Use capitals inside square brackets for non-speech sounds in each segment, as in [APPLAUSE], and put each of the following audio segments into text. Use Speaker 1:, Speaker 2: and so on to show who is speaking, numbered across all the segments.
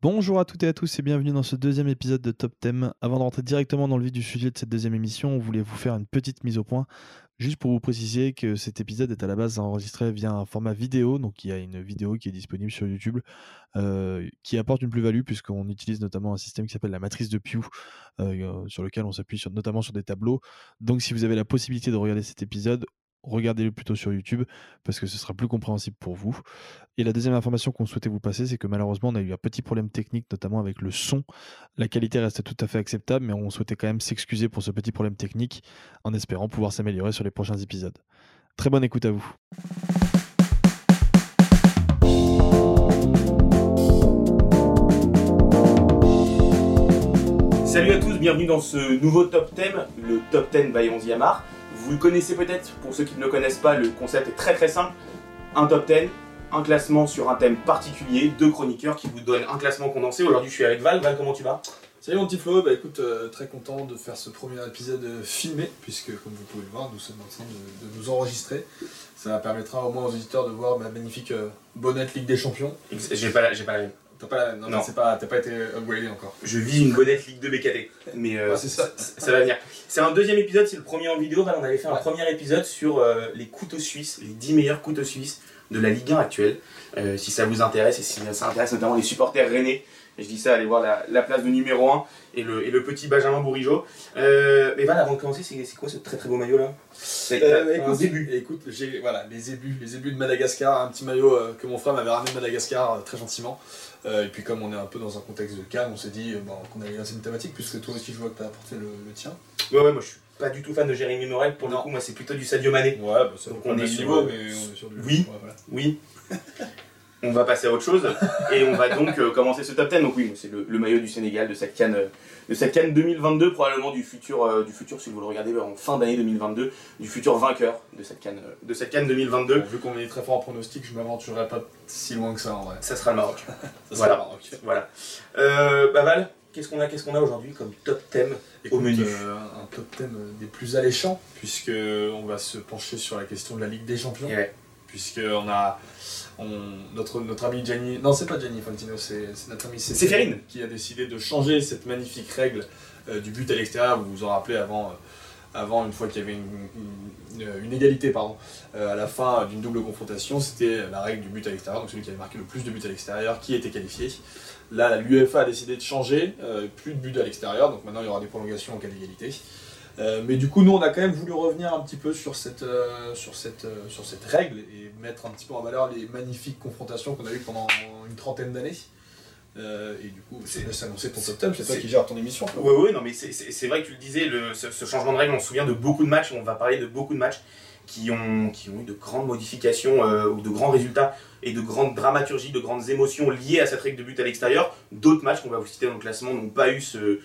Speaker 1: Bonjour à toutes et à tous et bienvenue dans ce deuxième épisode de Top Thème. Avant de rentrer directement dans le vif du sujet de cette deuxième émission, on voulait vous faire une petite mise au point, juste pour vous préciser que cet épisode est à la base enregistré via un format vidéo, donc il y a une vidéo qui est disponible sur YouTube, euh, qui apporte une plus-value puisqu'on utilise notamment un système qui s'appelle la matrice de Pew, euh, sur lequel on s'appuie notamment sur des tableaux. Donc si vous avez la possibilité de regarder cet épisode, regardez-le plutôt sur YouTube parce que ce sera plus compréhensible pour vous. Et la deuxième information qu'on souhaitait vous passer, c'est que malheureusement, on a eu un petit problème technique, notamment avec le son. La qualité reste tout à fait acceptable, mais on souhaitait quand même s'excuser pour ce petit problème technique en espérant pouvoir s'améliorer sur les prochains épisodes. Très bonne écoute à vous.
Speaker 2: Salut à tous, bienvenue dans ce nouveau top 10, le top 10 by 11 Yamar. Vous le connaissez peut-être, pour ceux qui ne le connaissent pas, le concept est très très simple. Un top 10, un classement sur un thème particulier, deux chroniqueurs qui vous donnent un classement condensé. Aujourd'hui je suis avec Val. Val, comment tu vas?
Speaker 3: Salut mon petit Flo, bah écoute, euh, très content de faire ce premier épisode euh, filmé, puisque comme vous pouvez le voir, nous sommes en train de, de nous enregistrer. Ça permettra au moins aux auditeurs de voir ma magnifique euh, bonnette Ligue des Champions.
Speaker 2: J'ai pas, la- j'ai pas la même.
Speaker 3: T'as pas, la- non,
Speaker 2: Non.
Speaker 3: c'est pas, t'as pas été upgradé encore.
Speaker 2: Je vis une bonnette Ligue 2 BKT. Mais euh,
Speaker 3: Ah, c'est ça.
Speaker 2: ça va venir. C'est un deuxième épisode, c'est le premier en vidéo. On avait fait un
Speaker 3: Ouais.
Speaker 2: premier épisode sur euh, les couteaux suisses, les 10 meilleurs couteaux suisses de la Ligue 1 actuelle. Euh, si ça vous intéresse et si ça intéresse notamment les supporters rennais, je dis ça, allez voir la, la place de numéro 1 et le, et le petit Benjamin Bourigeau. Euh, mais Val, avant de commencer, c'est quoi ce très très beau maillot là? C'est
Speaker 3: Euh, écoute,
Speaker 2: un début.
Speaker 3: Écoute, j'ai voilà les ébus, les ébus de Madagascar, un petit maillot euh, que mon frère m'avait ramené de Madagascar euh, très gentiment. Euh, et puis comme on est un peu dans un contexte de calme, on s'est dit euh, bon, qu'on allait lancer une thématique, puisque toi aussi je vois que t'as apporté le, le tien.
Speaker 2: Ouais, ouais, moi je suis pas du tout fan de Jérémy Morel. Pour le coup, moi c'est plutôt du Sadio Mané.
Speaker 3: Ouais, bah, ça
Speaker 2: Donc on est sur,
Speaker 3: niveau, mais on est sur du.
Speaker 2: oui.
Speaker 3: Ouais, voilà.
Speaker 2: Oui. [LAUGHS] On va passer à autre chose [LAUGHS] et on va donc euh, commencer ce top 10. Donc oui, c'est le, le maillot du Sénégal de cette canne, euh, de cette canne 2022, probablement du futur, euh, du futur si vous le regardez en fin d'année 2022, du futur vainqueur de cette canne, de cette canne 2022.
Speaker 3: Bon, vu qu'on est très fort en pronostic, je m'aventurerai pas si loin que ça en vrai.
Speaker 2: Ça sera le Maroc. [LAUGHS]
Speaker 3: Ça
Speaker 2: Voilà.
Speaker 3: sera Maroc.
Speaker 2: Voilà. Euh, bah Val, qu'est-ce qu'on a, qu'est-ce qu'on a aujourd'hui comme top thème
Speaker 3: Écoute,
Speaker 2: menu?
Speaker 3: euh, un top thème des plus alléchants, puisque on va se pencher sur la question de la Ligue des Champions,
Speaker 2: Et ouais.
Speaker 3: puisque on a on- notre, notre ami Gianni, non c'est pas Gianni Fantino, c'est notre ami
Speaker 2: Séphérine.
Speaker 3: qui a décidé de changer cette magnifique règle euh, du but à l'extérieur. Vous vous en rappelez avant, euh, avant une fois qu'il y avait une, une- une égalité pardon, euh, à la fin d'une double confrontation, c'était la règle du but à l'extérieur, donc celui qui avait marqué le plus de buts à l'extérieur qui était qualifié. Là, l'UEFA a décidé de changer, plus de buts à l'extérieur, donc maintenant il y aura des prolongations en cas d'égalité. Euh, mais du coup, nous, on a quand même voulu revenir un petit peu sur cette, euh, sur, cette, euh, sur cette règle et mettre un petit peu en valeur les magnifiques confrontations qu'on a eues pendant une trentaine d'années. Et du coup, laisse annoncer ton top c'est toi
Speaker 2: c'est-
Speaker 3: qui gères ton émission.
Speaker 2: Ouais, ouais, non, mais c'est- c'est c'est vrai que tu le disais, le, ce, ce changement de règle, on se souvient de beaucoup de matchs, on va parler de beaucoup de matchs qui ont, qui ont eu de grandes modifications ou de grands résultats et de grandes dramaturgies, de grandes émotions liées à cette règle de but à l'extérieur. D'autres matchs qu'on va vous citer dans le classement n'ont pas eu ce,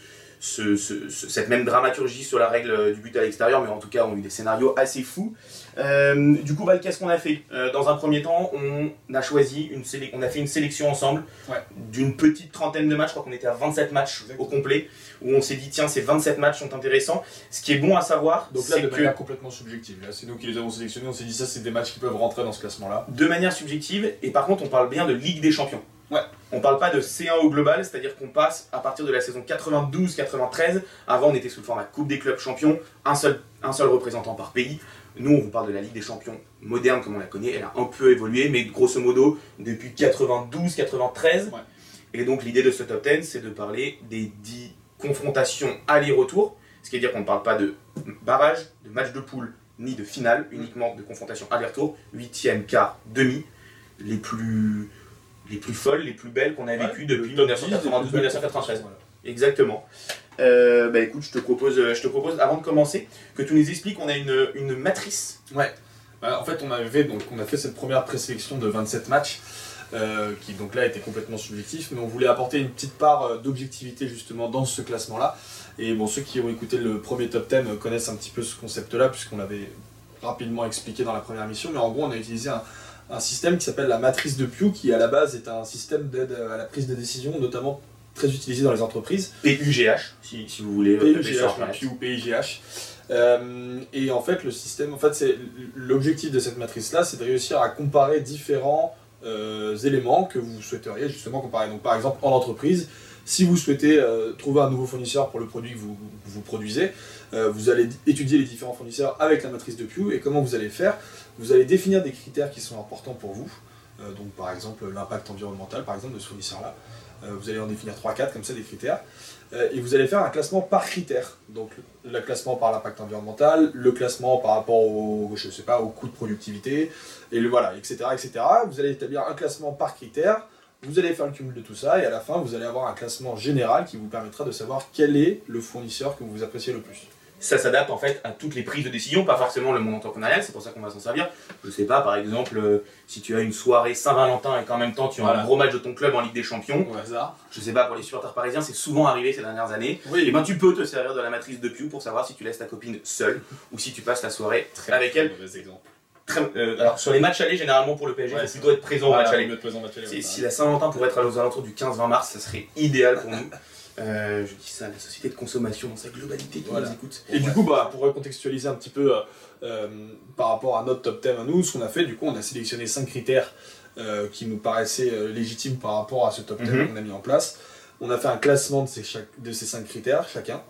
Speaker 2: ce- ce- ce- cette même dramaturgie sur la règle euh, du but à l'extérieur, mais en tout cas ont eu des scénarios assez fous. Euh, du coup, Val, qu'est-ce qu'on a fait? Euh, Dans un premier temps, on a choisi une on a fait une sélection ensemble
Speaker 3: Ouais.
Speaker 2: d'une petite trentaine de matchs. Je crois qu'on était à 27 matchs
Speaker 3: Exactement.
Speaker 2: au complet, où on s'est dit tiens, ces 27 matchs sont intéressants. Ce qui est bon à savoir,
Speaker 3: Donc là,
Speaker 2: c'est
Speaker 3: de
Speaker 2: que
Speaker 3: manière complètement subjective. C'est nous qui les avons sélectionnés, on s'est dit ça, c'est des matchs qui peuvent rentrer dans ce classement-là.
Speaker 2: de manière subjective, et par contre, on parle bien de Ligue des Champions.
Speaker 3: Ouais.
Speaker 2: On parle pas de C1 au global, c'est-à-dire qu'on passe à partir de la saison 92-93. Avant, on était sous le format Coupe des clubs champions, un seul, un seul représentant par pays. Nous, on vous parle de la Ligue des Champions moderne comme on la connaît. Elle a un peu évolué, mais grosso modo, depuis 92-93.
Speaker 3: Ouais.
Speaker 2: Et donc, l'idée de ce top 10, c'est de parler des 10 confrontations aller-retour. Ce qui veut dire qu'on ne parle pas de barrage, de match de poule, ni de finale, uniquement de confrontation aller-retour. Huitième, quart, demi. Les plus, les plus folles, les plus belles qu'on a vécues depuis 1992-1993.
Speaker 3: Voilà.
Speaker 2: Exactement. Euh, bah écoute, je te propose, euh, je te propose, avant de commencer, que tu nous expliques qu'on a une, une matrice.
Speaker 3: Ouais. Bah, en fait, on avait donc on a fait cette première présélection de 27 matchs, euh, qui donc là était complètement subjectif, mais on voulait apporter une petite part d'objectivité justement dans ce classement-là. Et bon, ceux qui ont écouté le premier top 10 euh, connaissent un petit peu ce concept-là, puisqu'on l'avait rapidement expliqué dans la première mission. Mais en gros, on a utilisé un, un système qui s'appelle la matrice de Pew, qui à la base est un système d'aide à la prise de décision, notamment très utilisé dans les entreprises.
Speaker 2: PUGH, si, si vous voulez. euh,
Speaker 3: PUGH. Pew, PIGH. Euh, et en fait, le système, en fait, c'est l'objectif de cette matrice-là, c'est de réussir à comparer différents euh, éléments que vous souhaiteriez justement comparer. Donc par exemple en entreprise, si vous souhaitez euh, trouver un nouveau fournisseur pour le produit que vous, vous produisez, euh, vous allez étudier les différents fournisseurs avec la matrice de Pew et comment vous allez faire Vous allez définir des critères qui sont importants pour vous. donc par exemple l'impact environnemental par exemple de ce fournisseur-là. vous allez en définir 3-4 comme ça des critères. et vous allez faire un classement par critère. Donc le classement par l'impact environnemental, le classement par rapport au, je sais pas, au coût de productivité, et le, voilà, etc., etc. Vous allez établir un classement par critère vous allez faire le cumul de tout ça et à la fin, vous allez avoir un classement général qui vous permettra de savoir quel est le fournisseur que vous appréciez le plus.
Speaker 2: Ça s'adapte en fait à toutes les prises de décision, pas forcément le monde entrepreneurial, c'est pour ça qu'on va s'en servir. Je sais pas, par exemple, euh, si tu as une soirée Saint-Valentin et qu'en même temps tu as un gros match de ton club en Ligue des Champions,
Speaker 3: au hasard.
Speaker 2: je sais pas, pour les supporters parisiens, c'est souvent arrivé ces dernières années.
Speaker 3: Oui.
Speaker 2: Et eh ben tu peux te servir de la matrice de Pew pour savoir si tu laisses ta copine seule ou si tu passes la soirée avec elle.
Speaker 3: Exemple.
Speaker 2: Euh, alors sur les matchs allés, généralement pour le PSG, il faut plutôt être présent au match aller.
Speaker 3: Si,
Speaker 2: si la Saint-Valentin pourrait être aux alentours du 15-20 mars, ça serait idéal pour nous. Euh, je dis ça, la société de consommation dans sa globalité qui nous écoute.
Speaker 3: Et du coup, bah, pour recontextualiser un petit peu euh, par rapport à notre top 10 à nous, ce qu'on a fait, du coup, on a sélectionné 5 critères qui nous paraissaient légitimes par rapport à ce top 10 mhm. qu'on a mis en place. On a fait un classement de ces, de ces 5 critères chacun.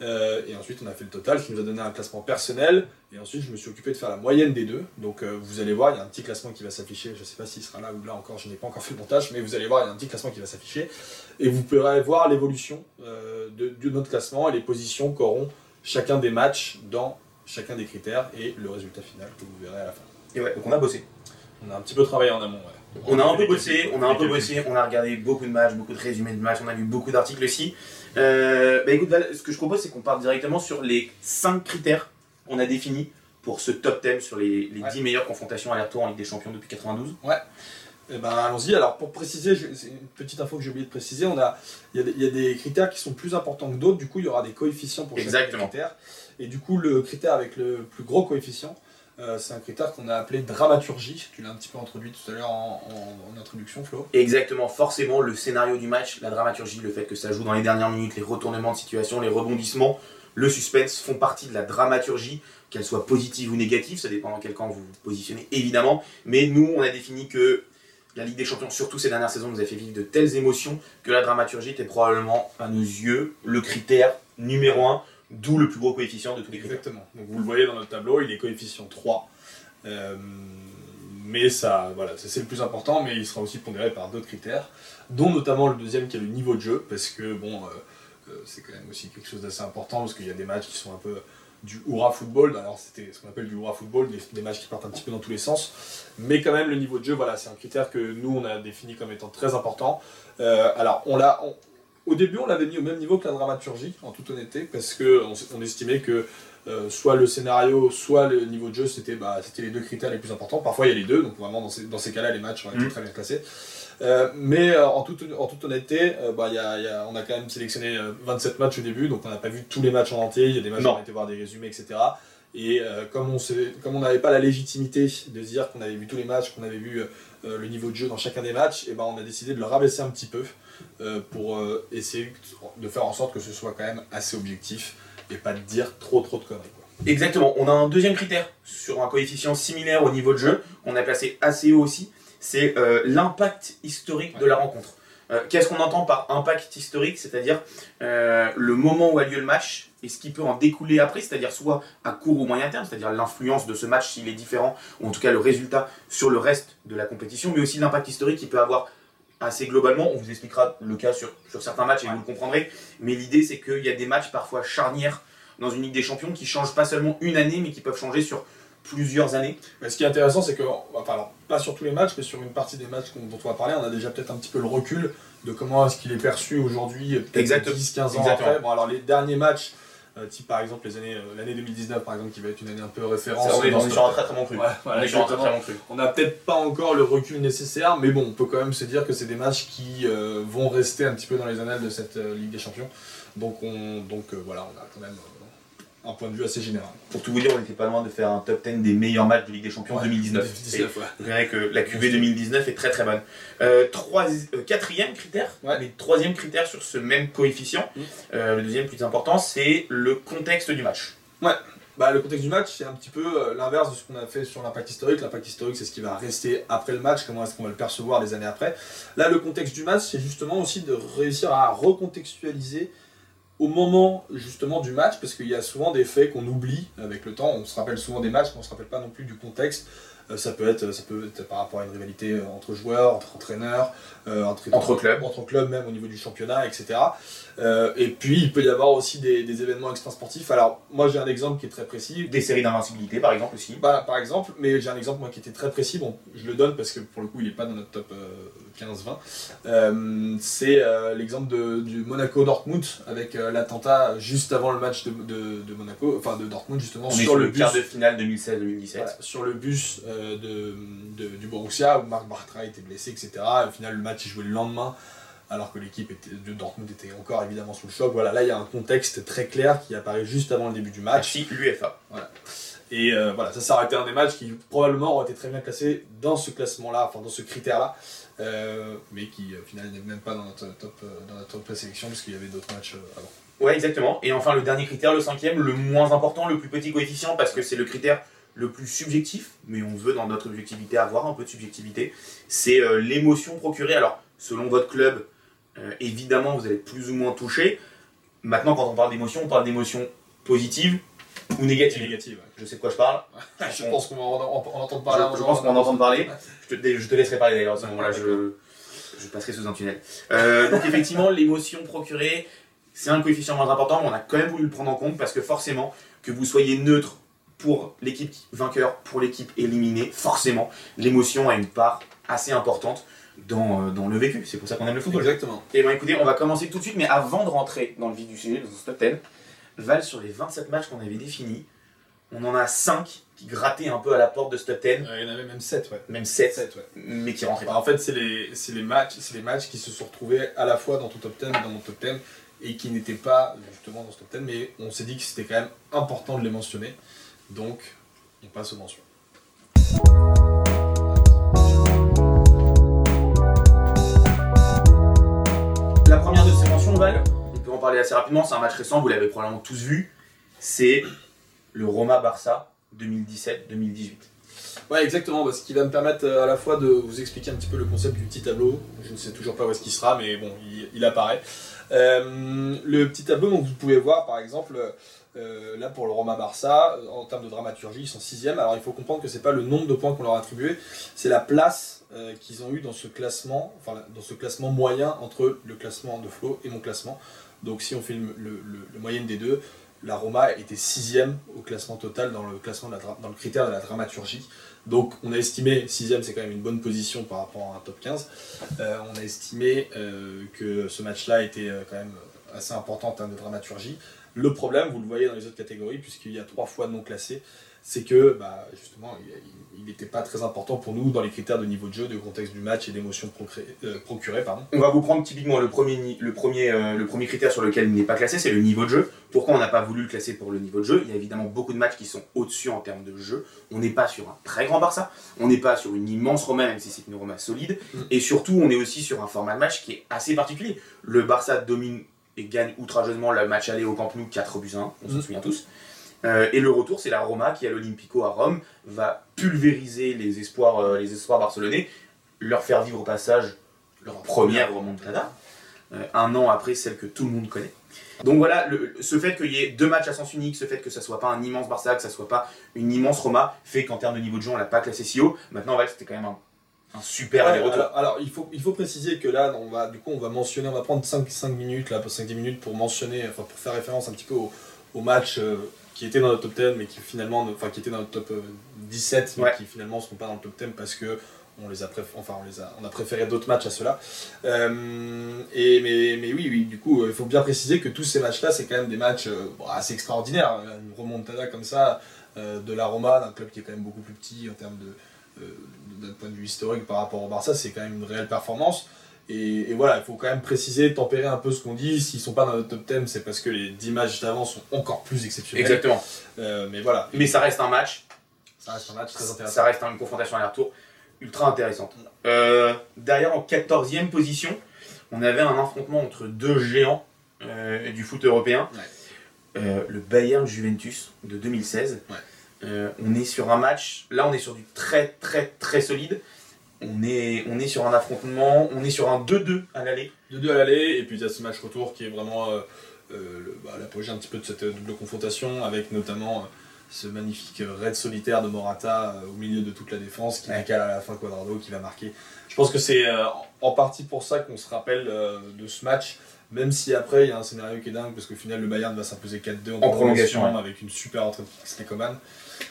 Speaker 3: Euh, et ensuite, on a fait le total qui nous a donné un classement personnel. Et ensuite, je me suis occupé de faire la moyenne des deux. Donc, euh, vous allez voir, il y a un petit classement qui va s'afficher. Je ne sais pas s'il sera là ou là encore, je n'ai pas encore fait le montage, mais vous allez voir, il y a un petit classement qui va s'afficher. Et vous pourrez voir l'évolution euh, de, notre classement et les positions qu'auront chacun des matchs dans chacun des critères et le résultat final que vous verrez à la fin.
Speaker 2: Et ouais, donc on a bossé.
Speaker 3: On a un petit peu travaillé en amont,
Speaker 2: On a un peu bossé, on a un peu bossé, on a regardé beaucoup de matchs, beaucoup de résumés de matchs, on a lu beaucoup d'articles aussi. Euh, bah écoute, ce que je propose, c'est qu'on parte directement sur les 5 critères qu'on a définis pour ce top 10 sur les, les 10 meilleures confrontations à retour en Ligue des Champions depuis 92.
Speaker 3: Ouais. Eh ben, allons-y. Alors, pour préciser, c'est une petite info que j'ai oublié de préciser, on a, il y, a des critères qui sont plus importants que d'autres. Du coup, il y aura des coefficients pour chaque critère. Et du coup, le critère avec le plus gros coefficient, euh, c'est un critère qu'on a appelé dramaturgie. Tu l'as un petit peu introduit tout à l'heure en, introduction, Flo.
Speaker 2: Exactement, forcément, le scénario du match, la dramaturgie, le fait que ça joue dans les dernières minutes, les retournements de situation, les rebondissements, le suspense font partie de la dramaturgie, qu'elle soit positive ou négative, ça dépend dans quel camp vous vous positionnez, évidemment. Mais nous, on a défini que la Ligue des Champions, surtout ces dernières saisons, nous a fait vivre de telles émotions que la dramaturgie était probablement, à nos yeux, le critère numéro un D'où le plus gros coefficient de tous les critères.
Speaker 3: Exactement. Donc vous le voyez dans notre tableau, il est coefficient 3. Euh, mais ça, voilà, c'est le plus important, mais il sera aussi pondéré par d'autres critères, dont notamment le deuxième qui est le niveau de jeu, parce que bon, euh, euh, c'est quand même aussi quelque chose d'assez important, parce qu'il y a des matchs qui sont un peu du hurrah football, alors c'était ce qu'on appelle du hurrah football, des, matchs qui partent un petit peu dans tous les sens, mais quand même le niveau de jeu, voilà, c'est un critère que nous on a défini comme étant très important. alors on l'a, au début, on l'avait mis au même niveau que la dramaturgie, en toute honnêteté, parce qu'on on estimait que euh, soit le scénario, soit le niveau de jeu, c'était bah, les deux critères les plus importants. Parfois, il y a les deux, donc vraiment, dans ces, dans ces cas-là, les matchs ont été mm. très bien classés. Euh, mais euh, en, toute, en toute honnêteté, bah, y a, y a, on a quand même sélectionné 27 matchs au début, donc on n'a pas vu tous les matchs en entier. Il y a des matchs où on a été voir des résumés, etc. Et comme on n'avait pas la légitimité de dire qu'on avait vu tous les matchs, qu'on avait vu le niveau de jeu dans chacun des matchs, et ben on a décidé de le rabaisser un petit peu. Euh, pour euh, essayer de faire en sorte que ce soit quand même assez objectif et pas de dire trop trop de conneries.
Speaker 2: Exactement. On a un deuxième critère sur un coefficient similaire au niveau de jeu, qu'on a placé assez haut aussi, c'est euh, l'impact historique de la rencontre. Qu'est-ce qu'on entend par impact historique? C'est-à-dire le moment où a lieu le match et ce qui peut en découler après, c'est-à-dire soit à court ou moyen terme, c'est-à-dire l'influence de ce match s'il est différent, ou en tout cas le résultat sur le reste de la compétition, mais aussi l'impact historique qui peut avoir assez globalement. On vous expliquera le cas sur, sur certains matchs et vous le comprendrez. Mais l'idée, c'est qu'il y a des matchs parfois charnières dans une Ligue des Champions qui changent pas seulement une année, mais qui peuvent changer sur plusieurs années.
Speaker 3: Mais ce qui est intéressant, c'est que, enfin, pas sur tous les matchs, mais sur une partie des matchs dont on va parler, on a déjà peut-être un petit peu le recul de comment est-ce qu'il est perçu aujourd'hui, peut-être 10-15 ans après. Bon, alors les derniers matchs type par exemple les années, euh, l'année 2019 par exemple qui va être une année un peu référence.
Speaker 2: on, est, sur un très très bon cru.
Speaker 3: on n'a peut-être pas encore le recul nécessaire, mais bon, on peut quand même se dire que c'est des matchs qui euh, vont rester un petit peu dans les annales de cette Ligue des Champions. Donc, on, donc voilà, on a quand même un point de vue assez général.
Speaker 2: Pour tout vous dire, on n'était pas loin de faire un top 10 des meilleurs matchs de Ligue des Champions 2019. Vous verrez que la QV 2019 est très très bonne. Euh, euh, quatrième critère, mais troisième critère sur ce même coefficient, mm. euh, le deuxième plus important, c'est le contexte du match.
Speaker 3: Ouais. bah, le contexte du match, c'est un petit peu l'inverse de ce qu'on a fait sur l'impact historique. L'impact historique, c'est ce qui va rester après le match, comment est-ce qu'on va le percevoir les années après. Là, le contexte du match, c'est justement aussi de réussir à recontextualiser au moment justement du match, parce qu'il y a souvent des faits qu'on oublie avec le temps. On se rappelle souvent des matchs, mais on ne se rappelle pas non plus du contexte. Euh, ça, peut être, par rapport à une rivalité euh, entre joueurs, entre entraîneurs,
Speaker 2: entre, entre, clubs.
Speaker 3: Entre clubs même au niveau du championnat, etc. et puis il peut y avoir aussi des, des événements extra-sportifs. Alors moi j'ai un exemple qui est très précis.
Speaker 2: Des séries d'invincibilité par exemple aussi.
Speaker 3: Bah, par exemple, mais j'ai un exemple moi qui était très précis. Bon, je le donne parce que pour le coup il n'est pas dans notre top 15-20. c'est l'exemple du Monaco-Dortmund avec l'attentat juste avant le match de, de, Monaco, enfin de Dortmund justement.
Speaker 2: sur, le, quart de finale 2016-2017.
Speaker 3: sur le bus euh, de, du Borussia où Marc Bartra était blessé, etc. au final, le match est joué le lendemain alors que l'équipe de Dortmund était encore évidemment sous le choc. Voilà, là il y a un contexte très clair qui apparaît juste avant le début du match.
Speaker 2: Si, l'UFA.
Speaker 3: Voilà. Et euh, voilà, ça, ça aurait été un des matchs qui probablement aurait été très bien classé dans ce classement-là, enfin dans ce critère-là, euh, mais qui au final n'est même pas dans notre top, dans notre top présélection parce qu'il y avait d'autres matchs avant.
Speaker 2: Ouais, exactement. Et enfin, le dernier critère, le cinquième, le moins important, le plus petit coefficient, parce que c'est le critère le plus subjectif, mais on veut dans notre objectivité avoir un peu de subjectivité, c'est euh, l'émotion procurée. Alors, selon votre club, euh, évidemment, vous allez être plus ou moins touché. Maintenant, quand on parle d'émotion, on parle d'émotion positive ou négative.
Speaker 3: négative
Speaker 2: Je sais de quoi je parle. [LAUGHS]
Speaker 3: je pense qu'on va en, entendre parler.
Speaker 2: Je, pense qu'on en entendre parler. Je te, je te laisserai parler d'ailleurs à ce moment-là. Je, je passerai sous un tunnel. Euh, donc, effectivement, [LAUGHS] l'émotion procurée, c'est un coefficient moins important, mais on a quand même voulu le prendre en compte parce que forcément, que vous soyez neutre pour l'équipe vainqueur, pour l'équipe éliminée, forcément, l'émotion a une part assez importante dans, euh, dans le vécu. C'est pour ça qu'on aime le football.
Speaker 3: Exactement.
Speaker 2: Et bien écoutez, on va commencer tout de suite, mais avant de rentrer dans le vif du sujet, dans ce top 10, Val, sur les 27 matchs qu'on avait définis, on en a 5 qui grattaient un peu à la porte de ce top 10.
Speaker 3: il y en avait même 7, ouais.
Speaker 2: Même 7, mais qui rentraient
Speaker 3: bah, En fait, c'est les, les, matchs, les matchs qui se sont retrouvés à la fois dans ton top 10 et dans mon top 10 et qui n'étaient pas justement dans ce top 10, mais on s'est dit que c'était quand même important de les mentionner. Donc, on passe aux mentions.
Speaker 2: La première de ces mentions, Val, on peut en parler assez rapidement, c'est un match récent, vous l'avez probablement tous vu, c'est le Roma-Barça 2017-2018.
Speaker 3: Ouais, exactement, ce qui va me permettre euh, à la fois de vous expliquer un petit peu le concept du petit tableau. Je ne sais toujours pas où est-ce qu'il sera, mais bon, il, apparaît. Euh, le petit tableau, donc vous pouvez voir par exemple euh, là, pour le Roma Barça, euh, en termes de dramaturgie, ils sont sixième. Alors, il faut comprendre que c'est pas le nombre de points qu'on leur a attribué, c'est la place euh, qu'ils ont eu dans ce classement, enfin, dans ce classement moyen entre le classement de Flo et mon classement. Donc, si on fait le, le, moyenne des deux, la Roma était sixième au classement total dans le classement dans le critère de la dramaturgie. Donc, on a estimé sixième, c'est quand même une bonne position par rapport à un top 15. on a estimé que ce match-là était quand même assez important en termes de dramaturgie. Le problème, vous le voyez dans les autres catégories, puisqu'il y a trois fois non classés, c'est que bah, justement, il n'était pas très important pour nous dans les critères de niveau de jeu, de contexte du match et d'émotions euh, procurées. Pardon.
Speaker 2: On va vous prendre typiquement le premier, le premier, euh, le premier critère sur lequel il n'est pas classé, c'est le niveau de jeu. Pourquoi on n'a pas voulu le classer pour le niveau de jeu? Il y a évidemment beaucoup de matchs qui sont au-dessus en termes de jeu. On n'est pas sur un très grand Barça, on n'est pas sur une immense Roma, même si c'est une Roma solide. Mm. Et surtout, on est aussi sur un format de match qui est assez particulier. Le Barça domine et gagne outrageusement le match aller au Camp Nou 4 buts 1, on s'en mm. souvient tous. Euh, et le retour, c'est la Roma qui, à l'Olympico à Rome, va pulvériser les espoirs, euh, les espoirs barcelonais, leur faire vivre au passage leur première remontada, euh, un an après celle que tout le monde connaît. Donc voilà, ce fait qu'il y ait deux matchs à sens unique, ce fait que ça soit pas un immense Barça, que ça soit pas une immense Roma, fait qu'en termes de niveau de jeu, on l'a pas classé si haut. Maintenant, ouais, c'était quand même un un super
Speaker 3: aller-retour. Alors, il, faut, il faut préciser que là, on va, du coup, on va mentionner, on va prendre 5, 5 minutes, là, 5-10 minutes pour mentionner, enfin pour faire référence un petit peu au, au match euh, qui était dans notre top 10, mais qui finalement, enfin qui était dans notre top 17, euh, mais qui finalement ne sont pas dans le top 10 parce que on les a, enfin, on les a, on a préféré d'autres matchs à ceux-là. Euh, et mais, mais oui, oui, du coup, il faut bien préciser que tous ces matchs-là, c'est quand même des matchs assez extraordinaires. Une remontada comme ça de la Roma, d'un club qui est quand même beaucoup plus petit en termes de d'un point de vue historique par rapport au Barça, c'est quand même une réelle performance. Et, voilà, il faut quand même préciser, tempérer un peu ce qu'on dit. S'ils sont pas dans le top 10, c'est parce que les 10 matchs d'avant sont encore plus exceptionnels.
Speaker 2: Exactement.
Speaker 3: Euh, mais voilà.
Speaker 2: Mais ça reste un match.
Speaker 3: Ça reste un match très intéressant.
Speaker 2: Ça reste une confrontation à aller-retour ultra intéressante. Euh, derrière, en 14e position, on avait un affrontement entre deux géants du foot européen. euh, le Bayern Juventus de 2016.
Speaker 3: Ouais.
Speaker 2: Euh, on est sur un match, là on est sur du très très très solide. On est, on est sur un affrontement, on est sur un 2-2 à l'aller.
Speaker 3: 2-2 à l'aller, et puis il y a ce match retour qui est vraiment euh, euh, bah, l'apogée un petit peu de cette double confrontation, avec notamment ce magnifique raid solitaire de Morata au milieu de toute la défense qui
Speaker 2: Ouais.
Speaker 3: décale à la fin Quadrado qui va marquer. Je pense que c'est en partie pour ça qu'on se rappelle de ce match, même si après il y a un scénario qui est dingue, parce qu'au final le Bayern va s'imposer 4-2 en,
Speaker 2: En prolongation, ouais.
Speaker 3: avec une super entrée de Coman.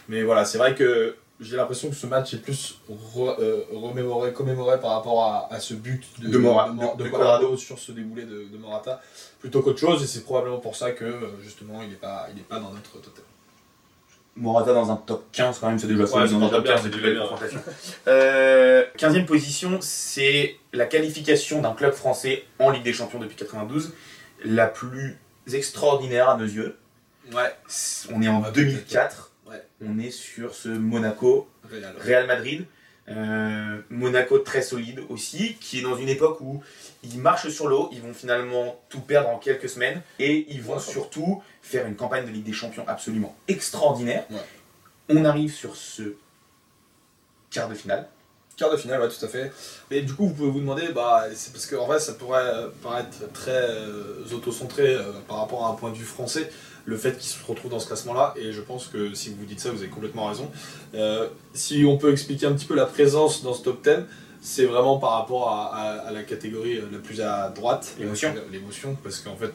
Speaker 3: Mais voilà, c'est vrai que j'ai l'impression que ce match est plus re- euh, remémoré, commémoré par rapport à, à ce but de,
Speaker 2: De Mora- de-
Speaker 3: de
Speaker 2: de
Speaker 3: Quadrado sur ce déboulé de, de Morata, plutôt qu'autre chose, et c'est probablement pour ça que euh, justement il n'est pas, il est pas dans notre totem.
Speaker 2: Morata dans un top 15 quand même, c'est déjà
Speaker 3: Ouais,
Speaker 2: dans un top
Speaker 3: bien,
Speaker 2: 15, c'est
Speaker 3: déjà
Speaker 2: belle
Speaker 3: bien.
Speaker 2: confrontation. [LAUGHS] Euh, 15e position, c'est la qualification d'un club français en Ligue des Champions depuis 92, la plus extraordinaire à nos yeux.
Speaker 3: Ouais,
Speaker 2: On est en
Speaker 3: Ouais,
Speaker 2: 2004,
Speaker 3: Ouais.
Speaker 2: On est sur ce Monaco
Speaker 3: Real.
Speaker 2: Real Madrid. Euh, Monaco très solide aussi, qui est dans une époque où ils marchent sur l'eau, ils vont finalement tout perdre en quelques semaines, et ils vont
Speaker 3: Ouais.
Speaker 2: surtout faire une campagne de Ligue des Champions absolument extraordinaire.
Speaker 3: Ouais.
Speaker 2: On arrive sur ce quart de finale.
Speaker 3: Quart de finale, ouais, tout à fait. Mais du coup, vous pouvez vous demander, bah, c'est parce qu'en vrai, ça pourrait euh, paraître très euh, auto-centré euh, par rapport à un point de vue français, le fait qu'il se retrouve dans ce classement-là, et je pense que si vous vous dites ça, vous avez complètement raison. Euh, si on peut expliquer un petit peu la présence dans ce top 10, c'est vraiment par rapport à, à- à la catégorie euh, la plus à droite,
Speaker 2: L'émotion.
Speaker 3: Euh, L'émotion, parce qu'en fait,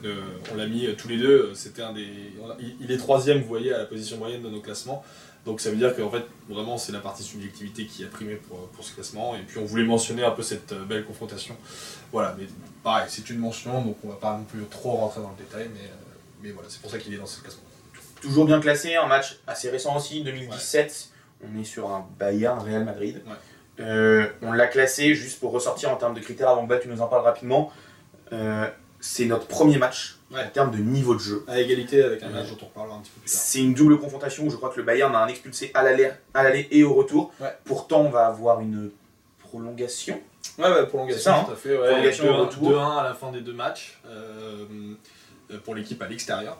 Speaker 3: on l'a mis tous les deux, c'était un des. a- il- est troisième, vous voyez, à la position moyenne de nos classements. Donc ça veut dire qu'en fait, vraiment, c'est la partie subjectivité qui a primé pour, pour ce classement. Et puis on voulait mentionner un peu cette belle confrontation. Voilà, mais pareil, c'est une mention, donc on va pas non plus trop rentrer dans le détail, mais, mais voilà, c'est pour ça qu'il est dans ce classement.
Speaker 2: Toujours bien classé, un match assez récent aussi, 2017. On est sur un Bayern Real Madrid.
Speaker 3: Ouais.
Speaker 2: Euh, on l'a classé, juste pour ressortir en termes de critères, avant que tu nous en parles rapidement. Euh, c'est notre premier match
Speaker 3: Ouais.
Speaker 2: en termes de niveau de jeu.
Speaker 3: À égalité avec un match dont on reparlera un petit peu plus tard.
Speaker 2: C'est une double confrontation où je crois que le Bayern a un expulsé à l'aller et au retour. Pourtant, on va avoir une prolongation.
Speaker 3: Ouais, ouais, prolongation,
Speaker 2: ça, hein
Speaker 3: tout à fait. Ouais,
Speaker 2: Prolongation
Speaker 3: 2-1
Speaker 2: au retour.
Speaker 3: 2-1 à la fin des deux matchs euh, pour l'équipe à l'extérieur.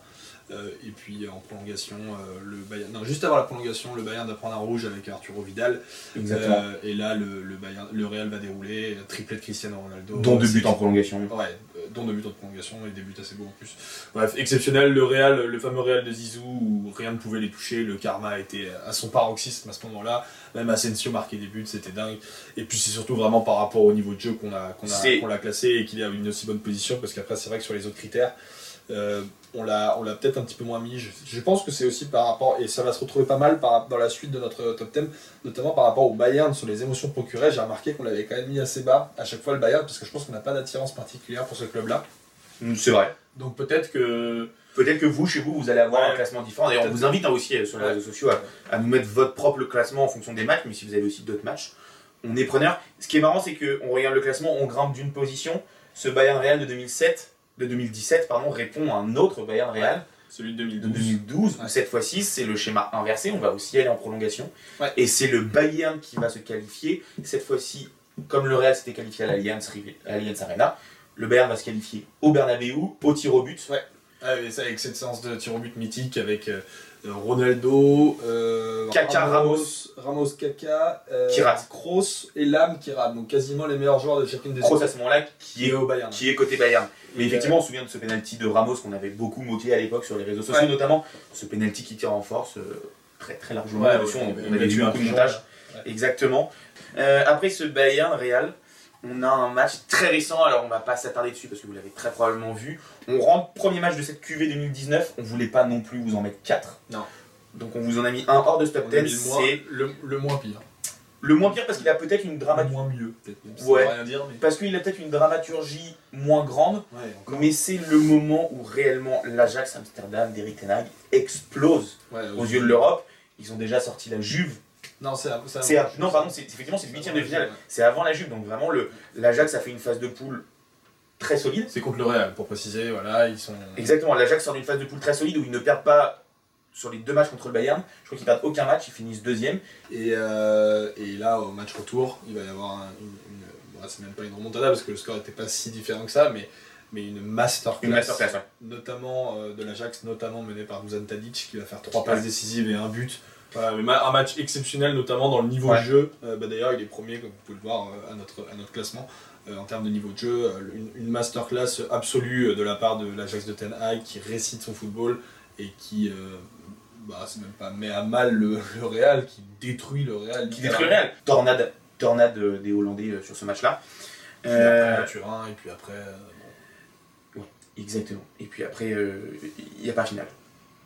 Speaker 3: Euh, et puis en prolongation, euh, le Bayern. Non, juste avant la prolongation, le Bayern va prendre un rouge avec Arturo Vidal. Euh, et là, le, le, Bayern, le Real va dérouler, euh, triplé de Cristiano Ronaldo.
Speaker 2: dont deux buts en prolongation.
Speaker 3: Ouais, euh, dont deux buts en prolongation et des buts assez beaux en plus. Bref, exceptionnel, le Real, le fameux Real de Zizou où rien ne pouvait les toucher, le karma était à son paroxysme à ce moment-là. Même Asensio marquait des buts, c'était dingue. Et puis c'est surtout vraiment par rapport au niveau de jeu qu'on a, qu'on a, qu'on l'a classé et qu'il a une aussi bonne position parce qu'après c'est vrai que sur les autres critères, euh, on l'a, on l'a peut-être un petit peu moins mis. Je, je pense que c'est aussi par rapport, et ça va se retrouver pas mal par, dans la suite de notre top 10, notamment par rapport au Bayern sur les émotions procurées. J'ai remarqué qu'on l'avait quand même mis assez bas à chaque fois le Bayern parce que je pense qu'on n'a pas d'attirance particulière pour ce club-là.
Speaker 2: Mm, C'est vrai.
Speaker 3: Donc peut-être que.
Speaker 2: Peut-être que vous, chez vous, vous allez avoir
Speaker 3: Ouais.
Speaker 2: un classement différent. D'ailleurs, on vous invite hein, aussi euh, sur les
Speaker 3: Ouais.
Speaker 2: réseaux sociaux à, à nous mettre votre propre classement en fonction des matchs, mais si vous avez aussi d'autres matchs, on est preneur. Ce qui est marrant, c'est qu'on regarde le classement, on grimpe d'une position. Ce Bayern Real de 2007, de 2017, pardon, répond à un autre Bayern Real
Speaker 3: Celui de
Speaker 2: de
Speaker 3: 2012.
Speaker 2: 2012, où
Speaker 3: Ouais.
Speaker 2: cette fois-ci, c'est le schéma inversé. On va aussi aller en prolongation.
Speaker 3: Ouais.
Speaker 2: Et c'est le Bayern qui va se qualifier. Cette fois-ci, comme le Real s'était qualifié à l'Allianz Allianz Arena, le Bayern va se qualifier au Bernabeu, au tir au but.
Speaker 3: Et ça, avec cette séance de tir au but mythique avec euh, Ronaldo, euh,
Speaker 2: Kaka, Ramos.
Speaker 3: Ramos Kaka, euh,
Speaker 2: Qui rate.
Speaker 3: Kroos et Lam qui rate. Donc quasiment les meilleurs joueurs de chacune des
Speaker 2: Kroos à ce moment-là, qui
Speaker 3: est au Bayern.
Speaker 2: qui est côté Bayern. Mais
Speaker 3: Et,
Speaker 2: effectivement, on se souvient de ce penalty de Ramos qu'on avait beaucoup moqué à l'époque sur les réseaux sociaux,
Speaker 3: Ouais.
Speaker 2: notamment ce penalty qui tire en force euh, très très largement.
Speaker 3: Ouais, ouais,
Speaker 2: on, on avait vu
Speaker 3: ouais,
Speaker 2: un coup de montage. Exactement. Après ce Bayern Real, on a un match très récent. Alors on va pas s'attarder dessus parce que vous l'avez très probablement vu. On rentre premier match de cette QV 2019. On voulait pas non plus vous en mettre 4
Speaker 3: Non.
Speaker 2: Donc on vous en a mis un hors de ce top
Speaker 3: On a
Speaker 2: 10.
Speaker 3: mis le moins,
Speaker 2: C'est
Speaker 3: le, le moins pire.
Speaker 2: le moins pire parce qu'il a peut-être une dramaturgie.
Speaker 3: moins mieux, peut-être.
Speaker 2: Ouais.
Speaker 3: Ça veut rien dire, mais.
Speaker 2: Parce qu'il a peut-être une dramaturgie moins grande.
Speaker 3: Ouais.
Speaker 2: Mais c'est le moment où réellement l'Ajax Amsterdam d'Eric Ten Hag explose
Speaker 3: Ouais,
Speaker 2: aux yeux de l'Europe. Ils ont déjà sorti la Juve.
Speaker 3: Non, c'est
Speaker 2: non, pardon, c'est effectivement c'est le huitième de finale. C'est avant la Juve, donc vraiment le l'Ajax a fait une phase de poule très solide.
Speaker 3: C'est contre le Real, pour préciser, voilà, ils sont.
Speaker 2: Exactement, l'Ajax sort d'une phase de poule très solide où ils ne perdent pas sur les deux matchs contre le Bayern. Je crois qu'ils perdent aucun match, ils finissent deuxième.
Speaker 3: Et, euh, et là, au match retour, il va y avoir un- une. une- bon, c'est même pas une remontada parce que le score n'était pas si différent que ça, mais mais une masterclass,
Speaker 2: Une masterclass, ouais.
Speaker 3: notamment euh, de l'Ajax, notamment menée par Dusan Tadic, qui va faire trois passes décisives et un but. Voilà, mais ma- un match exceptionnel, notamment dans le niveau
Speaker 2: Ouais.
Speaker 3: de jeu. Euh, bah, D'ailleurs, il est premier, comme vous pouvez le voir, euh, à, notre, à notre classement. euh, en termes de niveau de jeu, une, une masterclass absolue de la part de l'Ajax de Ten Hag qui récite son football et qui, euh, bah, c'est même pas met à mal le, [LAUGHS] le Real, qui détruit le Real.
Speaker 2: Qui détruit le Real. Tornade, tornade des Hollandais sur ce match-là. Euh,
Speaker 3: Turin, et puis après. euh, bon.
Speaker 2: Exactement. Et puis après, il n'y a pas finale.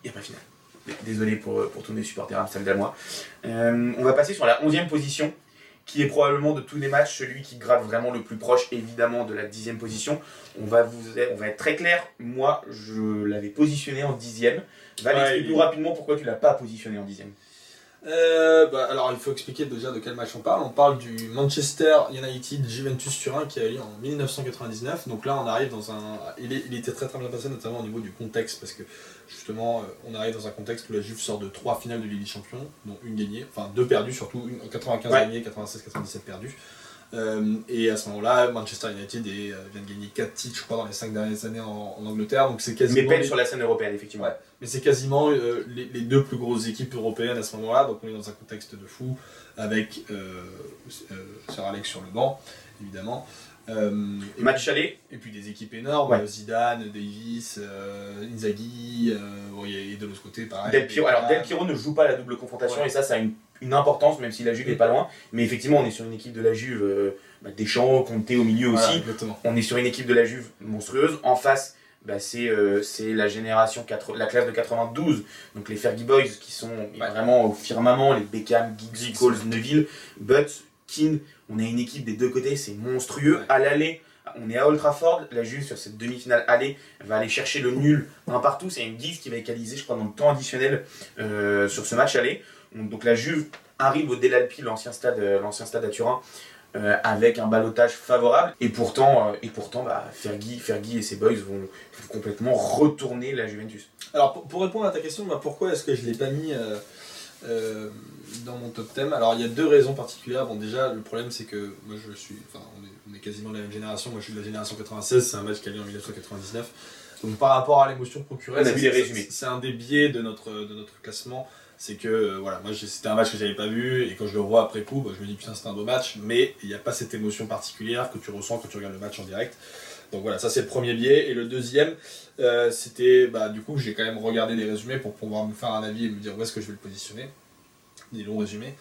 Speaker 2: Il n'y a pas finale. Désolé pour, pour tous mes supporters amsterdammois. Euh, on va passer sur la 11e position, qui est probablement de tous les matchs celui qui gratte vraiment le plus proche, évidemment, de la 10e position. On va, vous, on va être très clair. Moi, je l'avais positionné en 10e. Val,
Speaker 3: Ouais,
Speaker 2: explique-nous rapidement pourquoi tu l'as pas positionné en 10e.
Speaker 3: Euh, bah, alors il faut expliquer déjà de quel match on parle. On parle du Manchester United Juventus Turin qui a eu lieu en 1999. Donc là on arrive dans un. Il, est- il était très très bien passé notamment au niveau du contexte parce que justement euh, on arrive dans un contexte où la Juve sort de trois finales de Ligue des Champions, dont une gagnée, enfin deux perdues surtout, une, 95
Speaker 2: Ouais.
Speaker 3: gagnée, 96-97 perdues. Euh, et à ce moment-là, Manchester United est, euh, vient de gagner 4 titres, je crois, dans les 5 dernières années en, en Angleterre. Donc c'est
Speaker 2: Mais
Speaker 3: quasiment.
Speaker 2: peine
Speaker 3: les-
Speaker 2: sur la scène européenne, effectivement.
Speaker 3: Ouais. Mais c'est quasiment euh, les, les deux plus grosses équipes européennes à ce moment-là, donc on est dans un contexte de fou, avec Sir Alex sur le banc, évidemment. Euh, et,
Speaker 2: Match aller,
Speaker 3: et puis des équipes énormes,
Speaker 2: Ouais.
Speaker 3: Zidane, Davis, euh, Inzaghi, euh, et de l'autre côté pareil.
Speaker 2: Del Piro. Alors. Del Piro ne joue pas la double confrontation
Speaker 3: Ouais.
Speaker 2: et ça, ça a une, une importance, même si la Juve n'est pas loin. Mais effectivement, on est sur une équipe de la Juve, euh, bah, Deschamps, Conte au milieu
Speaker 3: Voilà,
Speaker 2: aussi.
Speaker 3: exactement.
Speaker 2: On est sur une équipe de la Juve monstrueuse. En face, bah, c'est euh, la génération, 4 la classe de 92. Donc les Fergie Boys qui sont vraiment au firmament, les Beckham, Giggs, Scholes, Neville, Butt, Keane. On a une équipe des deux côtés, c'est monstrueux.
Speaker 3: Ouais.
Speaker 2: À l'aller, on est à Old Trafford. La Juve, sur cette demi-finale aller, va aller chercher le nul un partout. C'est une Giggs qui va égaliser, je crois, dans le temps additionnel euh, sur ce match aller. Donc la Juve arrive au Delalpi, l'ancien stade, euh, l'ancien stade à Turin, euh, avec un balotage favorable. Et pourtant, euh, et pourtant bah, Fergie, Fergie et ses boys vont, vont complètement retourner la Juventus.
Speaker 3: Alors pour, pour répondre à ta question, bah, pourquoi est-ce que je ne l'ai pas mis euh, euh, dans mon top 10 Alors il y a deux raisons particulières. Bon déjà le problème c'est que moi je suis, enfin on est, on est quasiment de la même génération, moi je suis de la génération 96, c'est un match qui a lieu en 1999. Donc par rapport à l'émotion procurée, c'est- un des biais de notre, de notre classement. C'est que euh, voilà, moi c'était un match que j'avais pas vu et quand je le vois après coup, bah, je me dis putain c'était un beau match, mais il n'y a pas cette émotion particulière que tu ressens quand tu regardes le match en direct. Donc voilà, ça c'est le premier biais. Et le deuxième, euh, c'était bah, du coup j'ai quand même regardé les résumés pour pouvoir me faire un avis et me dire où est-ce que je vais le positionner. Des longs résumés.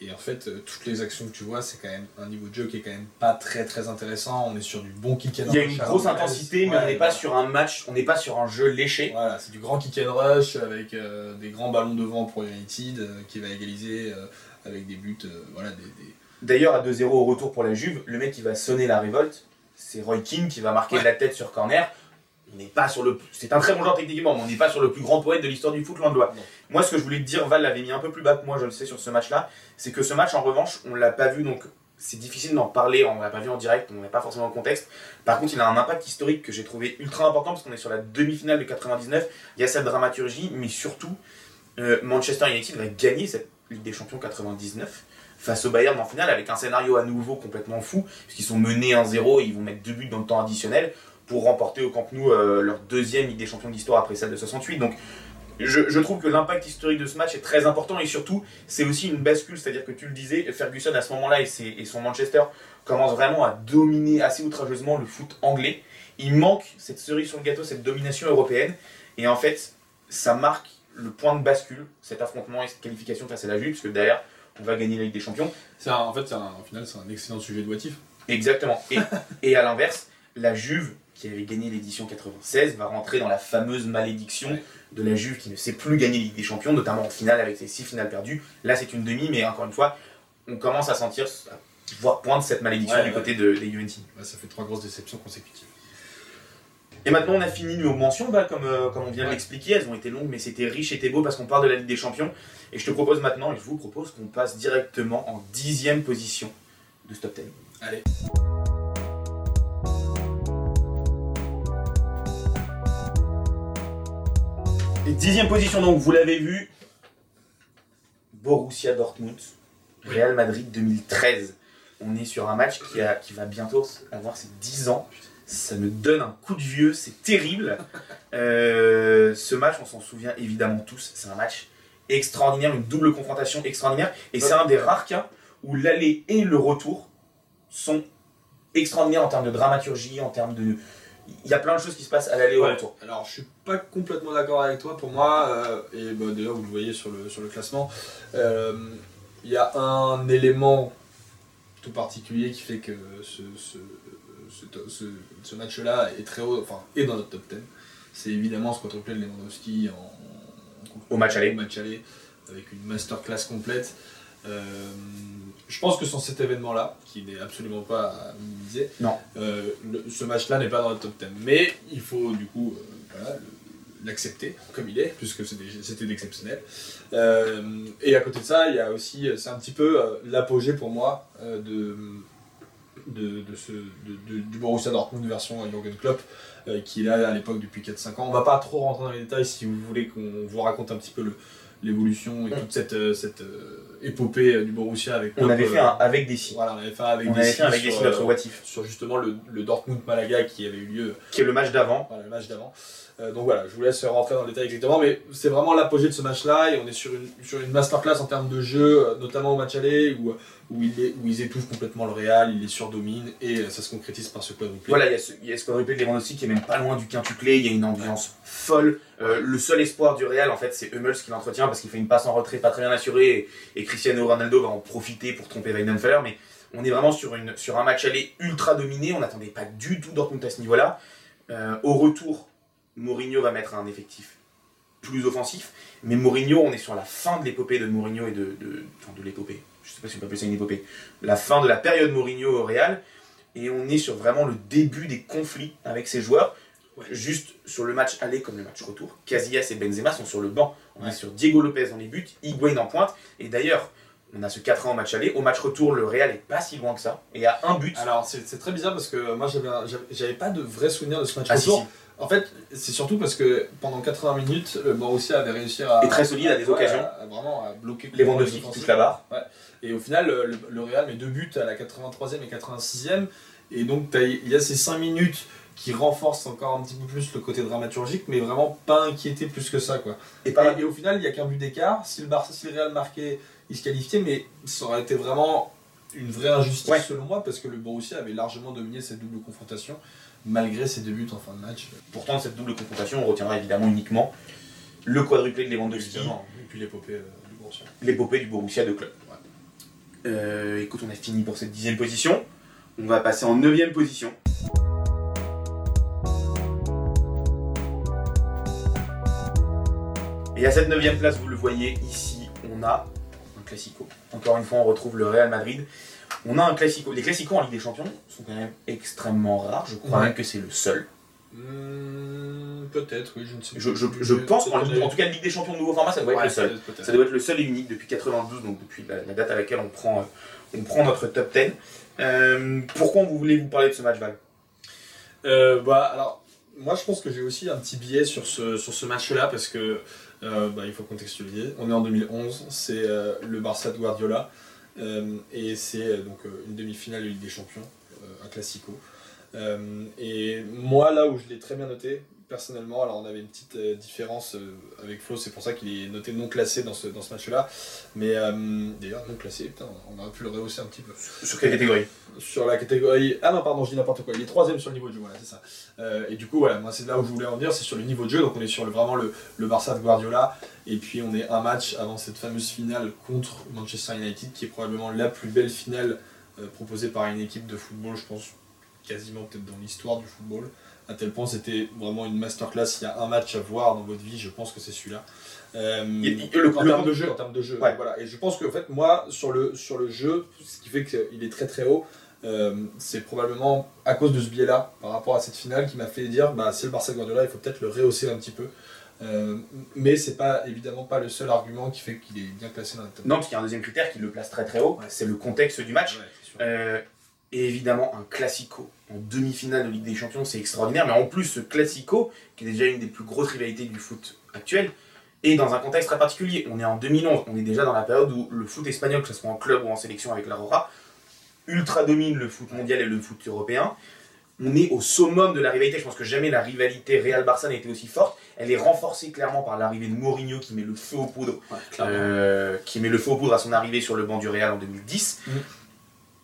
Speaker 3: Et en fait, euh, toutes les actions que tu vois, c'est quand même un niveau de jeu qui est quand même pas très très intéressant. On est sur du bon kick and
Speaker 2: Il y a
Speaker 3: rush
Speaker 2: une grosse intensité, mais
Speaker 3: Ouais,
Speaker 2: on n'est pas sur un match, on n'est pas sur un jeu léché.
Speaker 3: Voilà, c'est du grand kick and rush avec euh, des grands ballons devant pour United qui va égaliser avec des buts, voilà, des, des-
Speaker 2: D'ailleurs, à 2-0 au retour pour la Juve, le mec qui va sonner la révolte, c'est Roy Keane qui va marquer de la tête sur corner. On n'est pas sur le. C'est un très bon joueur techniquement, mais on n'est pas sur le plus grand poète de l'histoire du foot, loin de là.
Speaker 3: Non.
Speaker 2: Moi, ce que je voulais te dire, Val l'avait mis un peu plus bas que moi, je le sais, sur ce match-là, c'est que ce match, en revanche, on l'a pas vu, donc c'est difficile d'en parler, on l'a pas vu en direct, on n'a pas forcément le contexte. Par contre, il a un impact historique que j'ai trouvé ultra important, parce qu'on est sur la demi-finale de 99, il y a cette dramaturgie, mais surtout, euh, Manchester United va gagner cette Ligue des Champions 99 face au Bayern en finale avec un scénario à nouveau complètement fou, puisqu'ils sont menés 1-0 et ils vont mettre deux buts dans le temps additionnel pour remporter au Camp Nou euh, leur deuxième Ligue des Champions d'histoire après celle de 68. Donc je, je trouve que l'impact historique de ce match est très important et surtout c'est aussi une bascule, c'est-à-dire que tu le disais, Ferguson à ce moment-là et, et son Manchester commencent vraiment à dominer assez outrageusement le foot anglais. Il manque cette cerise sur le gâteau, cette domination européenne et en fait ça marque le point de bascule, cet affrontement et cette qualification face à la Juve, parce que derrière va gagner la Ligue des Champions.
Speaker 3: Un- en fait, c'est un, au final, c'est un excellent sujet de Watif.
Speaker 2: Exactement. Et, [LAUGHS] et à l'inverse, la Juve, qui avait gagné l'édition 96, va rentrer dans la fameuse malédiction
Speaker 3: Ouais.
Speaker 2: de la Juve qui ne sait plus gagner la Ligue des Champions, notamment en finale avec ses six finales perdues. Là, c'est une demi, mais encore une fois, on commence à sentir, à voir poindre cette malédiction
Speaker 3: Ouais,
Speaker 2: du
Speaker 3: ouais.
Speaker 2: côté de, des Juventini.
Speaker 3: Ouais, ça fait trois grosses déceptions consécutives.
Speaker 2: Et maintenant, on a fini nos mentions, bah, comme, euh, comme on vient de l'expliquer. Elles ont été longues, mais c'était riche et c'était beau parce qu'on parle de la Ligue des Champions. Et je te propose maintenant, et je vous propose qu'on passe directement en dixième position de ce top 10.
Speaker 3: Allez.
Speaker 2: Et dixième position, donc, vous l'avez vu, Borussia Dortmund, Real Madrid 2013. On est sur un match qui, va bientôt avoir ses 10 ans. ça me donne un coup de vieux, c'est terrible. Euh, ce match, on s'en souvient évidemment tous, c'est un match extraordinaire, une double confrontation extraordinaire, et c'est un des rares cas où l'aller et le retour sont extraordinaires en termes de dramaturgie, en termes de... Il y a plein de choses qui se passent à l'aller et au
Speaker 3: Ouais.
Speaker 2: retour.
Speaker 3: Alors, je suis pas complètement d'accord avec toi. Pour moi, euh, et bah, d'ailleurs, vous le voyez sur le, sur le classement, euh, il y a un élément tout particulier qui fait que ce, ce, ce, match-là est très haut, enfin, est dans notre top 10. C'est évidemment ce quadruplé de Lewandowski en,
Speaker 2: Au match aller.
Speaker 3: match aller, avec une masterclass complète. Euh, je pense que sans cet événement-là, qui n'est absolument pas à minimiser,
Speaker 2: Non.
Speaker 3: euh, le- ce match-là n'est pas dans le top 10. Mais il faut du coup euh, voilà, l'accepter comme il est, puisque c'était c'était exceptionnel. Euh, et à côté de ça, il y a aussi, c'est un petit peu l'apogée pour moi de, de, de ce, de- du Borussia Dortmund version Jürgen Klopp, euh, qui est là à l'époque depuis 4-5 ans. On va pas trop rentrer dans les détails si vous voulez qu'on vous raconte un petit peu l'évolution et
Speaker 2: Mm.
Speaker 3: toute cette, euh, cette euh, épopée euh, du Borussia avec
Speaker 2: On avait fait un avec des si.
Speaker 3: Voilà, on avait fait un avec
Speaker 2: On
Speaker 3: des si
Speaker 2: avec des
Speaker 3: sur,
Speaker 2: si notre what if,
Speaker 3: sur justement le, le Dortmund-Malaga qui avait eu lieu
Speaker 2: qui est le match d'avant.
Speaker 3: voilà, le match d'avant. Euh, donc voilà, je vous laisse rentrer dans le détail exactement, mais c'est vraiment l'apogée de ce match-là, et on est sur une, sur une masterclass en termes de jeu, notamment au match aller, où, où, ils étouffent complètement le Real, ils les surdominent, et euh, ça se concrétise par ce quadruplé.
Speaker 2: Voilà, il y a ce, de Lewandowski qui est même pas loin du quintuplé, il y a une ambiance folle. Euh, le seul espoir du Real, en fait, c'est Hummels qui l'entretient parce qu'il fait une passe en retrait pas très bien assurée et, Cristiano Ronaldo va en profiter pour tromper Weidenfeller. Mais on est vraiment sur, un match aller ultra dominé, on n'attendait pas du tout Dortmund à ce niveau-là. Euh, au retour, Mourinho va mettre un effectif plus offensif, mais Mourinho, on est sur la fin de l'épopée de Mourinho et de l'épopée, je sais pas si on peut appeler ça une épopée, la fin de la période Mourinho au Real, et on est sur vraiment le début des conflits avec ces joueurs.
Speaker 3: Ouais.
Speaker 2: Juste sur le match aller comme le match retour, Casillas et Benzema sont sur le banc. On
Speaker 3: Ouais.
Speaker 2: est sur Diego Lopez dans les buts, Higuain en pointe, et d'ailleurs, on a ce 4 ans au match aller. Au match retour, le Real est pas si loin que ça, et a un but.
Speaker 3: Alors c'est très bizarre parce que moi j'avais pas de vrai souvenir de ce match
Speaker 2: Ah, si,
Speaker 3: retour.
Speaker 2: si.
Speaker 3: En fait, c'est surtout parce que pendant 80 minutes, le Borussia avait réussi à.
Speaker 2: Et très solide, à des
Speaker 3: ouais,
Speaker 2: occasions.
Speaker 3: à- à vraiment à bloquer.
Speaker 2: Lewandowski qui touche la barre.
Speaker 3: Et au final, le, Real met deux buts à la 83e et 86e. Et donc, il y a ces 5 minutes qui renforcent encore un petit peu plus le côté dramaturgique, mais vraiment pas inquiété plus que ça. Quoi.
Speaker 2: Et pas
Speaker 3: Et, et au final, il n'y a qu'un but d'écart. Si le, Barça, si le Real marquait, il se qualifiait, mais ça aurait été vraiment une vraie injustice
Speaker 2: Ouais.
Speaker 3: selon moi, parce que le Borussia avait largement dominé cette double confrontation, malgré ses deux buts en fin de match.
Speaker 2: Pourtant, cette double confrontation, on retiendra évidemment uniquement le quadruplé de Lewandowski.
Speaker 3: Et puis l'épopée euh, du Borussia.
Speaker 2: l'épopée du Borussia de club. Euh, écoute, on a fini pour cette dixième position. On va passer en neuvième position. Et à cette neuvième place, vous le voyez ici, on a un classico. Encore une fois, on retrouve le Real Madrid. On a un classico. Les classicos en Ligue des Champions sont quand même extrêmement rares. Je crois
Speaker 3: Ouais.
Speaker 2: même que c'est le seul.
Speaker 3: Hmm, peut-être, oui, je ne sais
Speaker 2: Je, je- je pense qu'en en tout cas, Ligue des Champions de nouveau format, ça doit être le seul. Ça doit être le seul et unique depuis 92, donc depuis la, la date à laquelle on prend, euh, on prend notre top 10. Euh, pourquoi vous voulez vous parler de ce match, Val?
Speaker 3: Euh, bah, alors, moi je pense que j'ai aussi un petit biais sur ce, sur ce match-là parce que euh, bah, il faut contextualiser. On est en 2011, c'est euh, le Barça de Guardiola euh, et c'est euh, donc euh, une demi-finale de Ligue des Champions, euh, un classico. Euh, et moi, là où je l'ai très bien noté, personnellement, alors on avait une petite euh, différence euh, avec Flo, c'est pour ça qu'il est noté non classé dans ce, dans ce match-là. Mais euh, d'ailleurs, non classé, putain, on aurait pu le rehausser un petit peu
Speaker 2: Sur quelle catégorie?
Speaker 3: Sur la catégorie. Ah non, pardon, je dis n'importe quoi. Il est troisième sur le niveau de jeu, voilà, c'est ça. Euh, et du coup, voilà, moi c'est là où je voulais en venir, c'est sur le niveau de jeu. Donc on est sur le, vraiment le, le Barça de Guardiola. Et puis on est un match avant cette fameuse finale contre Manchester United, qui est probablement la plus belle finale euh, proposée par une équipe de football, je pense, quasiment peut-être dans l'histoire du football. À tel point, c'était vraiment une masterclass. Il y a un match à voir dans votre vie, je pense que c'est celui-là. Euh,
Speaker 2: le-
Speaker 3: en
Speaker 2: le-
Speaker 3: termes de jeu, en termes de jeu,
Speaker 2: Ouais.
Speaker 3: voilà. Et je pense que en fait, moi, sur le sur le jeu, ce qui fait qu'il est très très haut, euh, c'est probablement à cause de ce biais-là, par rapport à cette finale, qui m'a fait dire, bah, c'est le Barça de Guardiola, il faut peut-être le rehausser un petit peu. Euh, mais c'est pas évidemment pas le seul argument qui fait qu'il est bien placé dans la top.
Speaker 2: Non, parce qu'il y a un deuxième critère qui le place très très haut,
Speaker 3: Ouais.
Speaker 2: c'est le contexte du match.
Speaker 3: Ouais.
Speaker 2: Euh, et évidemment, un classico en demi-finale de Ligue des Champions, c'est extraordinaire. Mais en plus, ce classico, qui est déjà une des plus grosses rivalités du foot actuel, est dans un contexte très particulier. On est en 2011, on est déjà dans la période où le foot espagnol, que ce soit en club ou en sélection avec l'Aurora, ultra domine le foot mondial et le foot européen. on est au summum de la rivalité. Je pense que jamais la rivalité Real-Barça n'a été aussi forte. Elle est renforcée clairement par l'arrivée de Mourinho qui met le feu aux poudres, euh, qui met le feu aux poudres à son arrivée sur le banc du Real en 2010.
Speaker 3: Mm.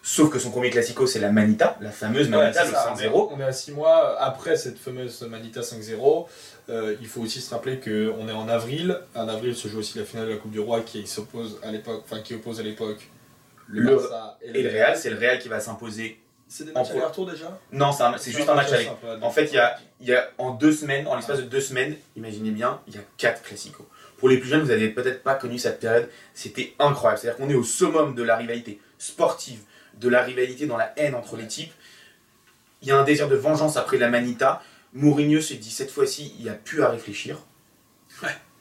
Speaker 2: Sauf que son premier classico, c'est la Manita, la fameuse Manita,
Speaker 3: Ouais,
Speaker 2: le
Speaker 3: c'est ça.
Speaker 2: 5-0.
Speaker 3: On est à 6 mois après cette fameuse Manita 5-0. Euh, il faut aussi se rappeler qu'on est en avril. En avril se joue aussi la finale de la Coupe du Roi qui s'oppose à l'époque, enfin qui oppose à l'époque le,
Speaker 2: Le-
Speaker 3: Barça
Speaker 2: Et le Real, c'est le Real qui va s'imposer.
Speaker 3: C'est des
Speaker 2: En
Speaker 3: matchs aller-retour déjà?
Speaker 2: Non, c'est juste un match aller. En fait, il y a, il y a en deux semaines, en l'espace de deux semaines, imaginez bien, il y a quatre classicos. Pour les plus jeunes, vous n'avez peut-être pas connu cette période, c'était incroyable. C'est-à-dire qu'on est au summum de la rivalité sportive, de la rivalité dans la haine entre les types. Il y a un désir de vengeance après la Manita. Mourinho se dit cette fois-ci, il n'y a plus à réfléchir.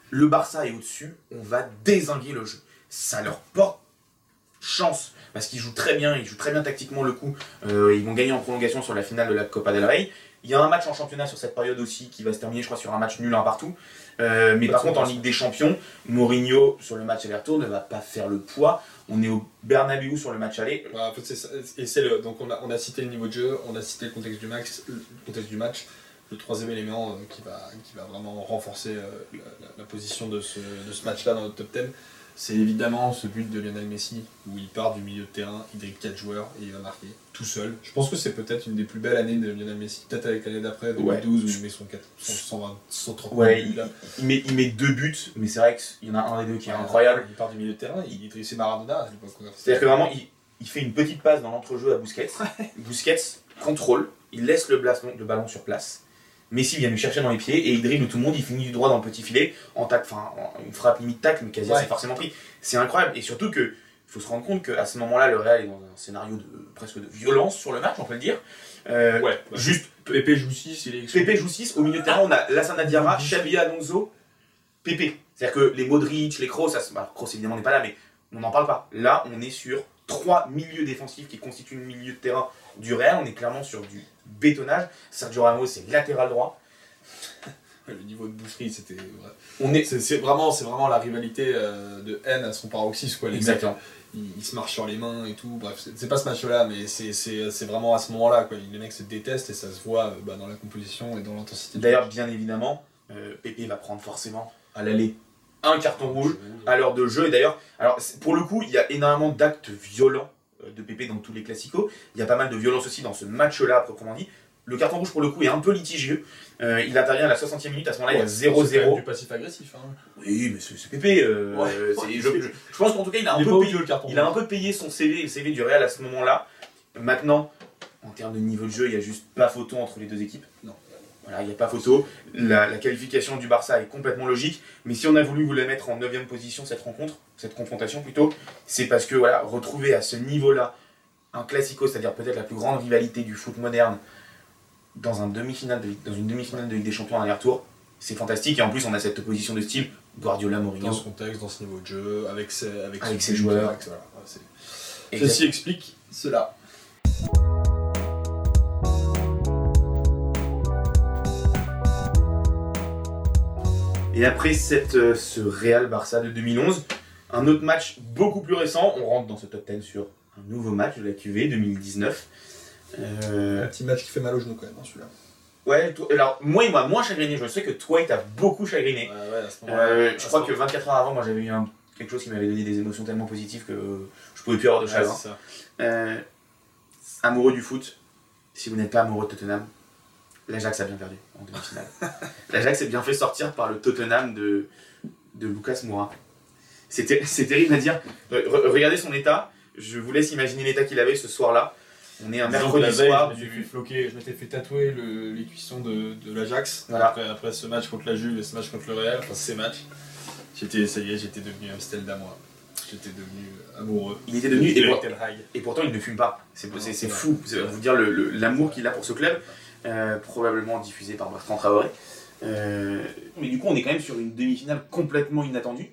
Speaker 2: Le Barça est au-dessus, on va désinguer le jeu. Ça leur porte chance parce qu'ils jouent très bien, ils jouent très bien tactiquement le coup. Euh, ils vont gagner en prolongation sur la finale de la Copa del Rey. Il y a un match en championnat sur cette période aussi qui va se terminer, je crois, sur un match nul un partout. Euh, mais par contre, en. Ligue des Champions, Mourinho sur le match aller-retour ne va pas faire le poids. On est au Bernabeu sur le match aller.
Speaker 3: Ouais, en fait, c'est ça. Et c'est le. Donc on a, on a cité le niveau de jeu, on a cité le contexte du match, le contexte du match. Le troisième élément euh, qui, va, qui va vraiment renforcer euh, la, la- la position de ce, de ce match-là dans notre top 10, c'est évidemment ce but de Lionel Messi où il part du milieu de terrain, il dribble 4 joueurs et il va marquer tout seul. Je pense que c'est peut-être une des plus belles années de Lionel Messi, peut-être avec l'année d'après, 2012, où il met son 4, son 120, 130
Speaker 2: Ouais,
Speaker 3: buts, là.
Speaker 2: Il met, il met deux buts, mais c'est vrai qu'il y en a un des deux qui est incroyable.
Speaker 3: Il part du milieu de terrain, il c'est Maradona à l'époque. quoi.
Speaker 2: C'est-à-dire que vraiment, il, il fait une petite passe dans l'entrejeu à Busquets. [LAUGHS] Busquets contrôle, il laisse le, blas- le ballon sur place. Messi vient lui chercher dans les pieds et il dribble tout le monde, il finit du droit dans le petit filet, en tac, enfin, en- une frappe limite tacle, mais quasi
Speaker 3: Ouais.
Speaker 2: c'est forcément pris. C'est incroyable. Et surtout que, il faut se rendre compte qu'à ce moment-là, le Real est dans un scénario de presque de violence sur le match, on peut le dire. Euh,
Speaker 3: Ouais,
Speaker 2: Juste,
Speaker 3: Pépé joue 6, il est.
Speaker 2: Pépé joue 6, au milieu de terrain, on a Lassana Diarra, Xabi Alonso, Pépé. C'est-à-dire que les Modric, les Kroos, ça, bah, Kroos évidemment n'est pas là, mais on n'en parle pas. Là, on est sur trois milieux défensifs qui constituent le milieu de terrain du Real. On est clairement sur du bétonnage. Sergio Ramos, c'est latéral droit.
Speaker 3: Le niveau de boucherie, c'était. ouais.
Speaker 2: On est.
Speaker 3: C'est vraiment, c'est vraiment la rivalité euh, de haine à son paroxysme. Quoi. Les
Speaker 2: Exactement.
Speaker 3: mecs, ils, ils se marchent sur les mains et tout. Bref, c'est pas ce match-là, mais c'est- c'est c'est vraiment à ce moment-là. quoi. Les mecs se détestent et ça se voit euh, bah, dans la composition et dans l'intensité.
Speaker 2: D'ailleurs, bien évidemment, euh, Pépé va prendre forcément à l'aller un carton rouge à l'heure de jeu. Et d'ailleurs, alors pour le coup, il y a énormément d'actes violents de Pépé dans tous les classicos. Il y a pas mal de violence aussi dans ce match-là, proprement dit. Le carton rouge, pour le coup, est un peu litigieux. Euh, il intervient à la 60e minute. À ce moment-là, il y a
Speaker 3: C'est quand même
Speaker 2: 0-0.
Speaker 3: du passif agressif. Hein.
Speaker 2: Oui, mais c'est c'est Pépé. euh,
Speaker 3: Ouais.
Speaker 2: euh, c'est-
Speaker 3: Ouais.
Speaker 2: je, je- je pense qu'en tout cas, il a un peu payé,
Speaker 3: odieux, le carton.
Speaker 2: il a un peu payé son CV, le CV du Real à ce moment-là. Maintenant, en termes de niveau de jeu, il n'y a juste pas photo entre les deux équipes.
Speaker 3: Non.
Speaker 2: Voilà, il n'y a pas photo. La, la qualification du Barça est complètement logique. Mais si on a voulu vous la mettre en 9 position, cette rencontre, cette confrontation plutôt, c'est parce que voilà, retrouver à ce niveau-là un classico, c'est-à-dire peut-être la plus grande rivalité du foot moderne, dans, un demi-finale de, dans une demi-finale de Ligue des Champions en aller-retour, c'est fantastique. Et en plus, on a cette opposition de style Guardiola Mourinho.
Speaker 3: Dans ce contexte, dans ce niveau de jeu, avec ses, avec
Speaker 2: Avec
Speaker 3: ce
Speaker 2: ses
Speaker 3: but,
Speaker 2: joueurs.
Speaker 3: voilà, Ceci explique cela.
Speaker 2: Et après cette, euh, ce Real Barça de 2011, un autre match beaucoup plus récent, on rentre dans ce top 10 sur un nouveau match de la QV 2019. Euh,
Speaker 3: Un petit match qui fait mal au genou quand même, hein, celui-là.
Speaker 2: ouais, alors moi il m'a moins chagriné, je sais que toi il t'a beaucoup chagriné.
Speaker 3: Ouais, ouais, à ce moment-là.
Speaker 2: Euh,
Speaker 3: À
Speaker 2: je
Speaker 3: ce
Speaker 2: crois que
Speaker 3: moment-
Speaker 2: 24 heures avant, moi j'avais eu un- quelque chose qui m'avait donné des émotions tellement positives que je pouvais plus avoir de chagrin. Euh, amoureux du foot, si vous n'êtes pas amoureux de Tottenham, l'Ajax a bien perdu en demi-finale. [LAUGHS] L'Ajax s'est bien fait sortir par le Tottenham de, de Lucas Moura. C'est ter- c'est terrible à dire. Re- re- regardez son état. Je vous laisse imaginer l'état qu'il avait ce soir-là. On est un mercredi
Speaker 3: la veille,
Speaker 2: soir.
Speaker 3: je m'étais fait floquer- je m'étais fait tatouer le- les cuissons de, de l'Ajax
Speaker 2: Voilà.
Speaker 3: après, après ce match contre la Juve et ce match contre le Real, enfin ces matchs. J'étais, ça y est, j'étais devenu Amsterdam moi. J'étais devenu amoureux.
Speaker 2: Il était devenu. Et,
Speaker 3: Eric
Speaker 2: pour- et pourtant, il ne fume pas. C'est fou. Vous dire le- le- l'amour qu'il a pour ce club. Euh, probablement diffusé par Bertrand Traoré. Euh, mais du coup, on est quand même sur une demi-finale complètement inattendue.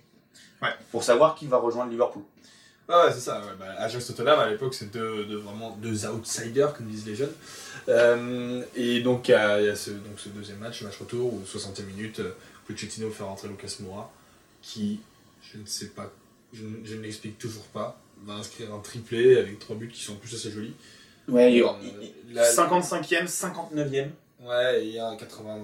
Speaker 3: Ouais.
Speaker 2: Pour savoir qui va rejoindre Liverpool.
Speaker 3: Ah ouais, c'est ça. Ouais. Bah, Ajax Tottenham à l'époque, c'est deux, deux- vraiment deux outsiders, comme disent les jeunes. Euh, et donc, il y a, ce, donc, ce deuxième match, match retour, où 60e minute, euh, Pochettino fait rentrer Lucas Moura, qui, je ne sais pas, je ne l'explique toujours pas, va inscrire un triplé avec trois buts qui sont en plus assez jolis.
Speaker 2: Ouais,
Speaker 3: Euh,
Speaker 2: il-
Speaker 3: là-
Speaker 2: 55e, 59e,
Speaker 3: Ouais, et il y a un 80...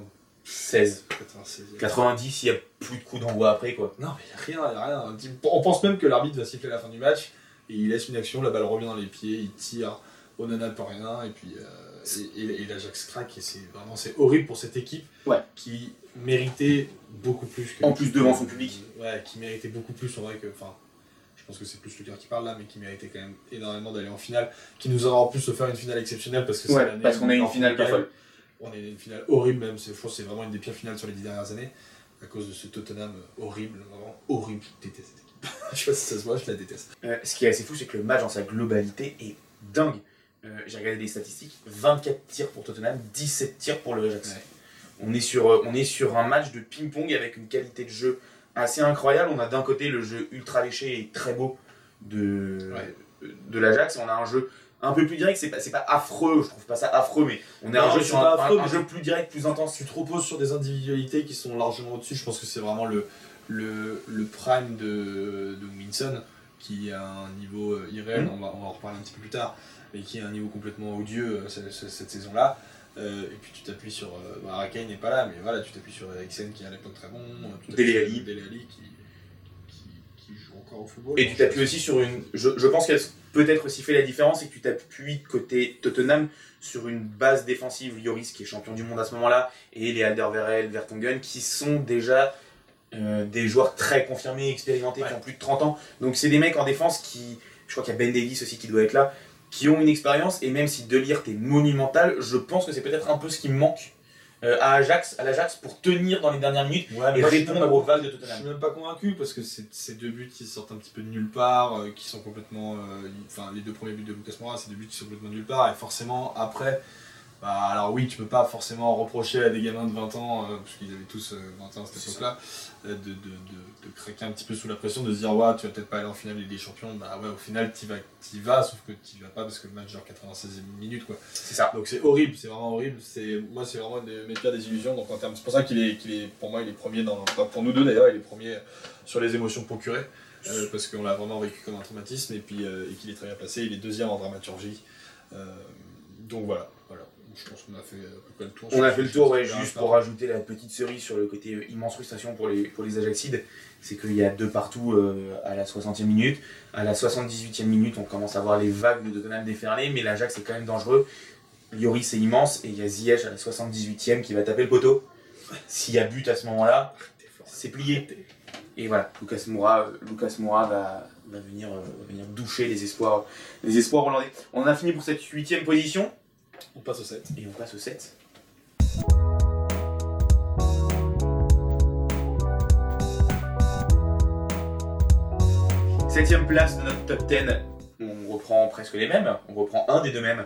Speaker 2: 16.
Speaker 3: 96.
Speaker 2: 90, il n'y a plus de coups d'envoi après, quoi.
Speaker 3: Non, mais il n'y a rien, il y a rien. On pense même que l'arbitre va siffler à la fin du match, et il laisse une action, la balle revient dans les pieds, il tire, Onana peut rien, et puis euh, et, et- et l'Ajax craque, et c'est vraiment c'est horrible pour cette équipe
Speaker 2: Ouais.
Speaker 3: qui méritait beaucoup plus que.
Speaker 2: En plus devant son public.
Speaker 3: Ouais, qui méritait beaucoup plus, en vrai, que. Enfin, pense que c'est plus le cœur qui parle là, mais qui méritait quand même énormément d'aller en finale, qui nous aura en plus offert une finale exceptionnelle parce que c'est
Speaker 2: Ouais,
Speaker 3: l'année
Speaker 2: parce qu'on a une finale pas folle.
Speaker 3: On a une finale horrible même, je pense c'est vraiment une des pires finales sur les dix dernières années, à cause de ce Tottenham horrible, vraiment horrible, je déteste cette équipe. [LAUGHS] je sais pas si ça se voit, je la déteste.
Speaker 2: Euh, ce qui est assez fou, c'est que le match dans sa globalité est dingue. Euh, J'ai regardé les statistiques 24 tirs pour Tottenham, 17 tirs pour le Ajax.
Speaker 3: Ouais.
Speaker 2: On, est sur, euh, on est sur un match de ping-pong avec une qualité de jeu assez incroyable. On a d'un côté le jeu ultra léché et très beau de,
Speaker 3: Ouais.
Speaker 2: de l'Ajax. On a un jeu un peu plus direct. C'est pas, pas affreux, je trouve pas ça affreux, mais on a
Speaker 3: Non,
Speaker 2: un jeu sur un,
Speaker 3: affreux,
Speaker 2: un- jeu plus direct, plus intense.
Speaker 3: Tu te reposes sur des individualités qui sont largement au-dessus, je pense que c'est vraiment le, le, le prime de, de Winson, qui a un niveau euh, irréel,
Speaker 2: Mhm.
Speaker 3: on, va, on va en reparler un petit peu plus tard, mais qui a un niveau complètement odieux euh, cette saison-là. Euh, et puis tu t'appuies sur. Euh, bah, n'est pas là, mais voilà, tu t'appuies sur Eriksen qui est à l'époque très bon.
Speaker 2: Dele Alli.
Speaker 3: Dele Alli qui, qui, qui joue encore au football.
Speaker 2: Et tu t'appuies aussi sur une. Je, je pense qu'elle peut-être aussi fait la différence, c'est que tu t'appuies côté Tottenham sur une base défensive. Lloris, qui est champion du monde à ce moment-là, et les Alderweireld, Vertonghen, qui sont déjà euh, des joueurs très confirmés, expérimentés, qui ont plus de 30 ans. Donc c'est des mecs en défense qui. Je crois qu'il y a Ben Davis aussi qui doit être là, qui ont une expérience, et même si De Ligt est monumental, je pense que c'est peut-être un peu ce qui manque. euh, à Ajax, à l'Ajax pour tenir dans les dernières minutes
Speaker 3: Ouais,
Speaker 2: et
Speaker 3: je
Speaker 2: répondre aux vagues de
Speaker 3: Je
Speaker 2: Tottenham.
Speaker 3: suis même pas convaincu parce que c'est ces deux buts qui sortent un petit peu de nulle part, euh, qui sont complètement. euh, Enfin, les deux premiers buts de Lucas Moura, c'est des buts qui sont complètement de nulle part. Et forcément, après, bah, alors oui, tu peux pas forcément reprocher à des gamins de 20 ans, parce qu'ils avaient tous euh, 20 ans à cette époque-là, de, de, de, de craquer un petit peu sous la pression, de se dire, ouais, tu vas peut-être pas aller en finale des Champions. Bah ouais, au final, tu vas, t'y vas, sauf que tu vas pas parce que le match dure 96 minutes, quoi.
Speaker 2: C'est ça.
Speaker 3: Donc c'est horrible, c'est vraiment horrible. C'est moi c'est vraiment de mes pires désillusions. Donc en termes, c'est pour ça qu'il est, qu'il est, pour moi il est premier dans, enfin, pour nous deux d'ailleurs, il est premier sur les émotions procurées euh, parce qu'on l'a vraiment vécu comme un traumatisme et puis euh, et qu'il est très bien placé. Il est deuxième en dramaturgie. Euh, donc voilà. Je pense qu'on a fait peu près le tour.
Speaker 2: On a fait le tour, ouais, juste
Speaker 3: c'est
Speaker 2: pour rajouter la petite cerise sur le côté euh, immense frustration pour les, pour les Ajaxides, c'est qu'il y a deux partout euh, à la 60e minute. À la 78e minute, on commence à voir les vagues de Tottenham déferler, mais l'Ajax est quand même dangereux. Lloris est immense, et il y a Ziyech à la 78e qui va taper le poteau. S'il y a but à ce moment-là, c'est plié. Et voilà, Lucas Moura, euh, Lucas Moura va, va venir, euh, va venir doucher les espoirs, les espoirs hollandais. On a fini pour cette huitième position,
Speaker 3: On passe au 7.
Speaker 2: et on passe au 7. Septième place de notre top 10, on reprend presque les mêmes, on reprend un des deux mêmes.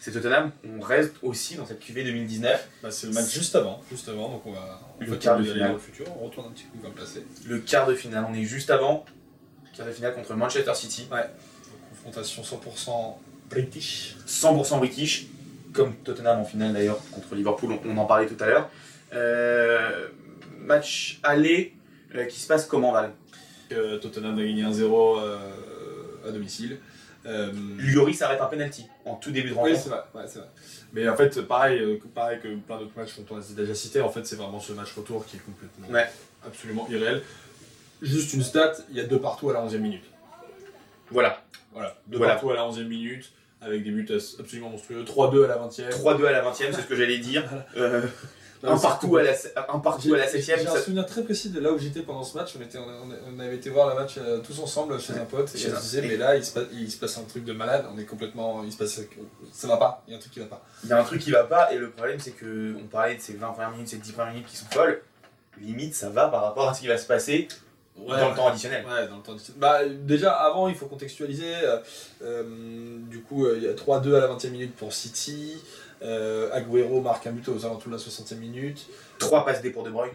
Speaker 2: C'est Tottenham, on reste aussi dans cette QV 2019.
Speaker 3: Bah, c'est le match juste avant, juste avant. Donc on va
Speaker 2: Le quart de finale.
Speaker 3: dans le futur. On retourne un petit coup, on va le
Speaker 2: quart de finale, on est juste avant. Quart de finale contre Manchester City.
Speaker 3: Donc, confrontation 100% British.
Speaker 2: 100% british, comme Tottenham en finale d'ailleurs contre Liverpool, on, en parlait tout à l'heure. Euh, match aller euh, qui se passe comment Val?
Speaker 3: Euh, Tottenham a gagné 1-0 euh, à domicile.
Speaker 2: Lloris arrête un penalty en tout début de
Speaker 3: oui,
Speaker 2: rencontre.
Speaker 3: c'est vrai, ouais, c'est vrai. Mais en fait, pareil, que- pareil que plein d'autres matchs dont on a déjà cité, en fait, c'est vraiment ce match retour qui est complètement,
Speaker 2: Ouais.
Speaker 3: absolument irréel. Juste une stat, il y a deux partout à la 11e minute.
Speaker 2: Voilà,
Speaker 3: Voilà, deux
Speaker 2: Voilà.
Speaker 3: partout à la 11e minute, avec des buts absolument monstrueux. 3-2 à la 20e.
Speaker 2: 3-2 à la 20 e c'est ce que j'allais dire. Euh,
Speaker 3: Non,
Speaker 2: un, partout à la, un partout à la
Speaker 3: J'ai
Speaker 2: 7
Speaker 3: j'ai un souvenir très précis de là où j'étais pendant ce match. On, était, on, avait été voir le match euh, tous ensemble chez un pote. Et se disait,
Speaker 2: et-
Speaker 3: mais là, il se, passe, il se passe un truc de malade. On est complètement. Il se passe, ça va pas. Il y a un truc qui va pas.
Speaker 2: Il y a un truc qui va pas, et le problème c'est que on parlait de ces 20 premières minutes, ces 10 premières minutes qui sont folles. Limite, ça va par rapport à ce qui va se passer dans le temps additionnel.
Speaker 3: Ouais, dans le temps additionnel. Bah, déjà, avant, il faut contextualiser. euh, euh, du coup, euh, il y a 3-2 à la 20e minute pour City. Euh, Agüero marque un but aux alentours de la 60e minute.
Speaker 2: 3 passes D pour De Bruyne.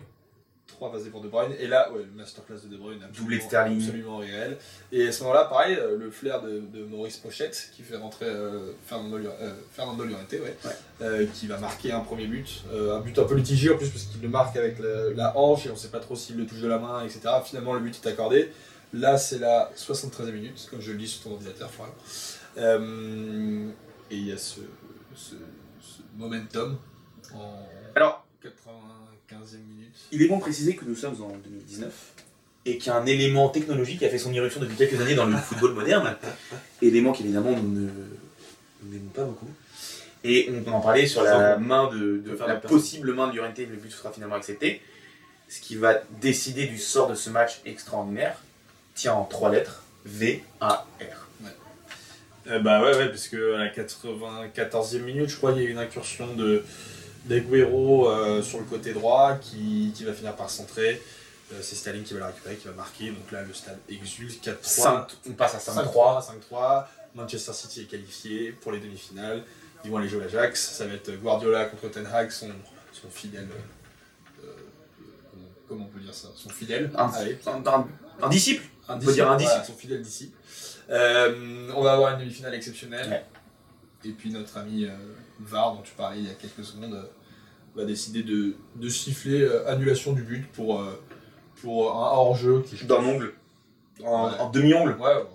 Speaker 3: 3 passes pour De Bruyne. Et là, ouais, le masterclass de De Bruyne. absolument-
Speaker 2: Doublé de Sterling.
Speaker 3: Absolument réel. Et à ce moment-là, pareil, euh, le flair de, de Maurice Pochette qui fait rentrer euh, Fernando, euh, Fernando Llorente, ouais,
Speaker 2: Ouais.
Speaker 3: euh, qui va marquer un premier but. Euh, un but un peu litigieux en plus, parce qu'il le marque avec la, la hanche et on sait pas trop s'il le touche de la main, etc. Finalement, le but est accordé. Là, c'est la 73e minute, comme je le dis sur ton ordinateur, Florian. Euh, Et il y a ce, ce, ce momentum en
Speaker 2: Alors,
Speaker 3: 95e minute.
Speaker 2: il est bon de préciser que nous sommes en 2019 et qu'il y a un élément technologique qui a fait son irruption depuis quelques années dans le football moderne, élément qu'évidemment nous ne nous n'aimons pas beaucoup. Et on en parlait sur la main de, de- la possible main de Llorente, le but sera finalement accepté. Ce qui va décider du sort de ce match extraordinaire tient en trois lettres V A R.
Speaker 3: Euh, bah ouais, ouais, parce que à la 94e minute, je crois, il y a eu une incursion de d'Aguero euh, sur le côté droit qui, qui va finir par centrer. Euh, c'est Sterling qui va la récupérer, qui va marquer. Donc là, le stade exulte 4-3.
Speaker 2: Cinq- on passe à 5-3.
Speaker 3: 5-3. 5-3. Manchester City est qualifié pour les demi-finales. Ils vont aller jouer à l'Ajax. Ça va être Guardiola contre Ten Hag, son, son fidèle. euh, comment on peut dire ça? Son fidèle.
Speaker 2: Un, un- un- un disciple
Speaker 3: Un
Speaker 2: peut dire un disciple.
Speaker 3: voilà, son fidèle disciple. On va avoir une demi-finale exceptionnelle.
Speaker 2: Ouais.
Speaker 3: Et puis notre ami VAR, dont tu parlais il y a quelques secondes, euh, va décider de, de siffler euh, annulation du but pour, euh, pour un hors-jeu qui
Speaker 2: dans l'ongle. En,
Speaker 3: Ouais.
Speaker 2: demi-ongle.
Speaker 3: Ouais.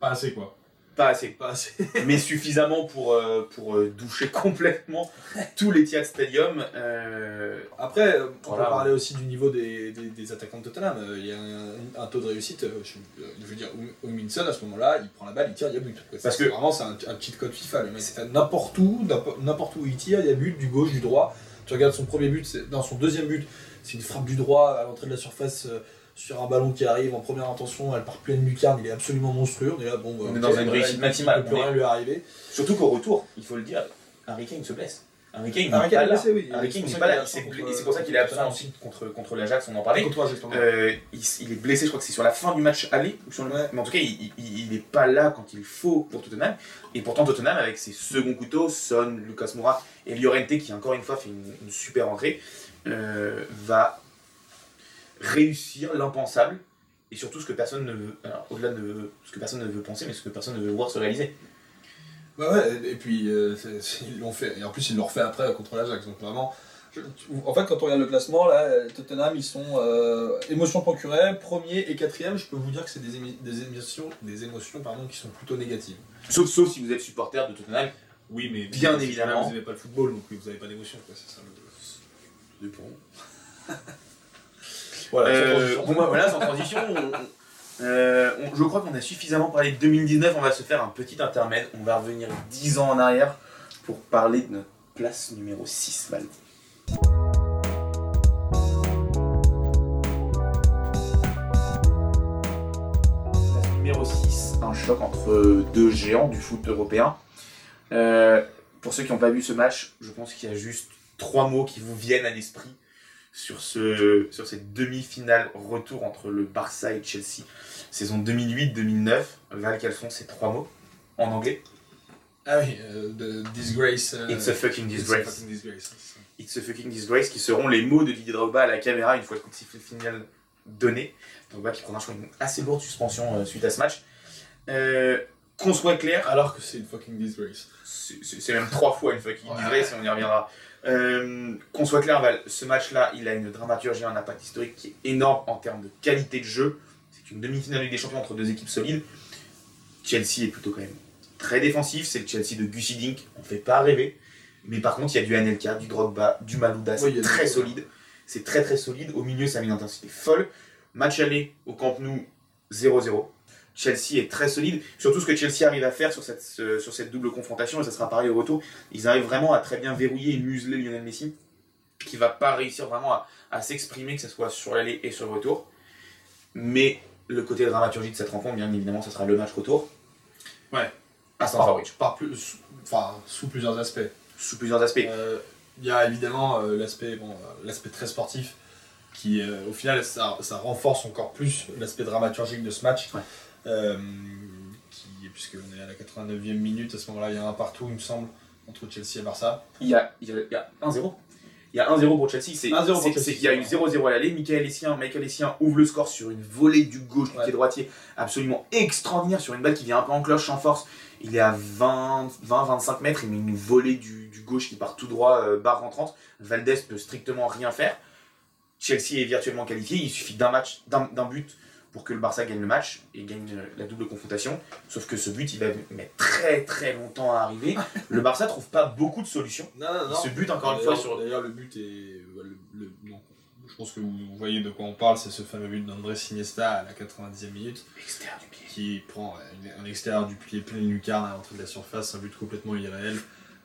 Speaker 3: pas assez quoi.
Speaker 2: Pas assez.
Speaker 3: Pas assez. [LAUGHS]
Speaker 2: mais suffisamment pour, euh, pour euh, doucher complètement tout l'Etihad Stadium. Euh,
Speaker 3: Après, on
Speaker 2: Voilà.
Speaker 3: peut parler aussi du niveau des, des, des attaquants de Tottenham. Il y a un, un taux de réussite. Je, je veux dire, Minson à ce moment-là, il prend la balle, il tire, il y a but.
Speaker 2: Parce que-
Speaker 3: vraiment, c'est un, un cheat code FIFA. C'est n'importe où, n'importe- où il tire, il y a but, du gauche, du droit. Tu regardes son premier but, c'est- non, son deuxième but, c'est une frappe du droit à l'entrée de la surface sur un ballon qui arrive en première intention. Elle part pleine lucarne, il est absolument monstrueux. On est là, bon, bah,
Speaker 2: On est dans une
Speaker 3: voilà,
Speaker 2: réussite
Speaker 3: il-
Speaker 2: maximale.
Speaker 3: Il peut plus rien lui arriver.
Speaker 2: surtout qu'au retour, il faut le dire, Harry Kane se blesse. Harry Kane n'est pas là. Harry
Speaker 3: C'est
Speaker 2: Kane
Speaker 3: pour
Speaker 2: n'est
Speaker 3: ça
Speaker 2: pas là. c'est pour ça qu'il est absent
Speaker 3: contre-
Speaker 2: ensuite contre, contre l'Ajax, on en parlait.
Speaker 3: Contre toi, justement.
Speaker 2: Euh, il, est blessé, je crois que c'est sur la fin du match aller. Ou sur le...
Speaker 3: Ouais.
Speaker 2: Mais en tout cas, il- il n'est pas là quand il faut pour Tottenham. Et pourtant, Tottenham, avec ses seconds couteaux, Son, Lucas Moura et Llorente, qui encore une fois fait une, une super entrée, euh, va réussir l'impensable. Et surtout ce que personne ne veut, alors, au-delà de ce que personne ne veut penser, mais ce que personne ne veut voir se réaliser.
Speaker 3: Bah ouais, et puis euh, c'est- [LAUGHS] c'est- ils l'ont fait, et en plus ils l'ont refait après contre l'Ajax, donc vraiment. je- tu- en fait, quand on regarde le classement, là, euh, Tottenham, ils sont euh, émotion procurée, premier et quatrième. Je peux vous dire que c'est des, émi- des émotions, des émotions pardon, qui sont plutôt négatives.
Speaker 2: Sauf, sauf si vous êtes supporter de Tottenham.
Speaker 3: Oui, mais
Speaker 2: Bien
Speaker 3: vous-
Speaker 2: évidemment.
Speaker 3: Vous n'aimez pas le football, donc vous n'avez pas d'émotion, quoi, c'est ça le. [LAUGHS] Voilà, sans
Speaker 2: Euh,
Speaker 3: transition.
Speaker 2: bon, voilà, sans transition, on- euh, on- je crois qu'on a suffisamment parlé de 2019. On va se faire un petit intermède. On va revenir 10 ans en arrière pour parler de notre place numéro 6, Val. Numéro 6, un choc entre deux géants du foot européen. Euh, pour ceux qui n'ont pas vu ce match, je pense qu'il y a juste trois mots qui vous viennent à l'esprit sur, ce, sur cette demi-finale retour entre le Barça et Chelsea, saison 2008-2009. Val, quels sont ces trois mots en anglais?
Speaker 3: Ah oui, euh, de disgrace. euh,
Speaker 2: It's a fucking
Speaker 3: it's a
Speaker 2: disgrace.
Speaker 3: fucking disgrace.
Speaker 2: It's a fucking disgrace, qui seront les mots de Didier Drogba à la caméra une fois le coup de sifflet final donné. Drogba qui prendra une assez lourde suspension euh, suite à ce match. Euh, Qu'on soit clair,
Speaker 3: Alors que c'est une fucking disgrace.
Speaker 2: c'est même trois fois une fucking
Speaker 3: Ouais.
Speaker 2: disgrace et on y reviendra. Euh, Qu'on soit clair, Val, ce match-là, il a une dramaturgie, un impact historique qui est énorme en termes de qualité de jeu. C'est une demi-finale de Ligue des Champions entre deux équipes solides. Chelsea est plutôt quand même très défensif, c'est le Chelsea de Gussie Dink, on fait pas rêver. Mais par contre, il y a du Anelka, du Drogba, du Malouda, c'est
Speaker 3: Oui, a
Speaker 2: très solide. C'est très très solide. Au milieu, ça met une intensité folle. Match aller au Camp Nou 0-0. Chelsea est très solide. Surtout ce que Chelsea arrive à faire sur cette, ce- sur cette double confrontation, et ça sera pareil au retour. Ils arrivent vraiment à très bien verrouiller et museler Lionel Messi, qui va pas réussir vraiment à, à s'exprimer, que ce soit sur l'aller et sur le retour. Mais le côté dramaturgie de cette rencontre, bien évidemment, ce sera le match retour.
Speaker 3: Ouais.
Speaker 2: À Stamford Bridge.
Speaker 3: Par plus, sous- enfin, sous plusieurs aspects.
Speaker 2: Sous plusieurs aspects.
Speaker 3: Euh, Il y a évidemment euh, l'aspect bon, euh, l'aspect très sportif qui, euh, au final, ça, ça renforce encore plus l'aspect dramaturgique de ce match.
Speaker 2: Ouais.
Speaker 3: Euh, qui, puisqu'on est à la 89e minute, à ce moment-là, il y a un partout, il me semble, entre Chelsea et Barça.
Speaker 2: Il y a, il y a, il y a 1-0. Il y a 1-0 pour Chelsea. C'est
Speaker 3: 1-0 pour
Speaker 2: c'est-
Speaker 3: Chelsea.
Speaker 2: c'est qu'il y a eu 0-0 à l'aller. Michael Essien, Michael Essien ouvre le score sur une volée du gauche, du
Speaker 3: Ouais.
Speaker 2: pied droitier, absolument extraordinaire, sur une balle qui vient un peu en cloche sans force. Il est à 20-25 mètres, il met une volée du, du gauche qui part tout droit, euh, barre rentrante. Valdez peut strictement rien faire. Chelsea est virtuellement qualifié. Il suffit d'un match, d'un d'un but pour que le Barça gagne le match et gagne la double confrontation. Sauf que ce but, il va mettre très très longtemps à arriver. [LAUGHS] le Barça trouve pas beaucoup de solutions.
Speaker 3: Non, non, non.
Speaker 2: Ce but, encore une fois,
Speaker 3: D'ailleurs-
Speaker 2: sur.
Speaker 3: D'ailleurs, le but est. le- le- non. Je pense que vous voyez de quoi on parle, c'est ce fameux but d'André Iniesta à la 90e minute,
Speaker 2: Extérieur du pied.
Speaker 3: qui prend euh, un extérieur du pied plein lucarne à l'entrée de la surface, un but complètement irréel.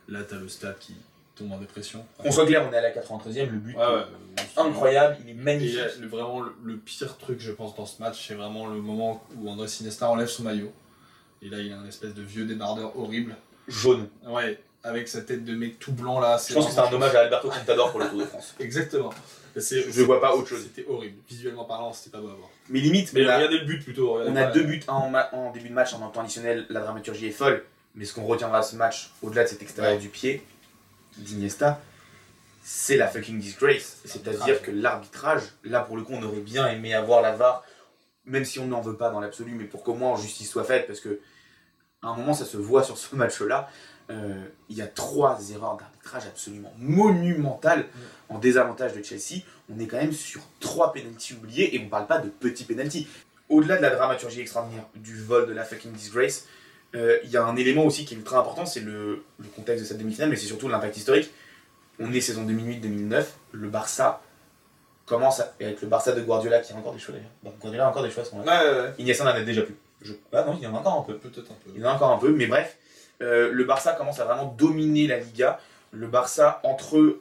Speaker 3: Là, t'as le stade qui tombe en dépression.
Speaker 2: Qu'on soit clair, on est à la 93e, le but
Speaker 3: Ouais, ouais.
Speaker 2: incroyable, il est
Speaker 3: Et
Speaker 2: magnifique.
Speaker 3: euh, le- vraiment, le, le pire truc, je pense, dans ce match, c'est vraiment le moment où André Iniesta enlève son maillot. Et là, il a un espèce de vieux débardeur horrible.
Speaker 2: Jaune.
Speaker 3: Ouais, avec sa tête de mec tout blanc là.
Speaker 2: Je pense que c'est un hommage à Alberto Contador pour le Tour de France. [LAUGHS]
Speaker 3: Exactement.
Speaker 2: Je vois pas autre chose.
Speaker 3: C'était horrible. Visuellement parlant, c'était pas beau à voir.
Speaker 2: Mais limite,
Speaker 3: Mais
Speaker 2: on a,
Speaker 3: regardez le but plutôt.
Speaker 2: on a deux buts, un en, début de match, un en temps additionnel, la dramaturgie est folle. Mais ce qu'on retiendra de ce match, au-delà de cet extérieur
Speaker 3: Ouais.
Speaker 2: du pied d'Iniesta, c'est la fucking disgrace. C'est-à-dire que l'arbitrage, là pour le coup, on aurait bien aimé avoir la VAR, même si on n'en veut pas dans l'absolu, mais pour qu'au moins justice soit faite, parce que à un moment ça se voit sur ce match-là, euh, il y a trois erreurs d'arbitrage absolument monumentales en désavantage de Chelsea. On est quand même sur trois pénalties oubliés et on parle pas de petits pénalties. Au-delà de la dramaturgie extraordinaire du vol de la fucking disgrace, euh, il y a un élément aussi qui est ultra important, c'est le, le contexte de cette demi-finale, mais c'est surtout l'impact historique. On est saison 2008-2009, le Barça commence à- avec le Barça de Guardiola qui a encore des choix d'ailleurs. Bon, Guardiola a encore des choix à ce moment-là.
Speaker 3: Ouais, ouais, ouais.
Speaker 2: N'en a déjà plus. Je... Ah non, il y en a encore un peu.
Speaker 3: Peut-être un peu.
Speaker 2: Il y en a encore un peu, mais bref, euh, le Barça commence à vraiment dominer la Liga. Le Barça, entre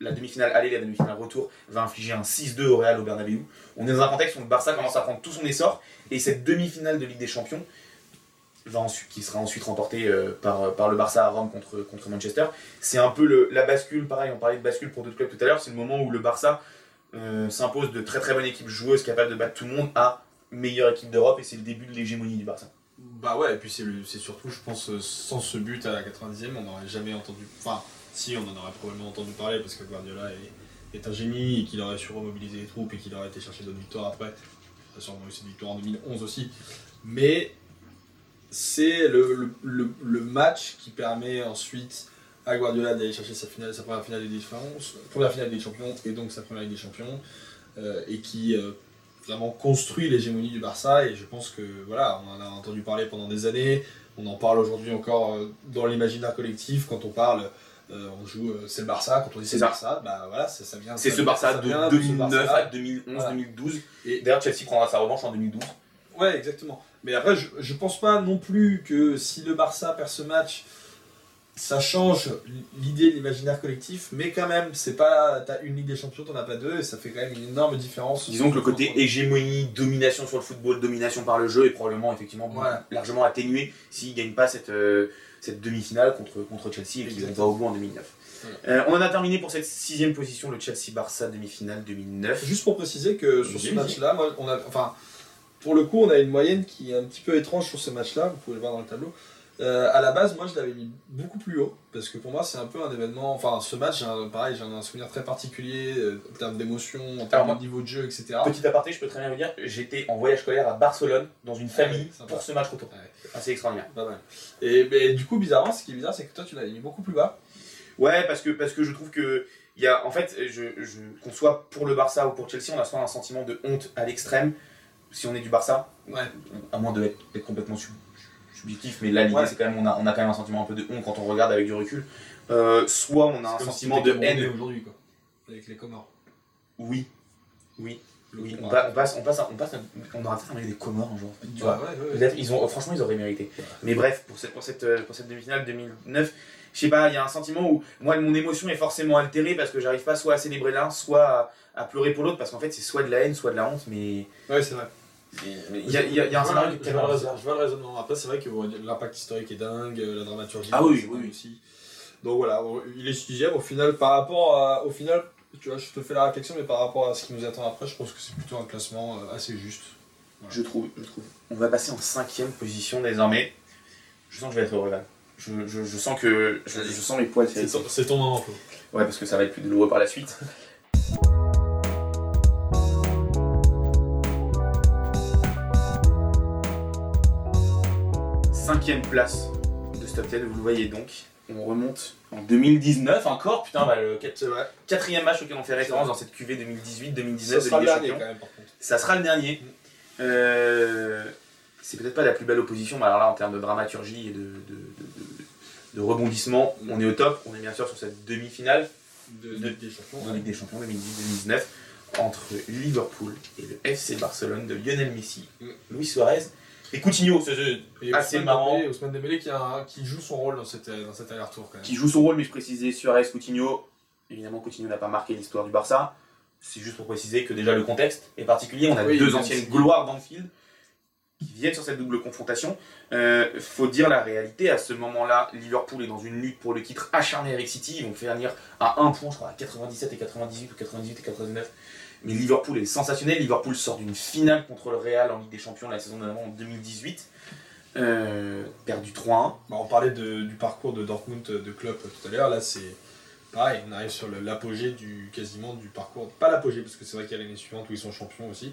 Speaker 2: la demi-finale aller et la demi-finale retour, va infliger un 6-2 au Real au Bernabeu. On est dans un contexte où le Barça commence à prendre tout son essor, et cette demi-finale de Ligue des Champions, qui sera ensuite remportée euh, par, par le Barça à Rome contre, contre Manchester, c'est un peu le- la bascule, pareil, on parlait de bascule pour d'autres clubs tout à l'heure, c'est le moment où le Barça euh, s'impose de très très bonne équipe joueuse capable de battre tout le monde à meilleure équipe d'Europe, et c'est le début de l'hégémonie du Barça.
Speaker 3: Bah ouais, et puis c'est surtout, je pense, euh, sans ce but à la 90e, on n'aurait jamais entendu. Enfin, si, on en aurait probablement entendu parler parce que Guardiola est, est un génie et qu'il aurait su remobiliser les troupes et qu'il aurait été chercher d'autres victoires après. Il a sûrement eu cette victoire en 2011 aussi. Mais c'est le, le, le- le match qui permet ensuite à Guardiola d'aller chercher sa, finale, sa première finale des Champions, première finale des Champions et donc sa première Ligue des Champions euh, et qui euh, vraiment construit l'hégémonie du Barça et je pense que voilà on en a entendu parler pendant des années on en parle aujourd'hui encore euh, dans l'imaginaire collectif quand on parle euh, on joue euh, c'est le Barça quand on dit c'est le
Speaker 2: ça.
Speaker 3: Barça bah voilà ça, ça vient
Speaker 2: C'est ce Barça
Speaker 3: ça
Speaker 2: de
Speaker 3: vient ce
Speaker 2: 2009
Speaker 3: Barça-là.
Speaker 2: à 2011,
Speaker 3: Voilà.
Speaker 2: 2012.
Speaker 3: Et-
Speaker 2: D'ailleurs, Chelsea prendra sa revanche en 2012.
Speaker 3: Ouais, exactement. Mais après, je, je pense pas non plus que si le Barça perd ce match, ça change l'idée de l'imaginaire collectif, mais quand même, c'est pas. T'as une Ligue des Champions, t'en as pas deux, et ça fait quand même une énorme différence.
Speaker 2: Disons que le côté hégémonie, domination sur le football, domination par le jeu est probablement effectivement
Speaker 3: Voilà.
Speaker 2: largement atténué s'ils ne gagnent pas cette, euh, cette demi-finale contre, contre Chelsea et qu'ils vont pas au bout en 2009. Euh, on en a terminé pour cette sixième position, le Chelsea-Barça demi-finale 2009.
Speaker 3: Juste pour préciser que sur ce match-là, moi, on a, enfin, pour le coup, on a une moyenne qui est un petit peu étrange sur ce match-là. Vous pouvez le voir dans le tableau. Euh, à la base, moi, je l'avais mis beaucoup plus haut parce que pour moi, c'est un peu un événement. Enfin, ce match, j'ai un- pareil, j'en ai un souvenir très particulier euh, en termes d'émotion, en termes de niveau de jeu, etc.
Speaker 2: Petit aparté, je peux très bien vous dire, j'étais en voyage scolaire à Barcelone dans une famille
Speaker 3: ouais, sympa.
Speaker 2: pour ce match retour.
Speaker 3: Ouais.
Speaker 2: Assez extraordinaire.
Speaker 3: Pas mal. Et mais, du coup, bizarrement, ce qui est bizarre, c'est que toi, tu l'as mis beaucoup plus bas.
Speaker 2: Ouais, parce que, parce que je trouve que. Y a, en fait, je, je, qu'on soit pour le Barça ou pour Chelsea, on a soit un sentiment de honte à l'extrême, si on est du Barça,
Speaker 3: Ouais.
Speaker 2: à moins d'être être complètement sub- subjectif, mais là l'idée
Speaker 3: Ouais.
Speaker 2: c'est quand même, on a, on a quand même un sentiment un peu de honte quand on regarde avec du recul. Euh, soit on a un sentiment
Speaker 3: si
Speaker 2: de haine.
Speaker 3: aujourd'hui, quoi. Avec les Comores.
Speaker 2: Oui, oui, oui. On, pa- on passe, on passe, on passe, on aura peut-être des Comores un jour. Tu vois.
Speaker 3: Ouais, ouais, ouais.
Speaker 2: Peut-être, ils ont, franchement, ils auraient mérité. Mais bref, pour cette, pour cette, euh, pour cette demi-finale 2009, je sais pas, il y a un sentiment où moi, mon émotion est forcément altérée parce que j'arrive pas soit à célébrer l'un, soit à, à pleurer pour l'autre, parce qu'en fait, c'est soit de la haine, soit de la honte, mais
Speaker 3: Ouais, c'est vrai.
Speaker 2: Mais il y a, il y a- il y a un
Speaker 3: Je vois
Speaker 2: scénario
Speaker 3: le-
Speaker 2: qui
Speaker 3: je
Speaker 2: est
Speaker 3: vois le
Speaker 2: tellement
Speaker 3: raison- je vois le raisonnement. Après, c'est vrai que bon, l'impact historique est dingue, la dramaturgie
Speaker 2: Ah oui, oui,
Speaker 3: aussi. Donc voilà, bon, il est sixième au final. Par rapport à, au final, tu vois, je te fais la réflexion, mais par rapport à ce qui nous attend après, je pense que c'est plutôt un classement euh, assez juste.
Speaker 2: Je trouve, je trouve. On va passer en cinquième position désormais. Je sens que je vais être heureux là. Je, je, je sens que. Je, je sens mes poils
Speaker 3: C'est ton, ton moment, Flo.
Speaker 2: Ouais, parce que ça va être plus douloureux par la suite. [LAUGHS] Cinquième place de ce top 10, vous le voyez donc. On remonte en 2019 encore, putain, bah, le quat- quatrième match auquel on fait référence dans cette QV 2018-2019
Speaker 3: Ça
Speaker 2: de
Speaker 3: sera
Speaker 2: Ligue
Speaker 3: le
Speaker 2: des
Speaker 3: dernier
Speaker 2: Champions.
Speaker 3: quand même, par contre.
Speaker 2: Ça sera le dernier. Euh, c'est peut-être pas la plus belle opposition, mais alors là, en termes de dramaturgie et de, de, de- de rebondissement, on est au top. On est bien sûr sur cette demi-finale
Speaker 3: De,
Speaker 2: De-
Speaker 3: Ligue des Champions.
Speaker 2: en Ligue des Champions 2010-2019 entre Liverpool et le FC Barcelone de Lionel Messi,
Speaker 3: Mm.
Speaker 2: Luis Suarez et Coutinho, ce jeu
Speaker 3: Et
Speaker 2: assez
Speaker 3: Ousmane
Speaker 2: marrant.
Speaker 3: Dembélé, Ousmane Dembélé qui, a qui joue son rôle dans, cette, dans cet aller-retour quand même.
Speaker 2: qui joue son rôle, mais je précisais Suarez, Coutinho. Évidemment, Coutinho n'a pas marqué l'histoire du Barça. C'est juste pour préciser que déjà le contexte est particulier. On a
Speaker 3: Oui,
Speaker 2: deux anciennes gloires d'Anfield qui viennent sur cette double confrontation. Euh, faut dire la réalité, à ce moment-là, Liverpool est dans une lutte pour le titre acharnée avec City. Ils vont finir à un point, je crois, à 97 et 98 ou 98 et 99. Mais Liverpool est sensationnel. Liverpool sort d'une finale contre le Real en Ligue des Champions la saison d'avant en 2018. Euh, perdu 3-1.
Speaker 3: Bah, on parlait du parcours de Dortmund de Klopp tout à l'heure. Là, c'est pareil. On arrive sur l'apogée du quasiment du parcours. Pas l'apogée parce que c'est vrai qu'il y a l'année suivante où ils sont champions aussi.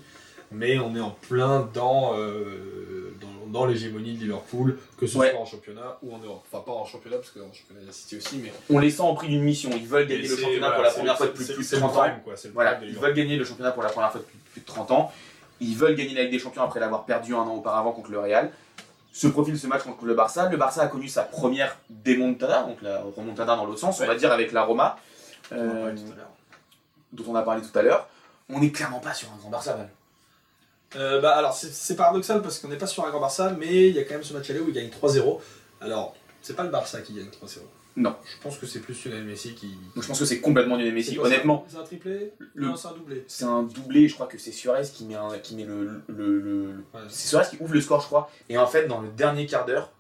Speaker 3: Mais on est en plein dans, euh, dans, dans l'hégémonie de Liverpool, que ce
Speaker 2: Ouais.
Speaker 3: soit en championnat ou en Europe. Enfin, pas en championnat parce qu'en championnat il y a City aussi, mais
Speaker 2: On les sent en prix d'une mission. Ils veulent gagner le championnat
Speaker 3: voilà,
Speaker 2: pour la première fois depuis plus de
Speaker 3: c'est le
Speaker 2: 30 ans. Voilà, ils veulent gagner le championnat pour la première fois depuis plus de 30 ans. Ils veulent gagner la Ligue des Champions après l'avoir perdu un an auparavant contre le Real. Se profile ce match contre le Barça. Le Barça a connu sa première démontada, donc la remontada dans l'autre sens, on va dire avec la Roma, euh, dont on a parlé tout à l'heure. On n'est clairement pas sur un grand Barça. Val.
Speaker 3: Euh, bah, alors, c'est- paradoxal parce qu'on n'est pas sur un grand Barça, mais il y a quand même ce match aller où il gagne 3-0. Alors, c'est pas le Barça qui gagne 3-0.
Speaker 2: Non.
Speaker 3: Je pense que c'est plus Lionel Messi qui.
Speaker 2: Je pense que c'est complètement Lionel Messi. Honnêtement,
Speaker 3: C'est un triplé
Speaker 2: Le-
Speaker 3: Non, c'est un doublé.
Speaker 2: c'est un doublé. Je crois que c'est Suarez qui met, un- qui met le, le- le-
Speaker 3: Ouais.
Speaker 2: C'est Suarez qui ouvre le score, je crois. Et en fait, dans le dernier quart d'heure,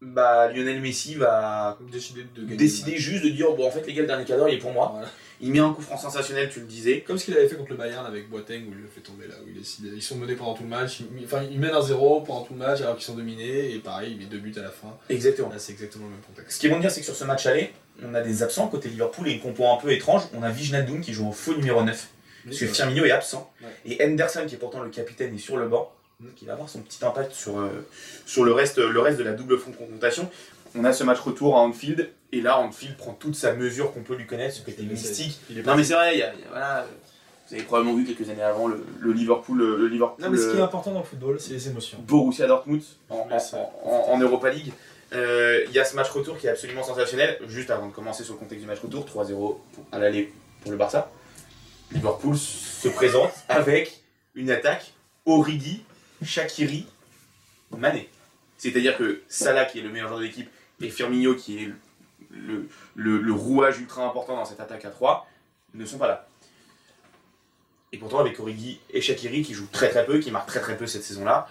Speaker 2: bah, Lionel Messi va
Speaker 3: Décider de
Speaker 2: décider juste de dire bon en fait les gars le dernier quart d'heure il est pour moi
Speaker 3: Voilà.
Speaker 2: Il met un coup franc sensationnel tu le disais
Speaker 3: Comme ce qu'il avait fait contre le Bayern avec Boateng où il le fait tomber là, où il décide. Ils sont menés pendant tout le match, ils, enfin, ils mènent un 0 pendant tout le match alors qu'ils sont dominés, et pareil, il met deux buts à la fin.
Speaker 2: exactement
Speaker 3: Là, c'est exactement le même contexte.
Speaker 2: ce qui est bon de dire c'est que sur ce match aller on a des absents côté Liverpool et une compo un peu étrange on a Wijnaldum qui joue en faux numéro 9 parce que Firmino est absent
Speaker 3: Ouais.
Speaker 2: et Henderson qui est pourtant le capitaine est sur le banc
Speaker 3: Mm.
Speaker 2: qui va avoir son petit impact sur, euh, sur le, reste, le reste de la double confrontation on a ce match retour à Anfield et là Anfield prend toute sa mesure qu'on peut lui connaître ce côté mystique
Speaker 3: Il est
Speaker 2: non mais c'est vrai il y a- il y a- voilà, vous avez probablement vu quelques années avant le, le Liverpool le Liverpool
Speaker 3: Non, mais ce qui est
Speaker 2: euh,
Speaker 3: important dans le football, c'est les émotions.
Speaker 2: Borussia Dortmund en, en- en- en Europa League. Euh, Il y a ce match retour qui est absolument sensationnel. Juste avant de commencer sur le contexte du match retour, 3-0 à l'aller pour le Barça. Liverpool se présente avec une attaque Origi, Shakiri, Mané. C'est-à-dire que Salah, qui est le meilleur joueur de l'équipe, et Firmino, qui est le, rouage ultra important dans cette attaque à 3, ne sont pas là. Et pourtant, avec Origi et Shakiri, qui jouent très très peu, qui marquent très très peu cette saison-là,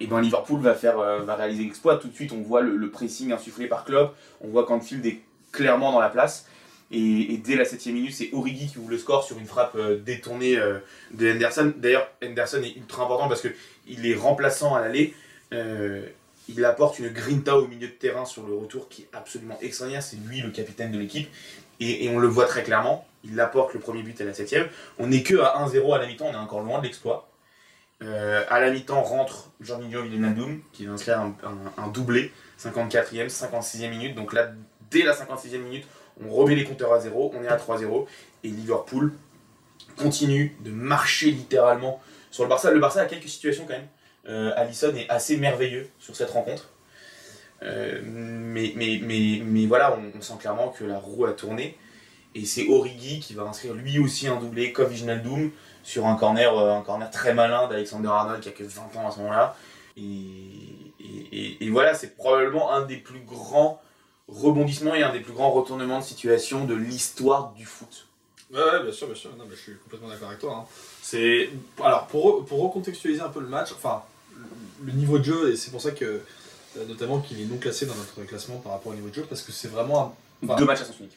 Speaker 2: et ben Liverpool va, faire, euh, va réaliser l'exploit. Tout de suite, on voit le, pressing insufflé par Klopp, on voit qu'Anfield est clairement dans la place. Et, et dès la 7 minute, c'est Origi qui ouvre le score sur une frappe euh, détournée euh, de Henderson. D'ailleurs, Henderson est ultra important parce qu'il est remplaçant à l'aller. Il apporte une grinta au milieu de terrain sur le retour qui est absolument extraordinaire. C'est lui le capitaine de l'équipe. Et, on le voit très clairement. Il apporte le premier but à la 7 On n'est que à 1-0 à la mi-temps, on est encore loin de l'exploit. Euh, à la mi-temps rentre Jorginho Wijnaldum qui va inscrire un, un- un doublé, 54e, 56e minute. Donc là, dès la 56e minute, on remet les compteurs à 0, on est à 3-0 et Liverpool continue de marcher littéralement sur le Barça. Le Barça a quelques situations quand même. Euh, Alisson est assez merveilleux sur cette rencontre. Euh, mais, mais, mais, mais voilà, on, sent clairement que la roue a tourné. Et c'est Origi qui va inscrire lui aussi un doublé comme Wijnaldum sur un corner, euh, un corner très malin d'Alexander Arnold qui a que 20 ans à ce moment-là. Et, voilà, c'est probablement un des plus grands rebondissements et un des plus grands retournements de situation de l'histoire du foot.
Speaker 3: Ouais, ouais, bien sûr, bien sûr. Non, mais je suis complètement d'accord avec toi. hein. C'est alors pour pour recontextualiser un peu le match, enfin le niveau de jeu et c'est pour ça que euh, notamment qu'il est non classé dans notre classement par rapport au niveau de jeu parce que c'est vraiment un... Enfin,
Speaker 2: Deux matchs à sens unique.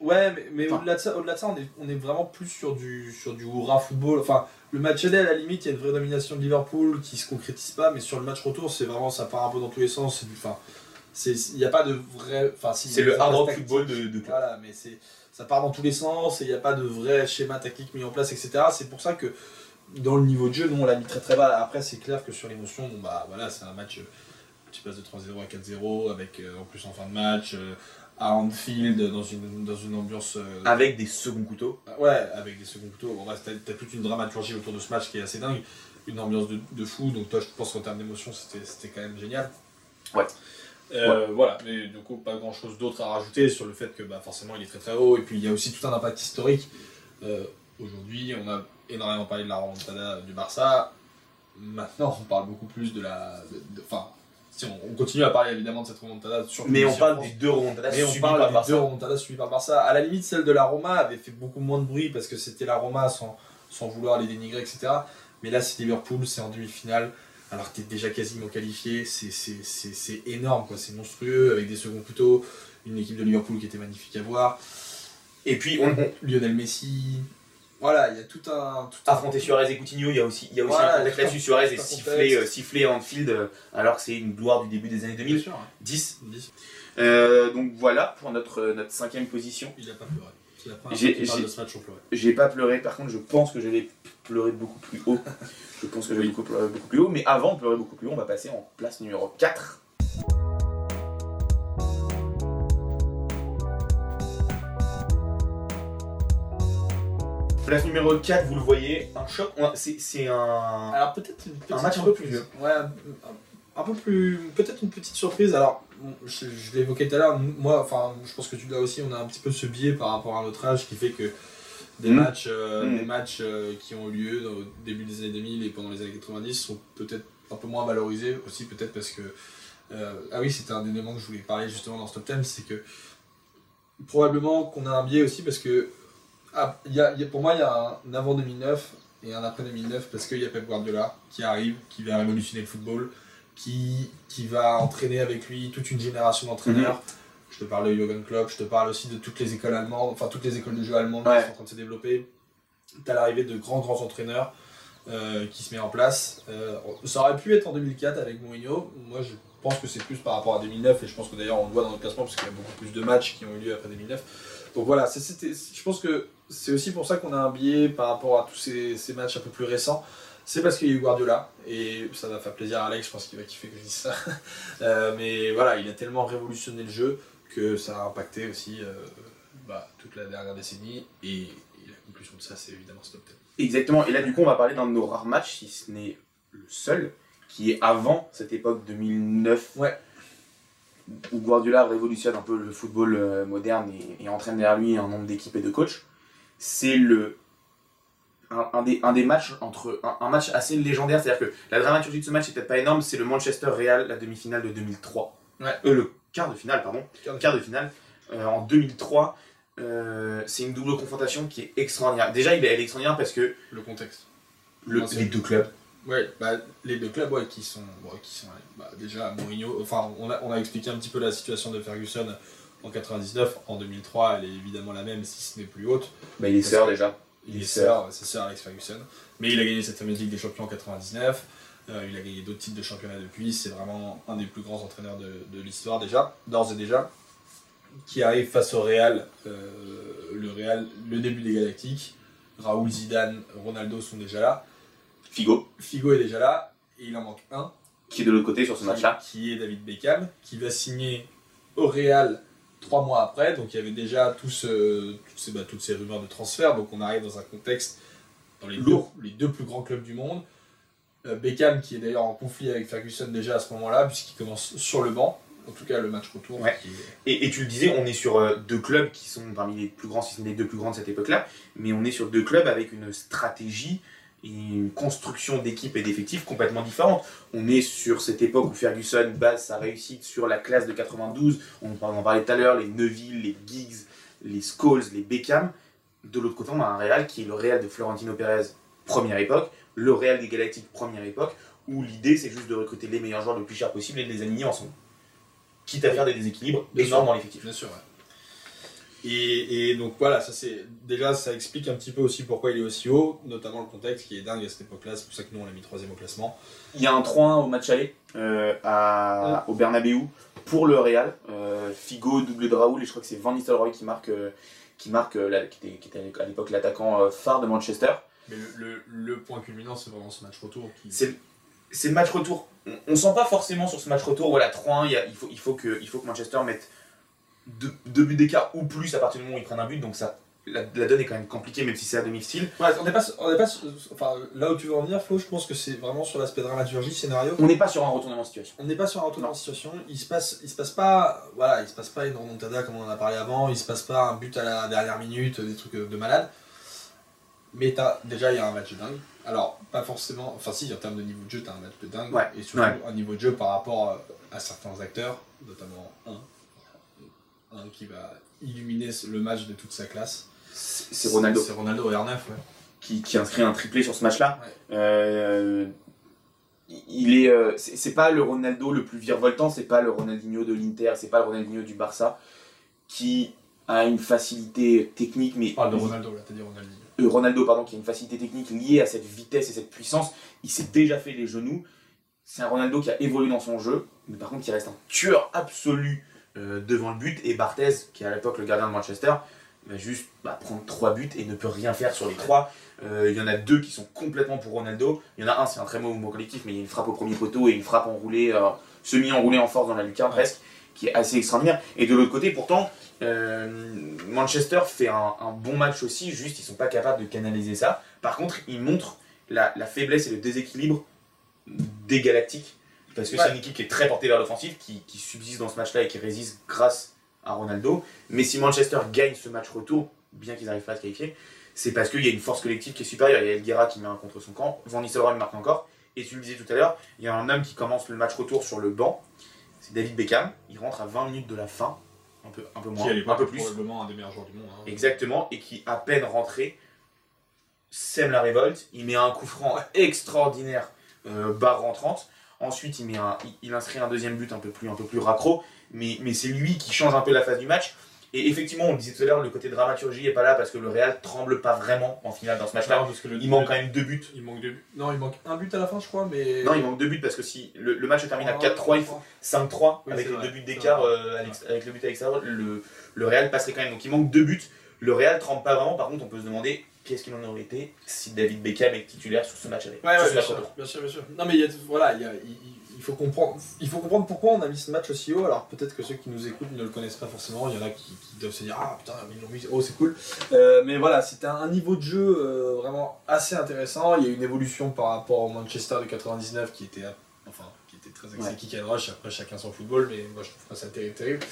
Speaker 3: Ouais, mais, mais
Speaker 2: Enfin.
Speaker 3: au-delà de ça, au-delà de ça on, est, on est vraiment plus sur du, sur du hurrah football. Enfin, le match aller, à la limite, il y a une vraie domination de Liverpool qui se concrétise pas, mais sur le match retour, c'est vraiment, ça part un peu dans tous les sens. Enfin, il n'y a pas de vrai. Enfin, si,
Speaker 2: C'est le hard rock football de, de.
Speaker 3: Voilà, mais ça part dans tous les sens et il n'y a pas de vrai schéma tactique mis en place, etc. C'est pour ça que dans le niveau de jeu, nous on l'a mis très très bas. Après, c'est clair que sur l'émotion, bon, bah voilà, c'est un match. euh, Tu passes de 3-0 à 4-0 avec euh, en plus en fin de match. euh, à Anfield dans une, dans une ambiance. euh,
Speaker 2: Avec des seconds couteaux.
Speaker 3: Ouais, avec des seconds couteaux. Bon, bref, t'as, t'as toute une dramaturgie autour de ce match qui est assez dingue. Une ambiance de, de fou. Donc, toi, je pense qu'en termes d'émotion, c'était, quand même génial.
Speaker 2: Ouais.
Speaker 3: Voilà, mais du coup, pas grand chose d'autre à rajouter sur le fait que bah, forcément il est très très haut. Et puis, il y a aussi tout un impact historique. Aujourd'hui, on a énormément parlé de la remontada du Barça. Maintenant, on parle beaucoup plus de la. Enfin, si on, on continue à parler évidemment de cette remontada.
Speaker 2: Mais on parle des deux remontadas
Speaker 3: Mais on parle
Speaker 2: par
Speaker 3: des
Speaker 2: Barça.
Speaker 3: deux remontadas suivies par Barça. À la limite, celle de la Roma avait fait beaucoup moins de bruit parce que c'était la Roma sans, sans vouloir les dénigrer, etc. Mais là, c'est Liverpool, c'est en demi-finale. Alors que t'es déjà quasiment qualifié, c'est- énorme, quoi. C'est monstrueux, avec des seconds couteaux, une équipe de Liverpool qui était magnifique à voir,
Speaker 2: Et puis, on, on
Speaker 3: Lionel Messi. Voilà, il y a tout un. Tout un...
Speaker 2: Suarez et Coutinho, il y a aussi, il y a aussi
Speaker 3: Voilà,
Speaker 2: un contexte là-dessus. Suarez est sifflé, euh, sifflé à Anfield euh, alors que c'est une gloire du début des années
Speaker 3: Bien
Speaker 2: 2000.
Speaker 3: sûr, hein.
Speaker 2: 10.
Speaker 3: 10.
Speaker 2: Euh, donc voilà pour notre, euh, notre cinquième position.
Speaker 3: Il a pas pleuré. C'est la première
Speaker 2: J'ai-
Speaker 3: fois de ce match, on pleurait.
Speaker 2: J'ai pas pleuré, par contre je pense que je vais pleurer beaucoup plus haut. [LAUGHS] Je pense que je vais beaucoup pleurer beaucoup plus haut, mais avant de pleurer beaucoup plus haut, on va passer en place numéro 4. Place numéro 4, vous le voyez, un choc. C'est un.
Speaker 3: Alors peut-être une petite
Speaker 2: match un peu plus vieux.
Speaker 3: Ouais, un, un peu plus. Peut-être une petite surprise. Alors, je, je l'évoquais tout à l'heure. Moi, enfin, je pense que tu l'as aussi. On a un petit peu ce biais par rapport à notre âge qui fait que des
Speaker 2: Mm.
Speaker 3: matchs, euh,
Speaker 2: Mm.
Speaker 3: des matchs euh, qui ont eu lieu au début des années 2000 et pendant les années 90 sont peut-être un peu moins valorisés aussi, peut-être parce que. euh, ah oui, c'était un élément que je voulais parler justement dans ce top 10, c'est que probablement qu'on a un biais aussi parce que ah, y a, il y a- pour moi, il y a un avant 2009 et un après 2009 parce qu'il y a Pep Guardiola qui arrive, qui va révolutionner le football, qui, qui va entraîner avec lui toute une génération d'entraîneurs. Je te parle de Jürgen Klopp, je te parle aussi de toutes les écoles allemandes, enfin toutes les écoles de jeu allemandes
Speaker 2: Ouais.
Speaker 3: qui sont en train de se développer. Tu as l'arrivée de grands, grands entraîneurs euh, qui se met en place. Euh, ça aurait pu être en 2004 avec Mourinho. Moi, je pense que c'est plus par rapport à 2009 et je pense que d'ailleurs on le voit dans notre classement parce qu'il y a beaucoup plus de matchs qui ont eu lieu après 2009. Donc voilà, je pense que c'est aussi pour ça qu'on a un biais par rapport à tous ces, ces matchs un peu plus récents. C'est parce qu'il y a eu Guardiola et ça va faire plaisir à Alex, je pense qu'il va kiffer que je dise ça. [LAUGHS] Euh, mais voilà, il a tellement révolutionné le jeu que ça a impacté aussi euh, bah, toute la dernière décennie et, et la conclusion de ça, c'est évidemment ce top 10.
Speaker 2: Exactement, et là du coup on va parler d'un de nos rares matchs, si ce n'est le seul, qui est avant cette époque 2009.
Speaker 3: Ouais.
Speaker 2: Où Guardiola révolutionne un peu le football euh, moderne et, et entraîne derrière lui un nombre d'équipes et de coachs. C'est le. Un, un des, un des matchs entre. Un, un match assez légendaire, c'est-à-dire que la dramaturgie de ce match est peut-être pas énorme, c'est le Manchester Real, la demi-finale de 2003.
Speaker 3: Ouais.
Speaker 2: Euh, le quart de finale, pardon.
Speaker 3: Quart de
Speaker 2: Quart de finale. euh, en 2003. Euh, c'est une double confrontation qui est extraordinaire. Déjà, il est, elle est extraordinaire parce que
Speaker 3: Le contexte.
Speaker 2: le- les deux clubs
Speaker 3: Ouais, bah, les deux clubs ouais, qui sont, bon, qui sont bah, déjà Mourinho. Enfin, on a, on a expliqué un petit peu la situation de Ferguson en 99. En 2003, elle est évidemment la même, si ce n'est plus haute.
Speaker 2: Bah, il est sœur déjà.
Speaker 3: Il est sœur, c'est sœur Alex Ferguson. Mais il a gagné cette fameuse Ligue des Champions en 99. Euh, il a gagné d'autres titres de championnat depuis. C'est vraiment un des plus grands entraîneurs de, de l'histoire déjà, d'ores et déjà. Qui arrive face au Real, euh, le Real, le début des Galactiques. Raoul Zidane, Ronaldo sont déjà là.
Speaker 2: Figo,
Speaker 3: Figo est déjà là. Et il en manque un.
Speaker 2: qui est de l'autre côté sur ce match-là.
Speaker 3: Qui est David Beckham, qui va signer au Real trois mois après. Donc il y avait déjà tout ce- toutes, ces, bah, toutes ces rumeurs de transfert. Donc on arrive dans un contexte dans les, deux, les deux plus grands clubs du monde. Euh, Beckham qui est d'ailleurs en conflit avec Ferguson déjà à ce moment-là, puisqu'il commence sur le banc. En tout cas, le match retour.
Speaker 2: Ouais.
Speaker 3: qui
Speaker 2: Et, et tu le disais, on est sur euh, deux clubs qui sont parmi les plus grands, si ce n'est les deux plus grands de cette époque-là, mais on est sur deux clubs avec une stratégie une construction d'équipe et d'effectifs complètement différente. On est sur cette époque où Ferguson base sa réussite sur la classe de 92, on en parlait tout à l'heure, les Neville, les Giggs, les Scholes, les Beckham. De l'autre côté, on a un Real qui est le Real de Florentino Pérez, première époque, le Real des Galactiques, première époque, où l'idée c'est juste de recruter les meilleurs joueurs le plus cher possible et de les aligner ensemble. Quitte à faire des déséquilibres énormes dans l'effectif.
Speaker 3: Bien sûr, ouais. Et, et donc voilà, ça c'est déjà ça explique un petit peu aussi pourquoi il est aussi haut, notamment le contexte qui est dingue à cette époque-là. C'est pour ça que nous on l'a mis troisième au classement.
Speaker 2: Il y a un 3-1 au match aller euh, à, au Bernabeu pour le Real. Euh, Figo, double de Raoul, et je crois que c'est Van Nistelrooy qui marque, euh, qui, marque euh, la- qui, était, qui était à l'époque l'attaquant euh, phare de Manchester.
Speaker 3: Mais le, le, le point culminant, c'est vraiment ce match retour qui.
Speaker 2: C'est c'est le match retour. On, on sent pas forcément sur ce match retour, voilà, 3-1, il, y a- il, faut, il, faut que, il faut que Manchester mette deux, deux buts d'écart ou plus à partir du moment où ils prennent un but, donc ça, la, la donne est quand même compliquée, même si c'est à domicile.
Speaker 3: Ouais, on n'est pas, on n'est pas, enfin, là où tu veux en venir, Flo, je pense que c'est vraiment sur l'aspect dramaturgie, scénario.
Speaker 2: On n'est pas sur un retournement de situation.
Speaker 3: On n'est pas sur un retournement de situation. Il se passe, il se passe pas, voilà, il se passe pas une remontada comme on en a parlé avant. Il se passe pas un but à la dernière minute, des trucs de malade. Mais t'as, déjà, il y a un match de dingue. Alors, pas forcément, enfin si, en termes de niveau de jeu, t'as un match de dingue.
Speaker 2: Ouais,
Speaker 3: Et surtout
Speaker 2: ouais.
Speaker 3: un niveau de jeu par rapport euh, à certains acteurs, notamment un, qui va illuminer le match de toute sa classe.
Speaker 2: C'est Ronaldo
Speaker 3: C'est Ronaldo R9, ouais.
Speaker 2: qui, qui inscrit un triplé sur ce match-là.
Speaker 3: Ouais.
Speaker 2: Euh, il est, euh, c'est pas le Ronaldo le plus virevoltant, c'est pas le Ronaldinho de l'Inter, c'est pas le Ronaldinho du Barça, qui a une facilité technique, mais
Speaker 3: parle de Ronaldo, là, t'as dit Ronaldo.
Speaker 2: euh, Ronaldo pardon, qui a une facilité technique liée à cette vitesse et cette puissance. Il s'est déjà fait les genoux. C'est un Ronaldo qui a évolué dans son jeu, mais par contre qui reste un tueur absolu euh, devant le but. Et Barthez, qui est à l'époque le gardien de Manchester, va juste bah, prendre trois buts et ne peut rien faire sur les trois. Euh, Il y en a deux qui sont complètement pour Ronaldo. Il y en a un, c'est un très mauvais mouvement collectif, mais il y a une frappe au premier poteau et une frappe enroulée, euh, semi-enroulée en force dans la lucarne presque, qui est assez extraordinaire. Et de l'autre côté, pourtant, Manchester fait un, bon match aussi, juste ils sont pas capables de canaliser ça. Par contre, ils montrent la faiblesse et le déséquilibre des Galactiques, parce que
Speaker 3: Ouais.
Speaker 2: c'est une équipe qui est très portée vers l'offensive, qui, qui subsiste dans ce match-là et qui résiste grâce à Ronaldo. Mais si Manchester gagne ce match retour, bien qu'ils n'arrivent pas à se qualifier, c'est parce qu'il y a une force collective qui est supérieure. Il y a Elguera qui met un contre son camp, Van Nistelrooy marque encore. Et tu le disais tout à l'heure, il y a un homme qui commence le match retour sur le banc, c'est David Beckham. Il rentre à 20 minutes de la fin, un peu, un peu moins,
Speaker 3: Qui
Speaker 2: un peu
Speaker 3: est
Speaker 2: plus.
Speaker 3: probablement un des meilleurs joueurs du monde. hein.
Speaker 2: Exactement, et qui, à peine rentré, sème la révolte. Il met un coup franc extraordinaire, euh, barre rentrante. Ensuite, il, met un, il, inscrit un deuxième but un peu plus, un peu plus raccro, mais, mais c'est lui qui change un peu la phase du match. Et effectivement, on le disait tout à l'heure, le côté dramaturgie est pas là parce que le Real tremble pas vraiment en finale dans ce match-là.
Speaker 3: Non, parce que le-
Speaker 2: Il manque quand même deux buts.
Speaker 3: Il manque deux buts. Non, il manque un but à la fin, je crois, mais.
Speaker 2: Non, il manque deux buts parce que si le, le match se termine à
Speaker 3: Oh,
Speaker 2: 4-3, il faut 5-3
Speaker 3: Oui,
Speaker 2: avec les
Speaker 3: vrai.
Speaker 2: deux buts d'écart euh, avec le but à l'extérieur, le, le Real passerait quand même. Donc il manque deux buts. Le Real tremble pas vraiment. Par contre, on peut se demander qu'est-ce qu'il en aurait été si David Beckham est titulaire sur ce match avec.
Speaker 3: Ouais, ouais, bien
Speaker 2: match
Speaker 3: sûr, bien sûr, bien sûr. Non, mais il y a, voilà, il, y a- il- il- il faut comprendre, il faut comprendre pourquoi on a mis ce match aussi haut. Alors peut-être que ceux qui nous écoutent ne le connaissent pas forcément. Il y en a qui, qui doivent se dire ah putain ils l'ont mis haut, c'est cool. Euh, mais voilà, c'était un, un niveau de jeu euh, vraiment assez intéressant. Il y a eu une évolution par rapport au Manchester de 99 qui était, enfin, qui était très axé
Speaker 2: Ouais.
Speaker 3: kick and rush. Après chacun son football, mais moi je trouve pas ça terrible, terrible.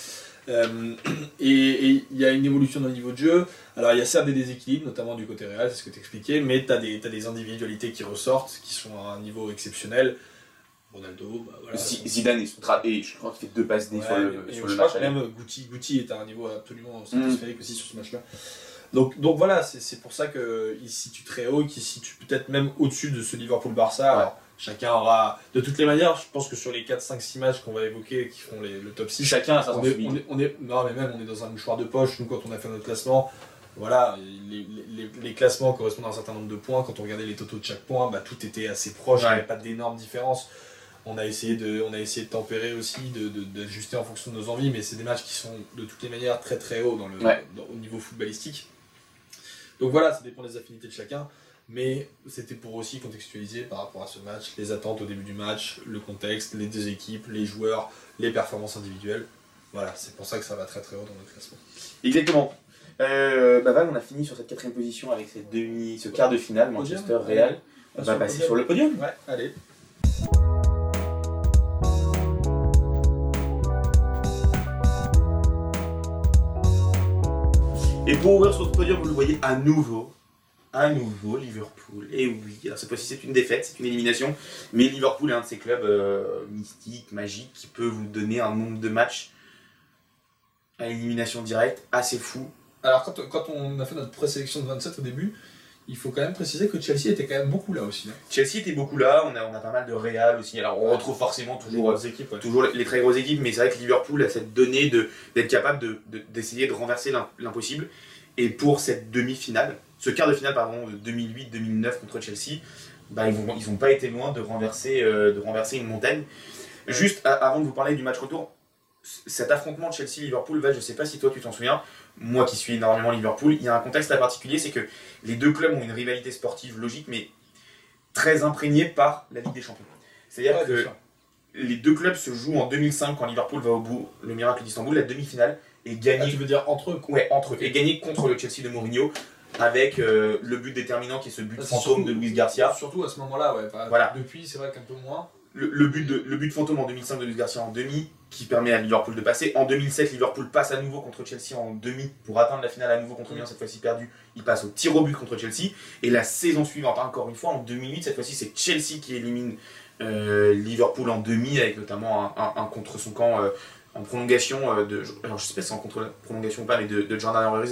Speaker 3: Euh, [CLEARS THROAT] et il y a une évolution dans le niveau de jeu. Alors il y a certes des déséquilibres, notamment du côté réel, c'est ce que tu expliquais, mais tu as des, t'as des individualités qui ressortent, qui sont à un niveau exceptionnel. Ronaldo, bah voilà.
Speaker 2: Zidane tra- et je crois qu'il fait deux passes D
Speaker 3: Ouais,
Speaker 2: sur le,
Speaker 3: et
Speaker 2: sur
Speaker 3: je
Speaker 2: le
Speaker 3: crois
Speaker 2: match.
Speaker 3: que même Guti, Guti est à un niveau absolument stratosphérique aussi sur ce match-là. Donc, donc voilà, c'est c'est pour ça qu'il se situe très haut, qu'il se situe peut-être même au-dessus de ce Liverpool-Barça.
Speaker 2: Ouais.
Speaker 3: Chacun aura. De toutes les manières, je pense que sur les 4, 5, 6 matchs qu'on va évoquer qui font les- le top 6,
Speaker 2: Chacun a sa
Speaker 3: on est,
Speaker 2: sensibilité.
Speaker 3: on, est, on est- non mais même on est dans un mouchoir de poche nous quand on a fait notre classement voilà les, les- les classements correspondent à un certain nombre de points quand on regardait les totaux de chaque point bah, tout était assez proche il n'y avait pas d'énormes différences on a essayé de on a essayé de tempérer aussi de- de- d'ajuster en fonction de nos envies mais c'est des matchs qui sont de toutes les manières très très hauts dans le
Speaker 2: Ouais.
Speaker 3: dans- au niveau footballistique donc voilà ça dépend des affinités de chacun mais c'était pour aussi contextualiser par rapport à ce match les attentes au début du match, le contexte, les deux équipes, les joueurs, les performances individuelles. Voilà, c'est pour ça que ça va très très haut dans notre classement.
Speaker 2: Exactement. Euh, bah Val, on a fini sur cette quatrième position avec cette demi, ce quart de finale,
Speaker 3: Podium.
Speaker 2: Manchester Real. On va passer sur le podium.
Speaker 3: Ouais, allez.
Speaker 2: Et pour ouvrir sur ce podium, vous le voyez à nouveau. À nouveau, Liverpool. Et oui, alors cette fois-ci c'est une défaite, c'est une élimination. Mais Liverpool est un de ces clubs euh, mystiques, magiques, qui peut vous donner un nombre de matchs à élimination directe assez fou.
Speaker 3: Alors quand, quand on a fait notre présélection de 27 au début, il faut quand même préciser que Chelsea était quand même beaucoup là aussi. hein.
Speaker 2: Chelsea était beaucoup là, on a, on a pas mal de Real aussi. Alors on retrouve forcément toujours,
Speaker 3: équipes.
Speaker 2: toujours les très grosses équipes, mais c'est vrai que Liverpool a cette donnée d'être capable de- de- d'essayer de, renverser l'im- l'impossible. Et pour cette demi-finale, ce quart de finale pardon, de 2008-2009 contre Chelsea, bah, ils n'ont ils ont pas été loin de renverser, euh, de renverser une montagne. Juste avant de vous parler du match retour, cet affrontement Chelsea-Liverpool, je sais pas si toi tu t'en souviens, moi qui suis énormément Liverpool, il y a un contexte très particulier, c'est que les deux clubs ont une rivalité sportive logique, mais très imprégnée par la Ligue des Champions. C'est-à-dire
Speaker 3: Ouais,
Speaker 2: que les deux clubs se jouent en 2005 quand Liverpool va au bout, le miracle d'Istanbul, la demi-finale. et
Speaker 3: Ah,
Speaker 2: gagner
Speaker 3: tu veux dire entre eux quoi.
Speaker 2: Ouais, entre eux. Et gagner contre le Chelsea de Mourinho avec euh, le but déterminant qui est ce but
Speaker 3: Ah,
Speaker 2: fantôme
Speaker 3: surtout-
Speaker 2: de Luis Garcia.
Speaker 3: Surtout à ce moment-là, ouais.
Speaker 2: Voilà.
Speaker 3: Depuis, c'est vrai qu'un peu moins.
Speaker 2: Le, le but de, le but fantôme en 2005 de Luis Garcia en demi qui permet à Liverpool de passer. En 2007, Liverpool passe à nouveau contre Chelsea en demi pour atteindre la finale à nouveau contre Milan, cette fois-ci perdu. Il passe au tir au but contre Chelsea. Et la saison suivante, encore une fois, en 2008, cette fois-ci, c'est Chelsea qui élimine euh, Liverpool en demi avec notamment un, un- un contre son camp euh, en prolongation de. Alors je sais pas si c'est en contre prolongation ou pas, mais de, de Jordan Henry.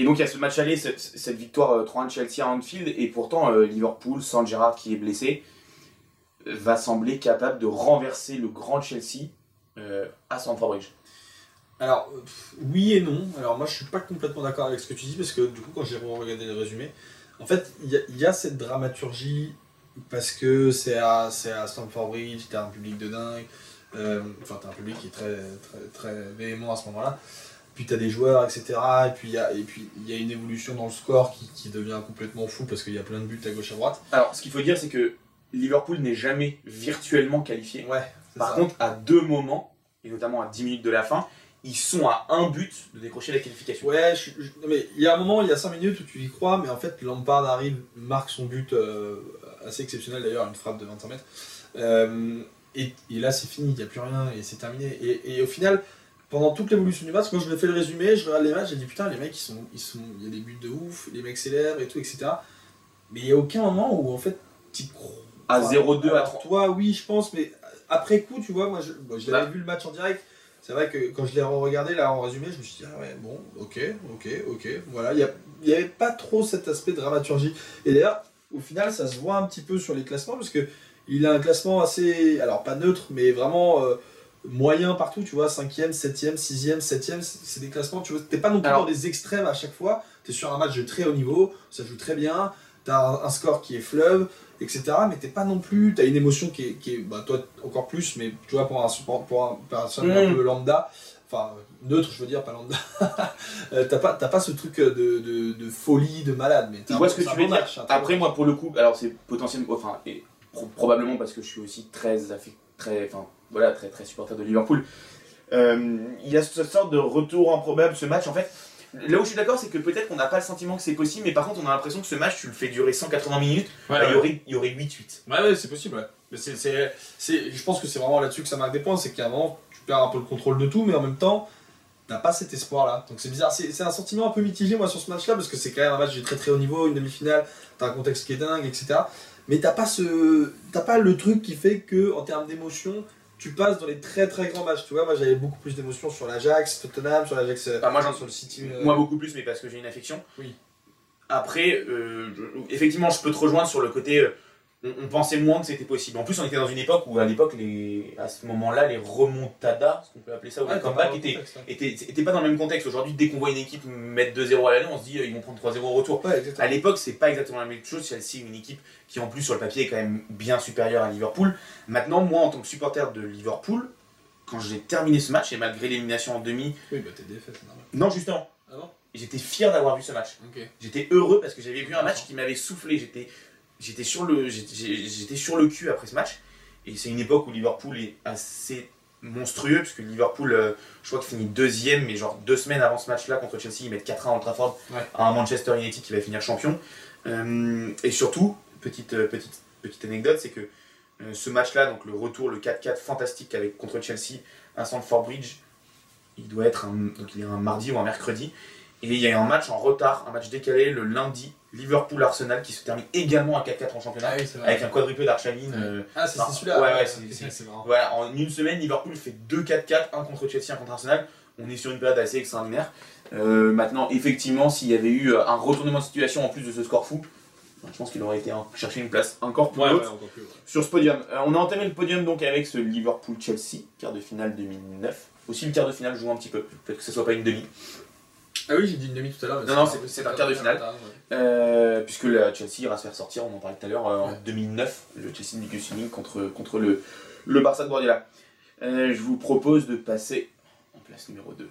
Speaker 2: Et donc il y a ce match aller, cette, victoire euh, 3-1 de Chelsea à Anfield, et pourtant euh, Liverpool, sans Gerrard qui est blessé, va sembler capable de renverser le grand Chelsea euh, à Stamford Bridge.
Speaker 3: Alors, euh, oui et non. Alors, moi, je suis pas complètement d'accord avec ce que tu dis parce que du coup, quand j'ai regardé le résumé, en fait, il y, a- cette dramaturgie parce que c'est à, à Stamford Bridge, t'as un public de dingue. euh, Enfin, t'as un public qui est très, très, très véhément à ce moment-là. Puis t'as des joueurs, etc. Et puis il y a, et y une évolution dans le score qui, qui devient complètement fou parce qu'il y a plein de buts à gauche à droite.
Speaker 2: Alors ce qu'il faut dire, c'est que Liverpool n'est jamais virtuellement qualifié.
Speaker 3: Ouais,
Speaker 2: Par
Speaker 3: ça.
Speaker 2: contre, à deux moments, et notamment à 10 minutes de la fin, ils sont à un but de décrocher la qualification.
Speaker 3: Ouais, je- mais il y a un moment, il y a 5 minutes où tu y crois, mais en fait, Lampard arrive, marque son but euh, assez exceptionnel d'ailleurs, une frappe de 25 mètres. Euh, et, et là, c'est fini, il n'y a plus rien et c'est terminé. Et, et au final, pendant toute l'évolution du match, quand je me fais le résumé, je regarde les matchs, j'ai dit putain, les mecs, ils sont, ils sont, il y a des buts de ouf, les mecs célèbrent et tout, etc. Mais il n'y a aucun moment où en fait, tu crois.
Speaker 2: À 0-2 à
Speaker 3: Alors,
Speaker 2: 3.
Speaker 3: Toi, oui, je pense, mais après coup, tu vois, moi, je, bon, je l'avais vu le match en direct. C'est vrai que quand je l'ai regardé là en résumé, je me suis dit, ah ouais, bon, ok, ok, ok. Voilà, il n'y avait pas trop cet aspect de dramaturgie. Et d'ailleurs, au final, ça se voit un petit peu sur les classements parce que il a un classement assez, alors pas neutre, mais vraiment euh, moyen partout, tu vois, 5ème, 7ème, 6ème, 7ème, c'est des classements, tu vois, t'es pas non plus
Speaker 2: Alors-
Speaker 3: dans des extrêmes à chaque fois, t'es sur un match de très haut niveau, ça joue très bien, t'as un, un score qui est fleuve, etc. Mais t'es pas non plus, t'as une émotion qui est, qui est bah, toi encore plus, mais tu vois, pour un support, pour un personne un
Speaker 2: Mm.
Speaker 3: peu lambda, enfin neutre, je veux dire, pas lambda, [LAUGHS] euh, t'as pas, t'as pas ce truc de, de, de folie, de malade, mais un-
Speaker 2: vois ce que tu veux dire.
Speaker 3: très
Speaker 2: Après, moi, pour le coup, alors c'est potentiellement, enfin, et pro- probablement parce que je suis aussi très, affi- très, enfin, voilà, très, très supporter de Liverpool. Euh, il y a cette sorte de retour improbable, ce match. En fait, là où je suis d'accord, c'est que peut-être qu'on n'a pas le sentiment que c'est possible, mais par contre, on a l'impression que ce match, tu le fais durer 180 minutes, bah, il y aurait, il y aurait 8-8.
Speaker 3: Ouais, ouais, c'est possible, ouais. Mais c'est, c'est, c'est- je pense que c'est vraiment là-dessus que ça marque des points, c'est qu'à un moment, tu perds un peu le contrôle de tout, mais en même temps, t'as pas cet espoir-là. Donc c'est bizarre, c'est, c'est un sentiment un peu mitigé, moi, sur ce match-là, parce que c'est quand même un match de très très haut niveau, une demi-finale, t'as un contexte qui est dingue, etc. Mais t'as pas, ce, t'as pas le truc qui fait que, en termes d'émotion, tu passes dans les très très grands matchs. Tu vois, moi j'avais beaucoup plus d'émotion sur l'Ajax, Tottenham, sur l'Ajax, euh,
Speaker 2: Ah, moi, j'en
Speaker 3: sur le City. euh,
Speaker 2: Moi beaucoup plus, mais parce que j'ai une affection.
Speaker 3: Oui.
Speaker 2: Après, euh, effectivement, je peux te rejoindre sur le côté. On, on pensait moins que c'était possible. En plus, on était dans une époque où, à l'époque, les, à ce moment-là, les remontadas, ce qu'on peut appeler ça, ou
Speaker 3: ouais,
Speaker 2: les comebacks, étaient,
Speaker 3: hein.
Speaker 2: étaient, étaient pas dans le même contexte. Aujourd'hui, dès qu'on voit une équipe mettre 2-0 à l'année, on se dit euh, ils vont prendre 3-0 au retour.
Speaker 3: Ouais.
Speaker 2: À l'époque, c'est pas exactement la même chose. Chelsea, une équipe qui, en plus, sur le papier, est quand même bien supérieure à Liverpool. Maintenant, moi, en tant que supporter de Liverpool, quand j'ai terminé ce match, et malgré l'élimination en demi,
Speaker 3: Oui, bah t'es défait, c'est normal.
Speaker 2: non, justement,
Speaker 3: Ah non
Speaker 2: j'étais fier d'avoir vu ce match. J'étais heureux parce que j'avais vu un match qui m'avait soufflé. J'étais, j'étais sur le, j'étais, sur le cul après ce match. Et c'est une époque où Liverpool est assez monstrueux parce que Liverpool, euh, je crois qu'il finit deuxième, mais genre deux semaines avant ce match-là contre Chelsea, ils mettent 4-1 à Old Trafford
Speaker 3: Ouais.
Speaker 2: à un Manchester United qui va finir champion. Euh, et surtout, petite, euh, petite, petite anecdote, c'est que euh, ce match-là, donc le retour, le 4-4 fantastique avec contre Chelsea à Stamford Bridge, il doit être un, donc il est un mardi ou un mercredi. Et il y a un match en retard, un match décalé le lundi, Liverpool-Arsenal, qui se termine également à 4-4 en championnat,
Speaker 3: Ah oui,
Speaker 2: avec un quadruplé d'Archavine. euh,
Speaker 3: Ah, c'est
Speaker 2: Non.
Speaker 3: c'est celui-là
Speaker 2: Ouais, ouais, c'est-
Speaker 3: marrant.
Speaker 2: voilà, en une semaine, Liverpool fait 2-4-4, un contre Chelsea, un contre Arsenal. On est sur une période assez extraordinaire. Euh, maintenant, effectivement, s'il y avait eu euh, un retournement de situation en plus de ce score fou, je pense qu'il aurait été chercher une place encore plus
Speaker 3: Ouais,
Speaker 2: haute
Speaker 3: ouais, encore plus. ouais.
Speaker 2: sur ce podium. Euh, on a entamé le podium donc avec ce Liverpool-Chelsea, quart de finale 2009. Aussi le quart de finale joue un petit peu, peut-être que ce soit pas une demi.
Speaker 3: Ah oui, j'ai dit une demi tout à l'heure.
Speaker 2: Non, non, c'est- c'est un quart de finale.
Speaker 3: Ouais.
Speaker 2: Euh, puisque la Chelsea ira se faire sortir, on en parlait tout à l'heure, euh, en
Speaker 3: Ouais.
Speaker 2: 2009, le Chelsea de Gus Hiddink contre, contre le, le Barça de Guardiola. Euh, je vous propose de passer en place numéro 2.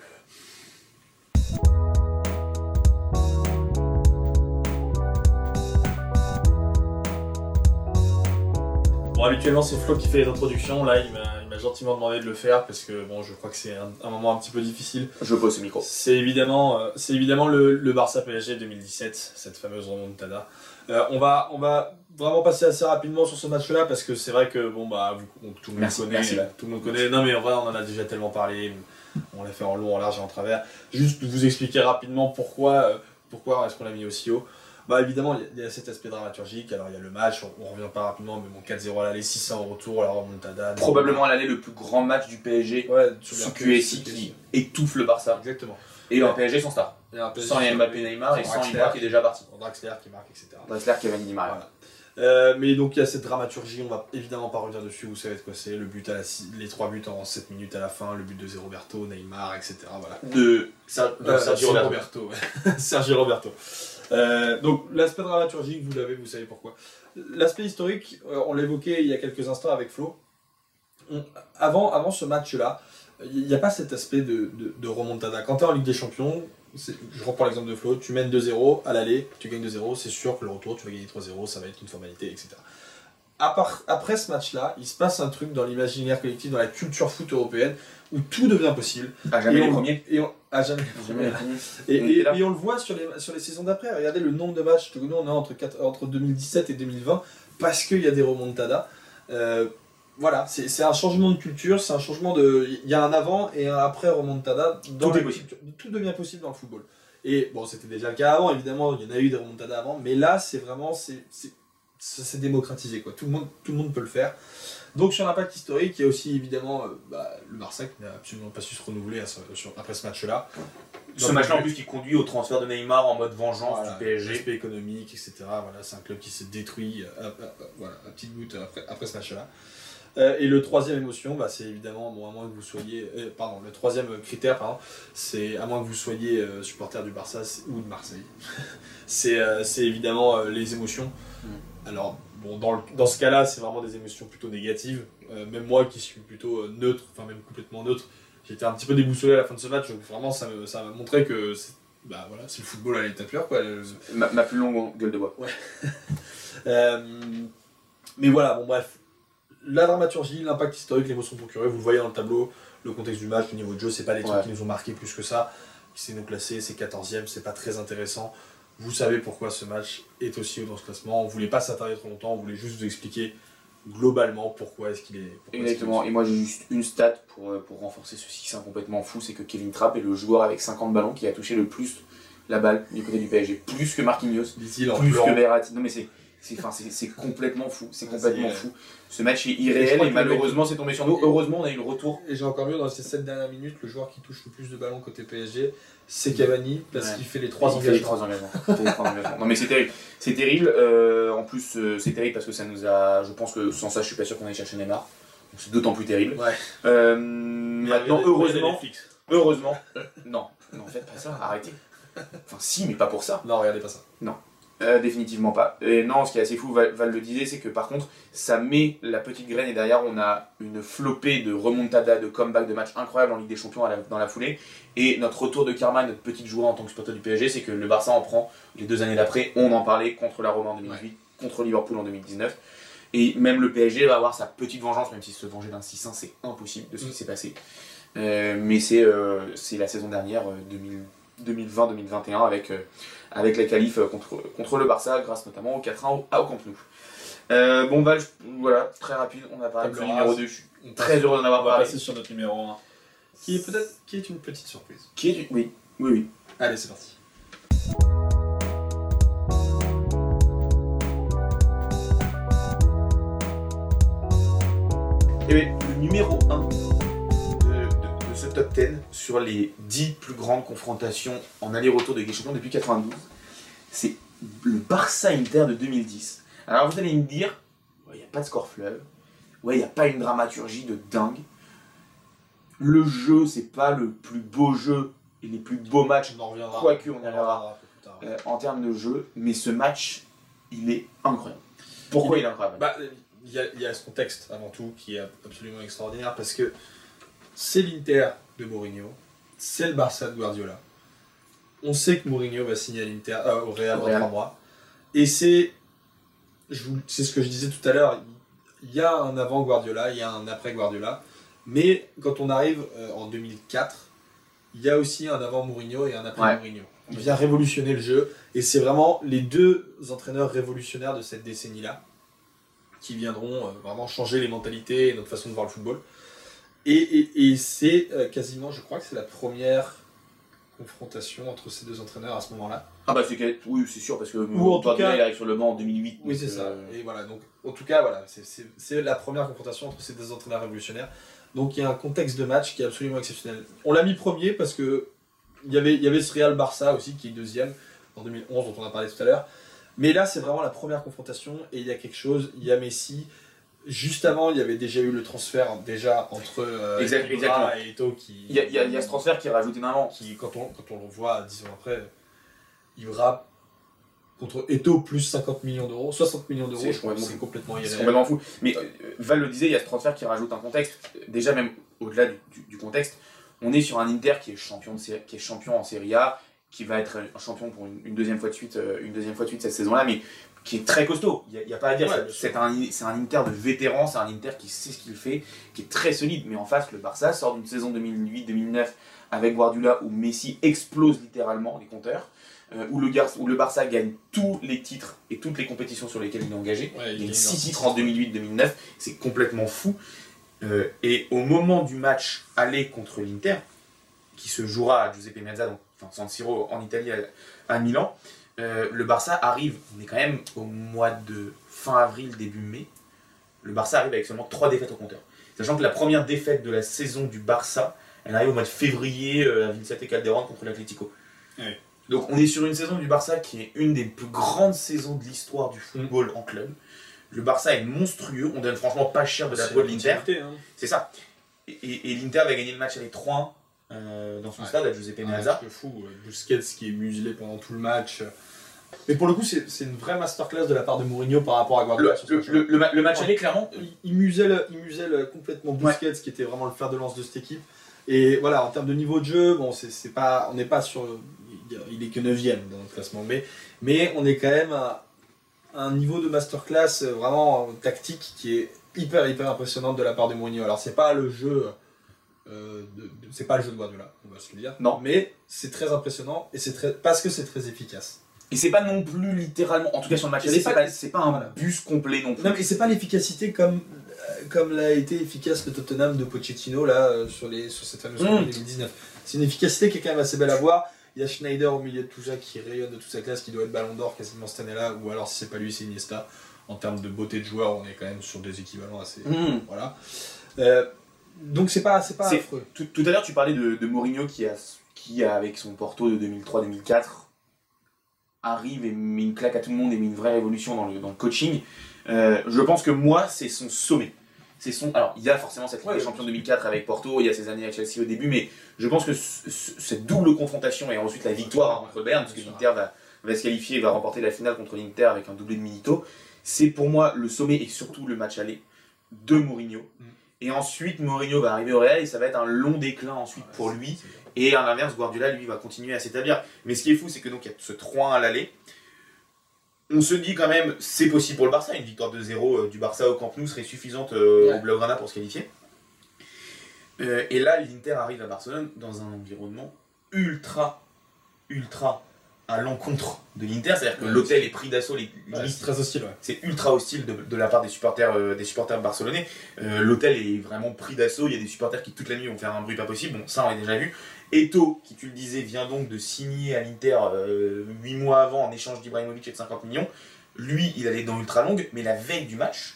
Speaker 3: Bon, habituellement, c'est Flo qui fait les introductions. Là, il m'a m'a gentiment demandé de le faire parce que bon, je crois que c'est un, un moment un petit peu difficile.
Speaker 2: Je pose ce micro.
Speaker 3: C'est évidemment, euh, c'est évidemment le, le Barça PSG 2017, cette fameuse remontada. Euh, on, va, on va vraiment passer assez rapidement sur ce match-là parce que c'est vrai que bon bah vous- tout le monde
Speaker 2: Merci,
Speaker 3: connaît,
Speaker 2: merci.
Speaker 3: tout le monde connaît. Non mais en vrai on en a déjà tellement parlé, on l'a fait en long, en large et en travers. Juste vous expliquer rapidement pourquoi, euh, pourquoi est-ce qu'on l'a mis aussi haut. Bah évidemment il y a- cet aspect dramaturgique. Alors il y a le match, on, on revient pas rapidement, mais bon 4-0 à l'aller, 600 au retour, la remontada.
Speaker 2: Probablement à l'année le plus grand match du PSG
Speaker 3: Ouais,
Speaker 2: sous QSI qui étouffe le Barça.
Speaker 3: Exactement.
Speaker 2: Et un PSG sans star.
Speaker 3: PSG
Speaker 2: Sans Mbappé Neymar et
Speaker 3: sans Draxler.
Speaker 2: Ibra qui est déjà parti.
Speaker 3: Draxler qui marque, etc.
Speaker 2: Drexler, Cavani, Di Maria.
Speaker 3: Voilà. Euh, mais donc il y a cette dramaturgie, on va évidemment pas revenir dessus, vous savez de quoi c'est, le but à la six- les trois buts en 7 minutes à la fin, le but de Zé Roberto, Neymar, etc. Voilà.
Speaker 2: De, Ser- de
Speaker 3: Euh,
Speaker 2: Sergio
Speaker 3: Sergio
Speaker 2: Roberto.
Speaker 3: Roberto, ouais. [LAUGHS] Sergio Roberto. Euh, donc l'aspect dramaturgique, vous l'avez, vous savez pourquoi. L'aspect historique, euh, on l'évoquait il y a quelques instants avec Flo. Avant, avant ce match-là, il n'y a pas cet aspect de, de, remontada. Quand tu es en Ligue des Champions, je reprends l'exemple de Flo, tu mènes 2-0 à l'aller, tu gagnes 2-0, c'est sûr que le retour, tu vas gagner 3-0, ça va être une formalité, etc. Part- après ce match-là, il se passe un truc dans l'imaginaire collectif, dans la culture foot européenne, où tout devient possible.
Speaker 2: À jamais
Speaker 3: Et
Speaker 2: les
Speaker 3: on-
Speaker 2: premiers.
Speaker 3: Et on, à jamais.
Speaker 2: Jamais les.
Speaker 3: Et,
Speaker 2: On
Speaker 3: et-
Speaker 2: était là.
Speaker 3: et on le voit sur les, sur les saisons d'après. Regardez le nombre de matchs que nous on a entre, entre 2017 et 2020 parce qu'il y a des remontadas. Euh, voilà, c'est un changement de culture, c'est un changement de. Il y a un avant et un après remontada. Dans
Speaker 2: Tout est possible.
Speaker 3: Tout devient possible dans le football. Et bon, c'était déjà le cas avant, évidemment, il y en a eu des remontadas avant, mais là, c'est vraiment. c'est- ça s'est démocratisé, quoi. Tout le, monde, tout le monde peut le faire. Donc, sur l'impact historique, il y a aussi évidemment euh, bah, le Barça qui n'a absolument pas su se renouveler à ce- sur- après ce match-là.
Speaker 2: Ce match-là en plus qui conduit au transfert de Neymar en mode vengeance
Speaker 3: Voilà,
Speaker 2: du PSG.
Speaker 3: L'aspect économique, etc. Voilà, c'est un club qui s'est détruit euh, à, à- à- voilà, à petite goutte après, après ce match-là. Euh, et le troisième émotion, bah, c'est évidemment, bon, à moins que vous soyez. euh, pardon, le troisième critère, pardon, c'est à moins que vous soyez euh, supporter du Barça ou de Marseille. [LAUGHS] c'est euh, évidemment euh, les émotions. Alors, bon, dans, le- dans ce cas-là, c'est vraiment des émotions plutôt négatives. Euh, même moi qui suis plutôt euh, neutre, enfin même complètement neutre, j'étais un petit peu déboussolé à la fin de ce match. Donc vraiment, ça m'a montré que c'est bah, voilà, c'est le football à l'état pur. Quoi. Le-
Speaker 2: Ma, ma plus longue gueule de bois. [LAUGHS]
Speaker 3: euh, mais voilà, bon bref. La dramaturgie, l'impact historique, l'émotion procurée, vous le voyez dans le tableau, le contexte du match, le niveau de jeu, c'est pas des trucs
Speaker 2: Ouais.
Speaker 3: qui nous ont marqué plus que ça. C'est nous classé, c'est 14ème, c'est pas très intéressant. Vous savez pourquoi ce match est aussi haut dans ce classement. On voulait pas s'attarder trop longtemps, on voulait juste vous expliquer globalement pourquoi est-ce qu'il est.
Speaker 2: Exactement. Et moi j'ai juste une stat pour, euh, pour renforcer ceci, c'est complètement fou, c'est que Kevin Trapp est le joueur avec 50 ballons qui a touché le plus la balle du côté du PSG. Plus que Marquinhos, plus que Verratti. Non mais c'est... C'est, enfin, c'est, c'est complètement fou, c'est
Speaker 3: Ouais,
Speaker 2: complètement fou. Ce match est irréel et, malheureusement c'est tombé sur nous. Heureusement on a eu le retour.
Speaker 3: Et j'ai encore mieux, dans ces 7 dernières minutes, le joueur qui touche le plus de ballons côté PSG, c'est Cavani, parce
Speaker 2: Ouais.
Speaker 3: qu'il fait les 3
Speaker 2: Il fait les
Speaker 3: engagements.
Speaker 2: trois engagements. [LAUGHS] Il fait les trois engagements. Non mais c'est terrible. C'est terrible. euh, en plus euh, c'est terrible parce que ça nous a... Je pense que sans ça je suis pas sûr qu'on aille chercher Neymar. Donc c'est d'autant plus terrible.
Speaker 3: Ouais.
Speaker 2: Euh, maintenant heureusement... Heureusement. non, non, faites pas ça, arrêtez. Enfin, si, mais pas pour ça.
Speaker 3: Non, regardez pas ça.
Speaker 2: Euh, définitivement pas. Et non, ce qui est assez fou, Val, Val le disait, c'est que par contre, ça met la petite graine et derrière, on a une flopée de remontada, de comeback, de matchs incroyables en Ligue des Champions la- dans la foulée. Et notre retour de karma, notre petite joie en tant que supporter du PSG, c'est que le Barça en prend les deux années d'après. On en parlait contre la Roma en 2018, contre Liverpool en 2019. Et même le PSG va avoir sa petite vengeance, même si se venger d'un 6-1, c'est impossible de ce qui
Speaker 3: Mm.
Speaker 2: s'est passé. Euh, mais c'est euh, c'est la saison dernière, euh, 2000 2020-2021, avec, avec la qualif euh, contre, contre le Barça, grâce notamment au 4-1 au, au Camp Nou. Euh, bon, bah, je- voilà, très rapide, on a parlé de numéro
Speaker 3: rase.
Speaker 2: 2. Je suis très heureux d'en avoir
Speaker 3: On va
Speaker 2: parlé.
Speaker 3: passer sur notre numéro 1. Qui est peut-être qui est une petite surprise.
Speaker 2: Qui est Oui, oui, oui.
Speaker 3: Allez, c'est parti.
Speaker 2: Et bien, le numéro 1 de, de- de ce top 10 sur les 10 plus grandes confrontations en aller-retour de Ligue des Champions depuis 92, c'est le Barça-Inter de 2010. Alors vous allez me dire, il n'y a pas de score fleuve, ouais, il n'y a pas une dramaturgie de dingue. Le jeu, c'est pas le plus beau jeu et les plus beaux matchs
Speaker 3: On en reviendra.
Speaker 2: Quoique, on y
Speaker 3: en
Speaker 2: reviendra.
Speaker 3: reviendra un peu plus tard.
Speaker 2: euh, en termes de jeu, mais ce match, il est incroyable. Pourquoi il est incroyable?
Speaker 3: Bah, il y, a, il y a ce contexte avant tout qui est absolument extraordinaire parce que c'est l'Inter de Mourinho, c'est le Barça de Guardiola. On sait que Mourinho va signer à l'Inter, euh, au Real dans trois mois. Et c'est, c'est ce que je disais tout à l'heure, il y a un avant Guardiola, il y a un après Guardiola. Mais quand on arrive euh, en 2004, il y a aussi un avant Mourinho et un après
Speaker 2: Ouais.
Speaker 3: Mourinho. Il vient révolutionner le jeu et c'est vraiment les deux entraîneurs révolutionnaires de cette décennie-là qui viendront euh, vraiment changer les mentalités et notre façon de voir le football. Et, et- et c'est euh, quasiment, je crois que c'est la première confrontation entre ces deux entraîneurs à ce moment-là.
Speaker 2: Ah bah c'est oui, c'est sûr, parce que
Speaker 3: Ou en tout cas-
Speaker 2: il arrive sur le banc en 2008.
Speaker 3: Oui, c'est ça.
Speaker 2: euh,
Speaker 3: Et voilà, donc en tout cas, voilà, c'est- la première confrontation entre ces deux entraîneurs révolutionnaires. Donc il y a un contexte de match qui est absolument exceptionnel. On l'a mis premier parce que il y avait, il y avait ce Real Barça aussi qui est deuxième en 2011 dont on a parlé tout à l'heure. Mais là, c'est vraiment la première confrontation et il y a quelque chose. Il y a Messi. Juste avant, il y avait déjà eu le transfert déjà entre euh,
Speaker 2: Exact-
Speaker 3: et Eto'o qui.
Speaker 2: Il y, a- y y ce transfert qui rajoute énormément.
Speaker 3: qui, quand on, quand on le voit dix ans après, Ibra contre Eto'o plus 50 millions d'euros, 60 millions d'euros, je crois que
Speaker 2: complètement
Speaker 3: c'est complètement
Speaker 2: C'est complètement fou. Mais euh, Val le disait, il y a ce transfert qui rajoute un contexte. Déjà, même au-delà du, du- du contexte, on est sur un Inter qui est champion, de série- qui est champion en Serie A, qui va être champion pour une, une deuxième fois de suite, euh, une deuxième fois de suite cette saison-là, mais qui est très costaud. Il n'y a, pas à dire.
Speaker 3: Ouais,
Speaker 2: c'est- un, Inter de vétéran, c'est un Inter qui sait ce qu'il fait, qui est très solide. Mais en face, le Barça sort d'une saison 2008-2009 avec Guardiola où Messi explose littéralement les compteurs. euh, où, le Gar- où le Barça gagne tous les titres et toutes les compétitions sur lesquelles il est engagé.
Speaker 3: Ouais,
Speaker 2: Il
Speaker 3: gagne
Speaker 2: gagne 6
Speaker 3: leur
Speaker 2: titres en 2008-2009, c'est complètement fou. Euh, et au moment du match aller contre l'Inter, qui se jouera à Giuseppe Meazza, donc enfin, San Siro en Italie à, à Milan, euh, le Barça arrive, on est quand même au mois de fin avril, début mai, le Barça arrive avec seulement 3 défaites au compteur. Sachant que la première défaite de la saison du Barça, elle arrive au mois de février euh, à Vicente Calderón contre l'Atlético. Donc on est sur une saison du Barça qui est une des plus grandes saisons de l'histoire du football en club. Le Barça est monstrueux, on donne franchement pas cher de la
Speaker 3: C'est
Speaker 2: peau de l'Inter.
Speaker 3: continuité, hein.
Speaker 2: C'est ça. Et, et- et l'Inter va gagner le match avec 3-1 euh, dans son
Speaker 3: Ouais.
Speaker 2: stade à Giuseppe Meazza.
Speaker 3: de fou. Busquets qui est muselé pendant tout le match. Mais pour le coup, c'est une vraie masterclass de la part de Mourinho par rapport à Guardiola. sur ce
Speaker 2: le-
Speaker 3: match-là.
Speaker 2: le- le ma- le match
Speaker 3: Ouais.
Speaker 2: aller, clairement,
Speaker 3: il, il muselle, il muselle complètement Busquets, qui était vraiment le fer de lance de cette équipe. Et voilà, en termes de niveau de jeu, bon, c'est pas, on n'est pas sur. il- est que 9ème dans notre classement, mais, mais on est quand même à un niveau de masterclass vraiment tactique qui est hyper hyper impressionnant de la part de Mourinho. Alors, c'est pas le jeu. euh, c'est pas le jeu de Guardiola, on va se le dire.
Speaker 2: Non.
Speaker 3: Mais c'est très impressionnant et c'est très parce que c'est très efficace.
Speaker 2: Et c'est pas non plus littéralement, en tout cas sur le match aller,
Speaker 3: c'est pas-
Speaker 2: pas, c'est pas un
Speaker 3: voilà.
Speaker 2: bus complet non plus.
Speaker 3: Non mais c'est pas l'efficacité comme euh, comme l'a été efficace le Tottenham de Pochettino là euh, sur les sur cette fameuse
Speaker 2: Mm.
Speaker 3: campagne 2019. C'est une efficacité qui est quand même assez belle à voir. Il y a Schneider au milieu de tout ça qui rayonne de toute sa classe, qui doit être Ballon d'Or quasiment cette année-là, ou alors si c'est pas lui, c'est Iniesta. En termes de beauté de joueur, on est quand même sur des équivalents assez.
Speaker 2: Mmh.
Speaker 3: Voilà. Euh, donc c'est pas c'est pas affreux.
Speaker 2: Tout, tout à l'heure, tu parlais de, de Mourinho qui, a, qui a, avec son Porto de 2003-2004, arrive et met une claque à tout le monde et met une vraie révolution dans le, dans le coaching. Euh, je pense que moi, c'est son sommet. C'est son. Alors, il y a forcément cette Ligue des Champions 2004 avec Porto, il y a ces années avec Chelsea au début, mais je pense que ce- ce- cette double confrontation et ensuite la victoire contre Bayern, parce que l'Inter va, va se qualifier et va remporter la finale contre l'Inter avec un doublé de Milito, c'est pour moi le sommet et surtout le match aller de Mourinho.
Speaker 3: Mm.
Speaker 2: Et ensuite, Mourinho va arriver au Real et ça va être un long déclin ensuite pour lui. Et à l'inverse, Guardiola, lui, va continuer à s'établir. Mais ce qui est fou, c'est que donc il y a ce 3-1 à l'aller. On se dit quand même, c'est possible pour le Barça. Une victoire de 0 euh, du Barça au Camp Nou serait suffisante euh,
Speaker 3: Ouais.
Speaker 2: au Blaugrana pour se qualifier. Euh, et là, l'Inter arrive à Barcelone dans un environnement ultra, ultra à l'encontre de l'Inter. C'est-à-dire que
Speaker 3: Ouais,
Speaker 2: l'hôtel est pris d'assaut. Les,
Speaker 3: Ouais,
Speaker 2: limite,
Speaker 3: c'est très hostile, ouais.
Speaker 2: c'est ultra hostile de, de la part des supporters, euh, des supporters barcelonais. Euh, L'hôtel est vraiment pris d'assaut. Il y a des supporters qui toute la nuit vont faire un bruit pas possible. Bon, ça on l'a déjà vu. Eto, qui tu le disais, vient donc de signer à l'Inter 8 mois avant en échange d'Ibrahimovic et de 50 millions. Lui, il allait dans ultra longue, mais la veille du match,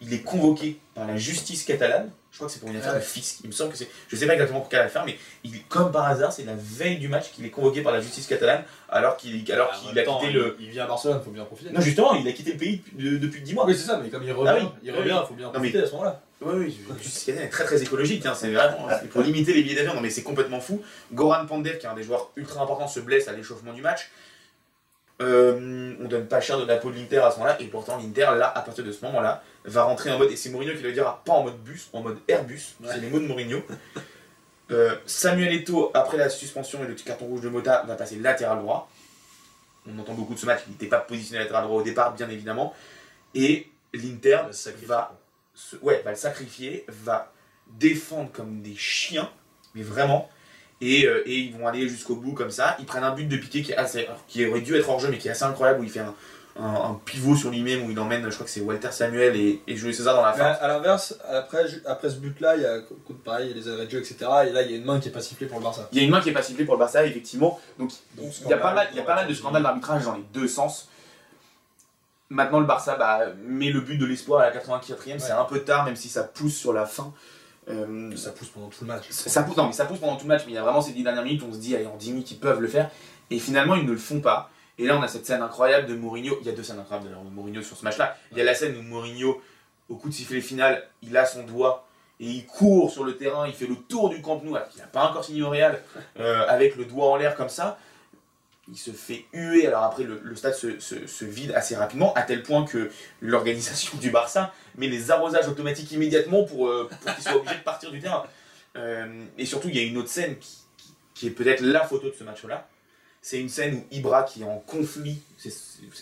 Speaker 2: il est convoqué par la justice catalane. Je crois que c'est pour une affaire de fisc. Il me semble que c'est. Je sais pas exactement pour quelle affaire, mais il, comme par hasard, c'est la veille du match qu'il est convoqué par la justice catalane, alors qu'il alors
Speaker 3: En
Speaker 2: qu'il a quitté le.
Speaker 3: Il, il vient à Barcelone, faut bien en profiter.
Speaker 2: Non, justement, il a quitté le pays depuis, de- depuis 10 mois.
Speaker 3: Oui, c'est ça, mais comme il revient,
Speaker 2: Ah oui.
Speaker 3: il revient, il faut bien en
Speaker 2: mais-
Speaker 3: profiter à ce moment-là.
Speaker 2: Oui, oui, la justice canadienne est très très écologique, hein, c'est vraiment c'est pour limiter les billets d'avion, non mais c'est complètement fou. Goran Pandev, qui est un des joueurs ultra importants, se blesse à l'échauffement du match. Euh, on donne pas cher de la peau de l'Inter à ce moment-là, et pourtant l'Inter, là, à partir de ce moment-là, va rentrer en mode, et c'est Mourinho qui le dira, pas en mode bus, en mode Airbus,
Speaker 3: Ouais.
Speaker 2: c'est les mots de Mourinho. [LAUGHS] Euh, Samuel Eto'o, après la suspension et le petit carton rouge de Mota, va passer latéral droit. On entend beaucoup de ce match, il n'était pas positionné latéral droit au départ, bien évidemment. Et l'Inter va se- ouais, va le sacrifier, va défendent comme des chiens, mais vraiment. Et, euh, et ils vont aller jusqu'au bout comme ça. Ils prennent un but de piqué qui, est assez, qui aurait dû être hors jeu, mais qui est assez incroyable, où il fait un, un, un pivot sur lui-même, où il emmène, je crois que c'est Walter Samuel et, et César dans la fin.
Speaker 3: à, l'inverse, après, après ce but-là, il y a coup de pareil, il y a les arrêts de jeu, etc. Et là, il y a une main qui est pas sifflée pour le Barça.
Speaker 2: Il y a une main qui est pas sifflée pour le Barça, effectivement. Donc
Speaker 3: Donc,
Speaker 2: il y a pas mal, il y a pas mal de scandales d'arbitrage dans les deux sens. Maintenant, le Barça bah, met le but de l'espoir à la 84e. C'est un peu tard, même si ça pousse sur la fin. Euh,
Speaker 3: Ça pousse pendant tout le match.
Speaker 2: ça, pousse, non, mais ça pousse pendant tout le match. Mais il y a vraiment ces 10 dernières minutes où on se dit, allez, en 10 minutes, ils peuvent le faire. Et finalement, ils ne le font pas. Et là, on a cette scène incroyable de Mourinho. Il y a deux scènes incroyables d'ailleurs de Mourinho sur ce match-là. Il y a la scène où Mourinho, au coup de sifflet final, il a son doigt et il court sur le terrain. Il fait le tour du Camp Nou, alors qu'il n'a pas encore signé au Real, euh, avec le doigt en l'air comme ça. Il se fait huer. Alors après, le, le stade se, se- se vide assez rapidement, à tel point que l'organisation du Barça met les arrosages automatiques immédiatement pour, euh, pour qu'il soit obligé de partir du terrain. Euh, et surtout, il y a une autre scène qui, est peut-être la photo de ce match-là. C'est une scène où Ibra, qui est en conflit, c'est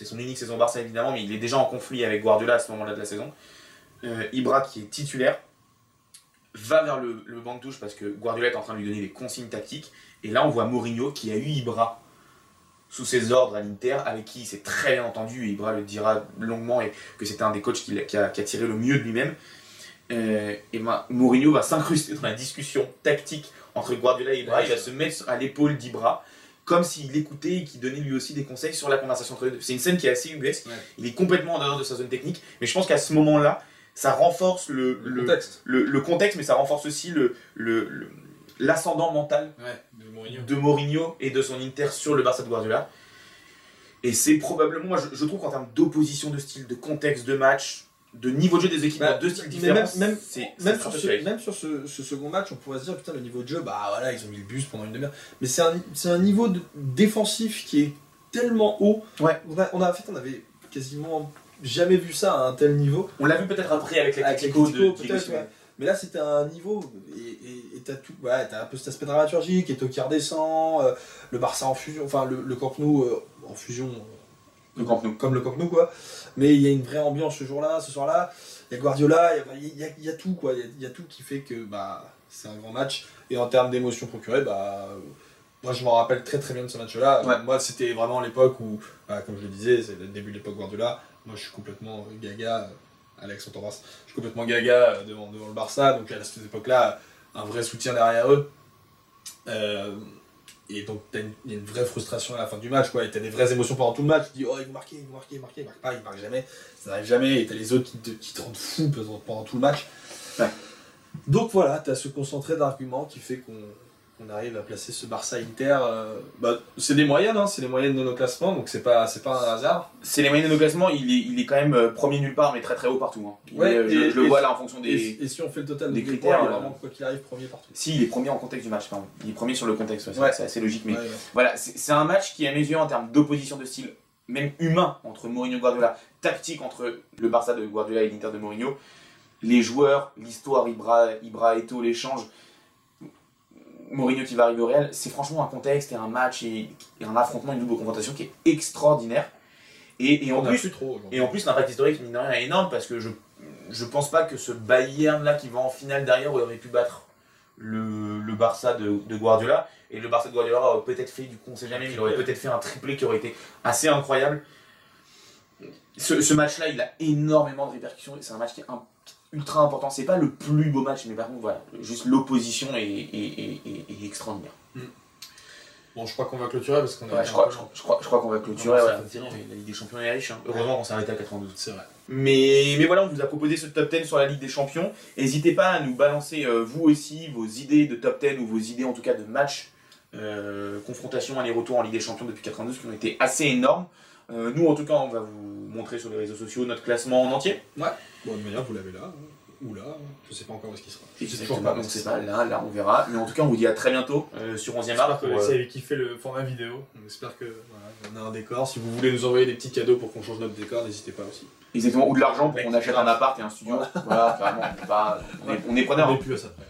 Speaker 2: son unique saison Barça évidemment, mais il est déjà en conflit avec Guardiola à ce moment-là de la saison. Euh, Ibra, qui est titulaire, va vers le, le banc de touche parce que Guardiola est en train de lui donner des consignes tactiques. Et là, on voit Mourinho qui a eu Ibra sous ses ordres à l'Inter, avec qui il s'est très bien entendu, et Ibra le dira longuement, et que c'était un des coachs qui, a, qui a tiré le mieux de lui-même. Euh, et ben, Mourinho va s'incruster dans la discussion tactique entre Guardiola et Ibra,
Speaker 3: Ouais,
Speaker 2: il va se mettre à l'épaule d'Ibra, comme s'il écoutait et qu'il donnait lui aussi des conseils sur la conversation entre les deux. C'est une scène qui est assez ubuesque,
Speaker 3: Ouais.
Speaker 2: il est complètement en dehors de sa zone technique, mais je pense qu'à ce moment-là, ça renforce le,
Speaker 3: Le
Speaker 2: le-
Speaker 3: contexte.
Speaker 2: le- le contexte, mais ça renforce aussi le- le- le- l'ascendant mental
Speaker 3: Ouais, Mourinho.
Speaker 2: de Mourinho et de son Inter sur le Barça de Guardiola. Et c'est probablement, moi je, je trouve qu'en termes d'opposition de style, de contexte de match, de niveau de jeu des équipes,
Speaker 3: Bah,
Speaker 2: deux styles différents,
Speaker 3: même- même- sur, ce,
Speaker 2: stratosphérique.
Speaker 3: même sur ce, ce second match, on pourrait se dire, putain, le niveau de jeu, bah voilà, ils ont mis le bus pendant une demi-heure. Mais c'est un, c'est un niveau de- défensif qui est tellement haut.
Speaker 2: Ouais.
Speaker 3: On a, on a, en fait, on avait quasiment jamais vu ça à un tel niveau.
Speaker 2: On l'a vu peut-être après avec l'Atletico de
Speaker 3: peut-être, ouais. Mais là, c'était un niveau, et t'as tout, ouais, t'as un peu cet aspect dramaturgique, et qui redescend, euh, le Barça en fusion, enfin le, le Camp Nou euh, en fusion,
Speaker 2: Le Camp Nou.
Speaker 3: comme le Camp Nou, quoi. Mais il y a une vraie ambiance ce jour-là, ce soir-là. Il y a Guardiola, il y a- y, y tout, quoi. Il y a, il y a tout qui fait que bah, c'est un grand match. Et en termes d'émotions procurées, bah, euh, moi je m'en rappelle très très bien de ce match-là.
Speaker 2: Ouais.
Speaker 3: Moi, c'était vraiment l'époque où, bah, comme je le disais, c'est le début de l'époque Guardiola. Moi, je suis complètement gaga. Alex, on t'embrasse. Je suis complètement gaga euh, devant, devant le Barça. Donc à cette époque-là, un vrai soutien derrière eux. Euh, et donc, t'as une- il y a une vraie frustration à la fin du match, quoi. Et t'as des vraies émotions pendant tout le match. Tu dis, oh, ils vont marquer, ils vont marquer, ils vont marquer, ils marquent pas, ils marquent jamais. Ça n'arrive jamais. Et t'as les autres qui te, qui te rendent fou pendant, pendant tout le match.
Speaker 2: Ouais.
Speaker 3: Donc voilà, t'as ce concentré d'arguments qui fait qu'on qu'on arrive à placer ce Barça Inter. euh, bah, c'est des moyennes, hein, c'est les moyennes de nos classements, donc c'est pas, c'est pas un hasard.
Speaker 2: C'est les moyennes de nos classements, il est, il est quand même euh, premier nulle part, mais très très haut partout. hein.
Speaker 3: Ouais,
Speaker 2: est, euh, je,
Speaker 3: et-
Speaker 2: je le vois là en fonction des.
Speaker 3: Et, et si on fait le total
Speaker 2: des critères,
Speaker 3: il est vraiment, quoi qu'il arrive, premier partout.
Speaker 2: Si, il est premier en contexte du match, pardon. Il est premier sur le contexte, ouais, c'est
Speaker 3: Ouais.
Speaker 2: c'est assez logique, mais. Voilà, c'est c'est un match qui, à mes yeux, en termes d'opposition de style, même humain, entre Mourinho et Guardiola, tactique entre le Barça de Guardiola et l'Inter de Mourinho, les joueurs, l'histoire, Ibra, Ibra Eto, l'échange, Mourinho qui va arriver au Real, c'est franchement un contexte et un match et, et un affrontement, une double confrontation qui est extraordinaire. Et, et en plus,
Speaker 3: trop
Speaker 2: et en plus, l'impact historique, mine de rien, est énorme parce que je, je pense pas que ce Bayern-là qui va en finale derrière aurait pu battre le, le Barça de, de Guardiola. Et le Barça de Guardiola aurait peut-être fait, du coup, on sait jamais, mais il aurait peut-être fait un triplé qui aurait été assez incroyable. Ce, ce match-là, il a énormément de répercussions. C'est un match qui est un- ultra important. C'est pas le plus beau match, mais par contre, voilà, juste l'opposition est, est- est- est- est extraordinaire.
Speaker 3: Bon, je crois qu'on va clôturer parce qu'on a
Speaker 2: Ouais, je crois,
Speaker 3: peu
Speaker 2: je,
Speaker 3: long.
Speaker 2: crois, je crois- je crois qu'on va clôturer.
Speaker 3: Fatigant.
Speaker 2: La Ligue des Champions est riche. hein. Heureusement qu'on s'est arrêté à 92.
Speaker 3: C'est vrai.
Speaker 2: Mais, mais voilà, on vous a proposé ce top 10 sur la Ligue des Champions. N'hésitez pas à nous balancer euh, vous aussi vos idées de top 10 ou vos idées en tout cas de match, euh, confrontation, aller-retour en Ligue des Champions depuis 92 qui ont été assez énormes. Euh, nous en tout cas, on va vous montrer sur les réseaux sociaux notre classement en entier.
Speaker 3: Bon, de manière, vous l'avez là, hein, ou là, je sais pas encore où est-ce qu'il sera. Je sais pas,
Speaker 2: donc
Speaker 3: mais
Speaker 2: c'est pas là, là on verra. Mais en tout cas, on vous dit à très bientôt euh, sur 11e art.
Speaker 3: J'espère que
Speaker 2: euh,
Speaker 3: avait kiffé le format vidéo. On espère que voilà, on a un décor. Si vous voulez nous envoyer des petits cadeaux pour qu'on change notre décor, n'hésitez pas aussi.
Speaker 2: exactement, ou de l'argent pour qu'on achète un appart et un studio. voilà, carrément, on est, pas- on est, on est preneur,
Speaker 3: on
Speaker 2: hein.
Speaker 3: n'est plus à ça près.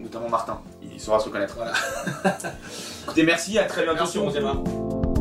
Speaker 2: Notamment Martin. Il saura se reconnaître.
Speaker 3: Voilà.
Speaker 2: Écoutez, merci, à très bientôt
Speaker 3: Merci
Speaker 2: sur 11e art.
Speaker 3: beaucoup.